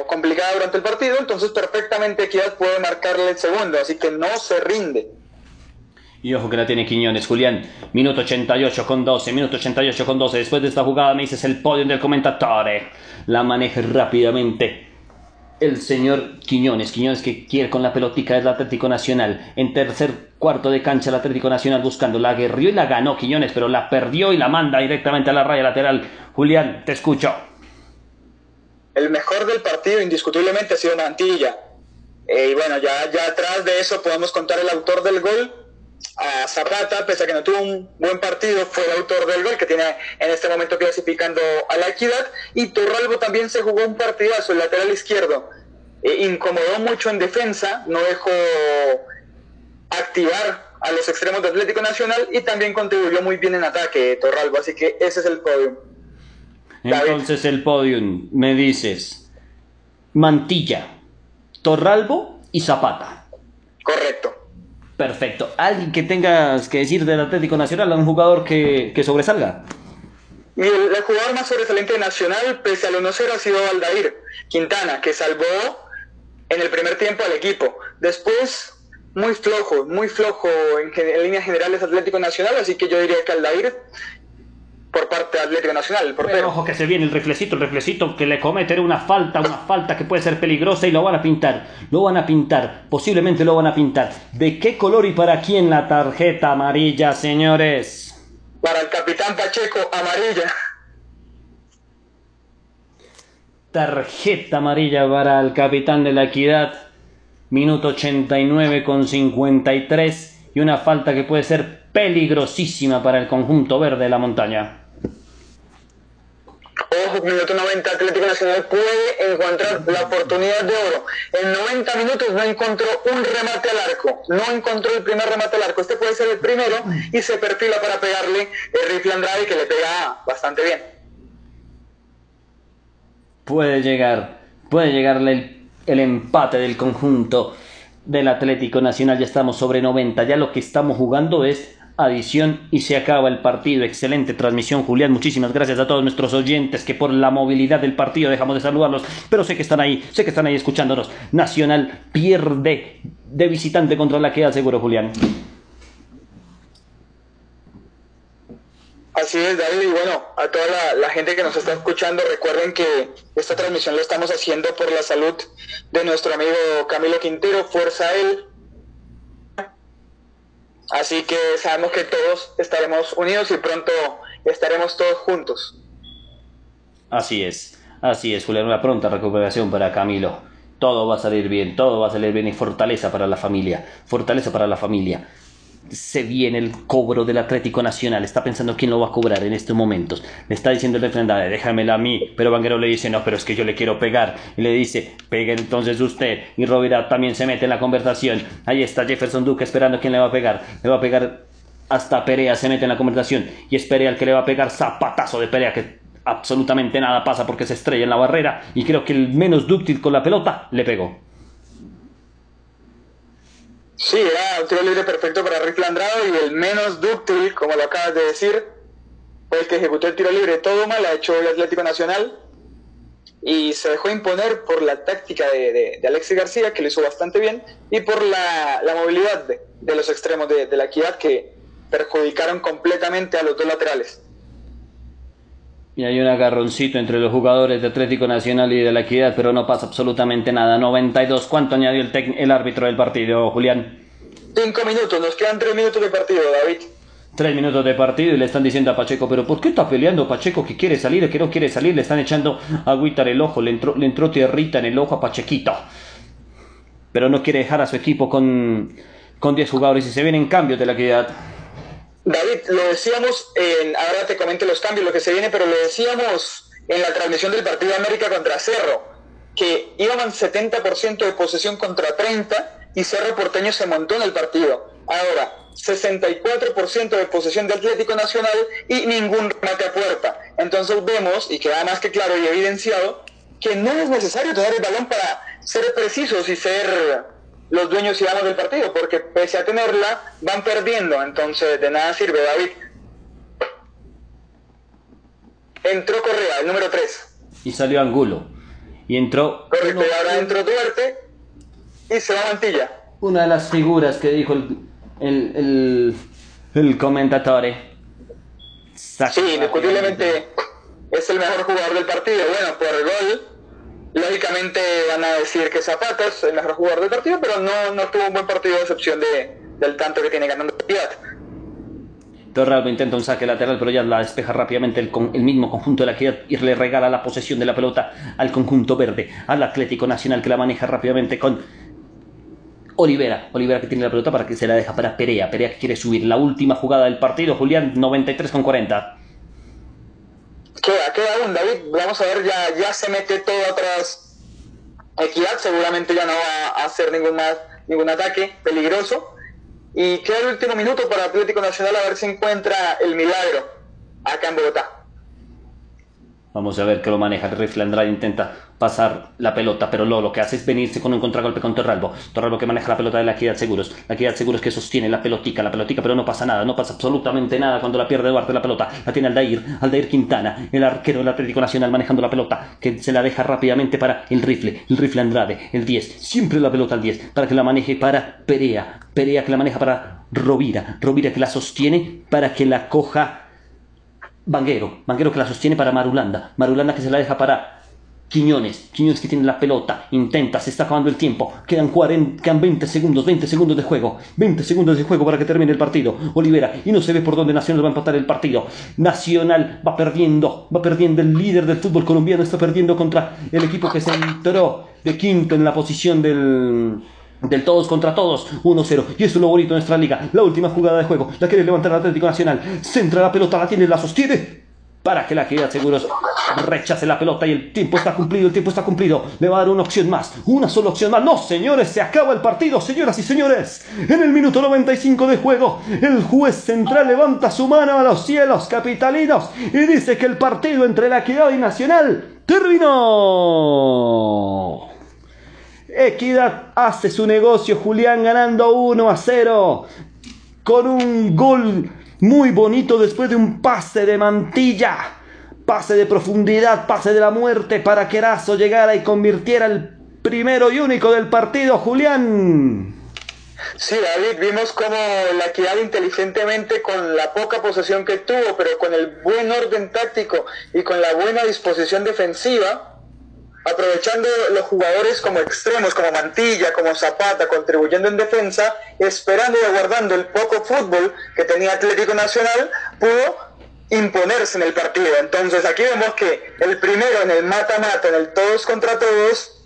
complicada durante el partido, entonces perfectamente Equidad puede marcarle el segundo, así que no se rinde. Y ojo que la tiene Quiñones, Julián. Minuto 88 con 12, minuto 88 con 12. Después de esta jugada me dices el podio del comentatore. La maneja rápidamente el señor Quiñones. Quiñones que quiere con la pelotica del Atlético Nacional. En tercer cuarto de cancha el Atlético Nacional buscando. La guerrió y la ganó Quiñones, pero la perdió y la manda directamente a la raya lateral. Julián, te escucho. El mejor del partido indiscutiblemente ha sido Mantilla. Eh, y bueno, ya, ya atrás de eso podemos contar el autor del gol, a Zapata, pese a que no tuvo un buen partido, fue el autor del gol que tiene en este momento clasificando a la equidad. Y Torralbo también se jugó un partidazo, el lateral izquierdo. Eh, incomodó mucho en defensa, no dejó activar a los extremos de Atlético Nacional y también contribuyó muy bien en ataque Torralbo. Así que ese es el podio. Entonces el podium, me dices, Mantilla, Torralbo y Zapata. Correcto. Perfecto. ¿Alguien que tengas que decir del Atlético Nacional? ¿Un jugador que, sobresalga? Y el, jugador más sobresaliente Nacional, pese al 1-0, ha sido Aldair Quintana, que salvó en el primer tiempo al equipo. Después, muy flojo, muy flojo en, en líneas generales Atlético Nacional, así que yo diría que Aldair por parte de Atlético Nacional, el portero. ojo que se viene el reflecito, el reflecito que le comete una falta, una falta que puede ser peligrosa y lo van a pintar, lo van a pintar, posiblemente lo van a pintar. ¿De qué color y para quién la tarjeta amarilla, señores? Para el capitán Pacheco, amarilla. Tarjeta amarilla para el capitán de la equidad, minuto 89 con 53 y una falta que puede ser peligrosísima para el conjunto verde de la montaña. Ojo, minuto 90, Atlético Nacional puede encontrar la oportunidad de oro. En 90 minutos no encontró un remate al arco, no encontró el primer remate al arco. Este puede ser el primero y se perfila para pegarle el rifle Andrade que le pega bastante bien. Puede llegar, puede llegarle el, el empate del conjunto del Atlético Nacional. Ya estamos sobre 90. Ya lo que estamos jugando es adición y se acaba el partido. Excelente transmisión, Julián. Muchísimas gracias a todos nuestros oyentes que por la movilidad del partido dejamos de saludarlos, pero sé que están ahí, sé que están ahí escuchándonos. Nacional pierde de visitante contra la queda seguro, Julián. Así es, David, y bueno, a toda la, gente que nos está escuchando, recuerden que esta transmisión la estamos haciendo por la salud de nuestro amigo Camilo Quintero, fuerza él. Así que sabemos que todos estaremos unidos y pronto estaremos todos juntos. Así es, así es, Julián, una pronta recuperación para Camilo. Todo va a salir bien, todo va a salir bien y fortaleza para la familia, fortaleza para la familia se viene el cobro del Atlético Nacional. Está pensando quién lo va a cobrar en estos momentos. Le está diciendo el refrendado, déjamela a mí. Pero Vanguero le dice, no, pero es que yo le quiero pegar. Y le dice, pegue entonces usted. Y Rovira también se mete en la conversación. Ahí está Jefferson Duque esperando quién le va a pegar. Le va a pegar hasta Perea, se mete en la conversación. Y es Perea el que le va a pegar zapatazo de Perea, que absolutamente nada pasa porque se estrella en la barrera. Y creo que el menos dúctil con la pelota le pegó. Sí, era un tiro libre perfecto para Rick Landrado y el menos dúctil, como lo acabas de decir, fue el que ejecutó el tiro libre. Todo mal ha hecho el Atlético Nacional y se dejó imponer por la táctica de, de, Alexis García, que lo hizo bastante bien, y por la, movilidad de, los extremos de, de la equidad que perjudicaron completamente a los dos laterales. Y hay un agarroncito entre los jugadores de Atlético Nacional y de la Equidad, pero no pasa absolutamente nada. 92. ¿Cuánto añadió el, el árbitro del partido, Julián? Cinco minutos. Nos quedan tres minutos de partido, David. Tres minutos de partido y le están diciendo a Pacheco, pero ¿por qué está peleando Pacheco que quiere salir, que no quiere salir? Le están echando agüita en el ojo, le entró, le entró tierrita en el ojo a Pachequito. Pero no quiere dejar a su equipo con, con 10 jugadores y se vienen cambios de la Equidad. David, lo decíamos, en, ahora te comento los cambios, lo que se viene, pero lo decíamos en la transmisión del partido América contra Cerro, que iban 70% de posesión contra 30 y Cerro Porteño se montó en el partido. Ahora, 64% de posesión de Atlético Nacional y ningún remate a puerta. Entonces vemos, y queda más que claro y evidenciado, que no es necesario tener el balón para ser precisos y ser los dueños y del partido, porque pese a tenerla, van perdiendo, entonces de nada sirve David. Entró Correa, el número 3. Y salió Angulo. Y entró... Correcto, y ahora entró Duarte y se va Mantilla. Una de las figuras que dijo el, el, el, el comentatore. Sí, indiscutiblemente es el mejor jugador del partido. Bueno, por el gol Lógicamente van a decir que Zapata es el mejor jugador del partido, pero no, no tuvo un buen partido de excepción de, del tanto que tiene ganando Piat. Torralbo intenta un saque lateral, pero ya la despeja rápidamente el, el, mismo conjunto de la equidad y le regala la posesión de la pelota al conjunto verde, al Atlético Nacional que la maneja rápidamente con Olivera. Olivera que tiene la pelota para que se la deja para Perea. Perea que quiere subir la última jugada del partido. Julián 93 con 40. Queda, queda un David. Vamos a ver, ya, ya se mete todo atrás. Equidad seguramente ya no va a hacer ningún, más, ningún ataque peligroso. Y queda el último minuto para Atlético Nacional a ver si encuentra el milagro acá en Bogotá. Vamos a ver que lo maneja. El rifle Andrade intenta pasar la pelota, pero lo, lo que hace es venirse con un contragolpe con Torralbo. Torralbo que maneja la pelota de la Equidad Seguros. La Equidad Seguros que sostiene la pelotica, la pelotica, pero no pasa nada, no pasa absolutamente nada cuando la pierde Duarte la pelota. La tiene Aldair, Aldair Quintana, el arquero del Atlético Nacional manejando la pelota, que se la deja rápidamente para el rifle, el rifle Andrade, el 10. Siempre la pelota al 10, para que la maneje para Perea. Perea que la maneja para Rovira. Rovira que la sostiene para que la coja Vanguero, Vanguero que la sostiene para Marulanda, Marulanda que se la deja para Quiñones, Quiñones que tiene la pelota, intenta, se está acabando el tiempo, quedan, 40, quedan 20 segundos, 20 segundos de juego, 20 segundos de juego para que termine el partido, Olivera, y no se ve por dónde Nacional va a empatar el partido, Nacional va perdiendo, va perdiendo, el líder del fútbol colombiano está perdiendo contra el equipo que se entró de quinto en la posición del del todos contra todos, 1-0. Y esto es lo bonito de nuestra liga. La última jugada de juego. La quiere levantar el Atlético Nacional. Centra la pelota, la tiene, la sostiene. Para que la queda seguros rechace la pelota y el tiempo está cumplido, el tiempo está cumplido. Le va a dar una opción más, una sola opción más. No, señores, se acaba el partido, señoras y señores. En el minuto 95 de juego, el juez central levanta su mano a los cielos capitalinos y dice que el partido entre la Equidad y Nacional terminó. Equidad hace su negocio, Julián ganando 1 a 0. con un gol muy bonito después de un pase de mantilla. Pase de profundidad, pase de la muerte para que Erazo llegara y convirtiera el primero y único del partido, Julián. Sí, David, vimos como la equidad inteligentemente con la poca posesión que tuvo, pero con el buen orden táctico y con la buena disposición defensiva, aprovechando los jugadores como extremos, como Mantilla, como Zapata, contribuyendo en defensa, esperando y aguardando el poco fútbol que tenía Atlético Nacional, pudo imponerse en el partido. Entonces aquí vemos que el primero en el mata-mata, en el todos contra todos,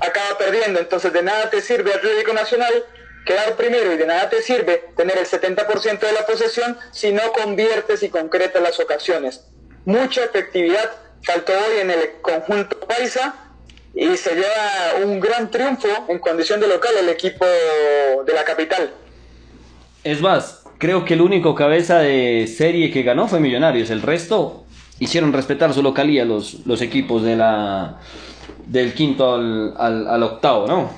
acaba perdiendo. Entonces de nada te sirve Atlético Nacional quedar primero y de nada te sirve tener el 70% de la posesión si no conviertes y concretas las ocasiones. Mucha efectividad faltó hoy en el conjunto paisa y se lleva un gran triunfo en condición de local el equipo de la capital. Es más, creo que el único cabeza de serie que ganó fue Millonarios, el resto hicieron respetar su localía los, los equipos de la, del quinto al, al, al octavo, ¿no?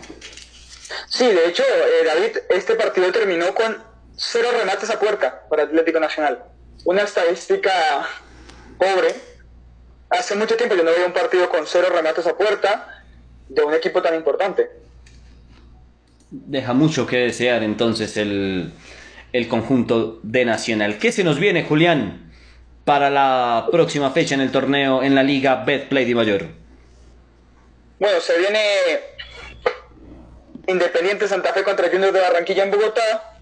Sí, de hecho, eh, David, este partido terminó con cero remates a puerta para Atlético Nacional. Una estadística pobre. Hace mucho tiempo yo no veía un partido con cero remates a puerta de un equipo tan importante. Deja mucho que desear entonces el, el conjunto de Nacional. ¿Qué se nos viene, Julián, para la próxima fecha en el torneo en la Liga Betplay de Mayor? Bueno, se viene Independiente Santa Fe contra Junior de Barranquilla en Bogotá,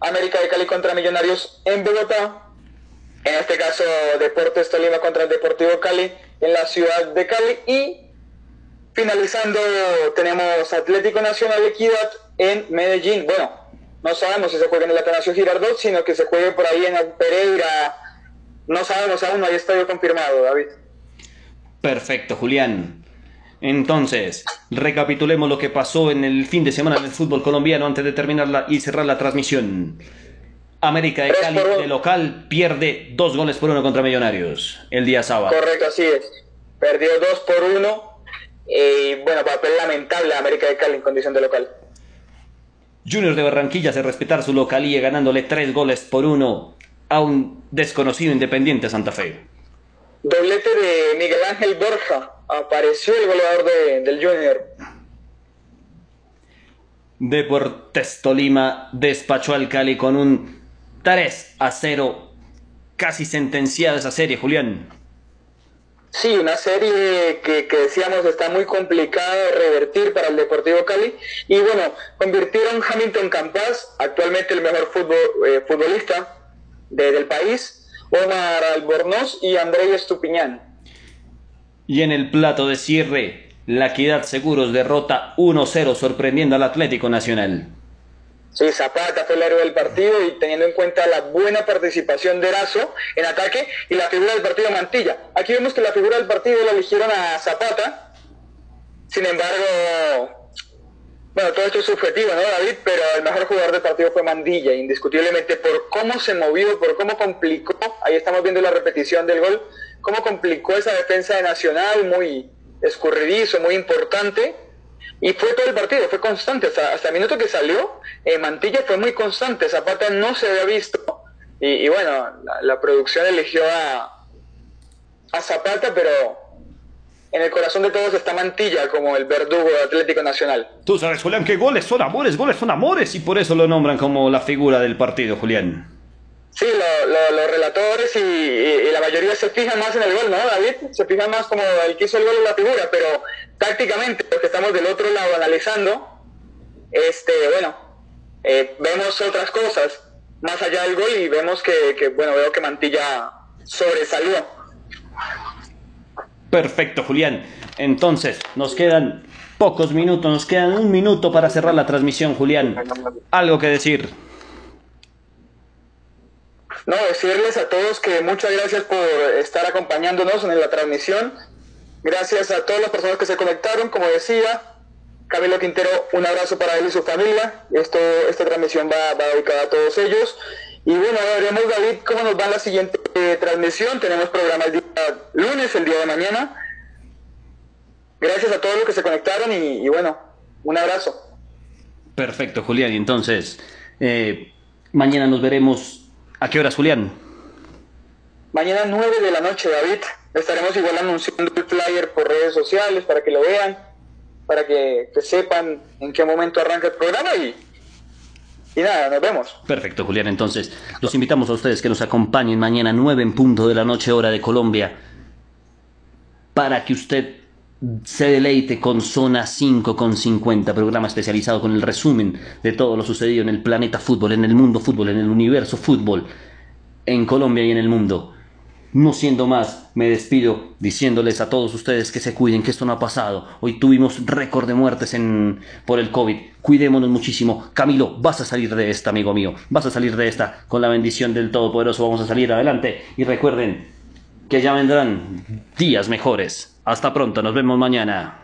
América de Cali contra Millonarios en Bogotá, en este caso Deportes Tolima contra el Deportivo Cali en la ciudad de Cali y finalizando tenemos Atlético Nacional Equidad en Medellín. Bueno, no sabemos si se juega en el Atanasio Girardot, sino que se juegue por ahí en Pereira. No sabemos aún, no hay estadio confirmado, David. Perfecto, Julián. Entonces, recapitulemos lo que pasó en el fin de semana en el fútbol colombiano antes de terminarla y cerrar la transmisión. América de Cali de local pierde dos goles por uno contra Millonarios el día sábado. Correcto, así es. Perdió dos por uno. Y bueno, papel lamentable América de Cali en condición de local. Junior de Barranquilla hace respetar su localía ganándole tres goles por uno a un desconocido Independiente Santa Fe. Doblete de Miguel Ángel Borja apareció el goleador de, del Junior. Deportes Tolima despachó al Cali con un 3 a 0. Casi sentenciada esa serie, Julián. Sí, una serie que, que, decíamos está muy complicada de revertir para el Deportivo Cali. Y bueno, convirtieron Hamilton Campas, actualmente el mejor eh, futbolista de, del país, Omar Albornoz y André Estupiñán. Y en el plato de cierre, la Equidad Seguros derrota 1-0 sorprendiendo al Atlético Nacional. Sí, Zapata fue el héroe del partido y teniendo en cuenta la buena participación de Erazo en ataque y la figura del partido Mantilla. Aquí vemos que la figura del partido la eligieron a Zapata. Sin embargo, bueno, todo esto es subjetivo, ¿no, David? Pero el mejor jugador del partido fue Mandilla, indiscutiblemente por cómo se movió, por cómo complicó. Ahí estamos viendo la repetición del gol cómo complicó esa defensa de Nacional, muy escurridizo, muy importante. Y fue todo el partido, fue constante. Hasta, el minuto que salió, eh, Mantilla fue muy constante. Zapata no se había visto. Y, bueno, la, producción eligió a, a Zapata, pero en el corazón de todos está Mantilla como el verdugo de Atlético Nacional. Tú sabes, Julián, que goles son amores, goles son amores, y por eso lo nombran como la figura del partido, Julián. Sí, los relatores y, la mayoría se fijan más en el gol, ¿no, David? Se fijan más como el que hizo el gol en la figura, pero tácticamente, porque estamos del otro lado analizando, este, bueno, eh, vemos otras cosas más allá del gol y vemos que, que, bueno, veo que Mantilla sobresalió. Perfecto, Julián. Entonces, nos quedan pocos minutos, nos quedan un minuto para cerrar la transmisión, Julián. ¿Algo que decir? No, decirles a todos que muchas gracias por estar acompañándonos en la transmisión. Gracias a todas las personas que se conectaron, como decía. Camilo Quintero, un abrazo para él y su familia. Esto, esta transmisión va, va dedicada a todos ellos. Y bueno, veremos, David, cómo nos va la siguiente eh, transmisión. Tenemos programa el día lunes, el día de mañana. Gracias a todos los que se conectaron y, bueno, un abrazo. Perfecto, Julián. Y entonces, eh, Mañana nos veremos. ¿A qué horas, Julián? Mañana 9 de la noche, David. Estaremos igual anunciando el flyer por redes sociales para que lo vean, para que, sepan en qué momento arranca el programa y, y nada, nos vemos. Perfecto, Julián. Entonces, los invitamos a ustedes que nos acompañen mañana 9 en punto de la noche, hora de Colombia, para que usted se deleite con Zona 5 con 50, programa especializado con el resumen de todo lo sucedido en el planeta fútbol, en el mundo fútbol, en el universo fútbol, en Colombia y en el mundo. No siendo más, me despido diciéndoles a todos ustedes que se cuiden, que esto no ha pasado. Hoy tuvimos récord de muertes en, por el COVID. Cuidémonos muchísimo. Camilo, vas a salir de esta, amigo mío. Vas a salir de esta con la bendición del Todopoderoso. Vamos a salir adelante. Y recuerden que ya vendrán días mejores. Hasta pronto, nos vemos mañana.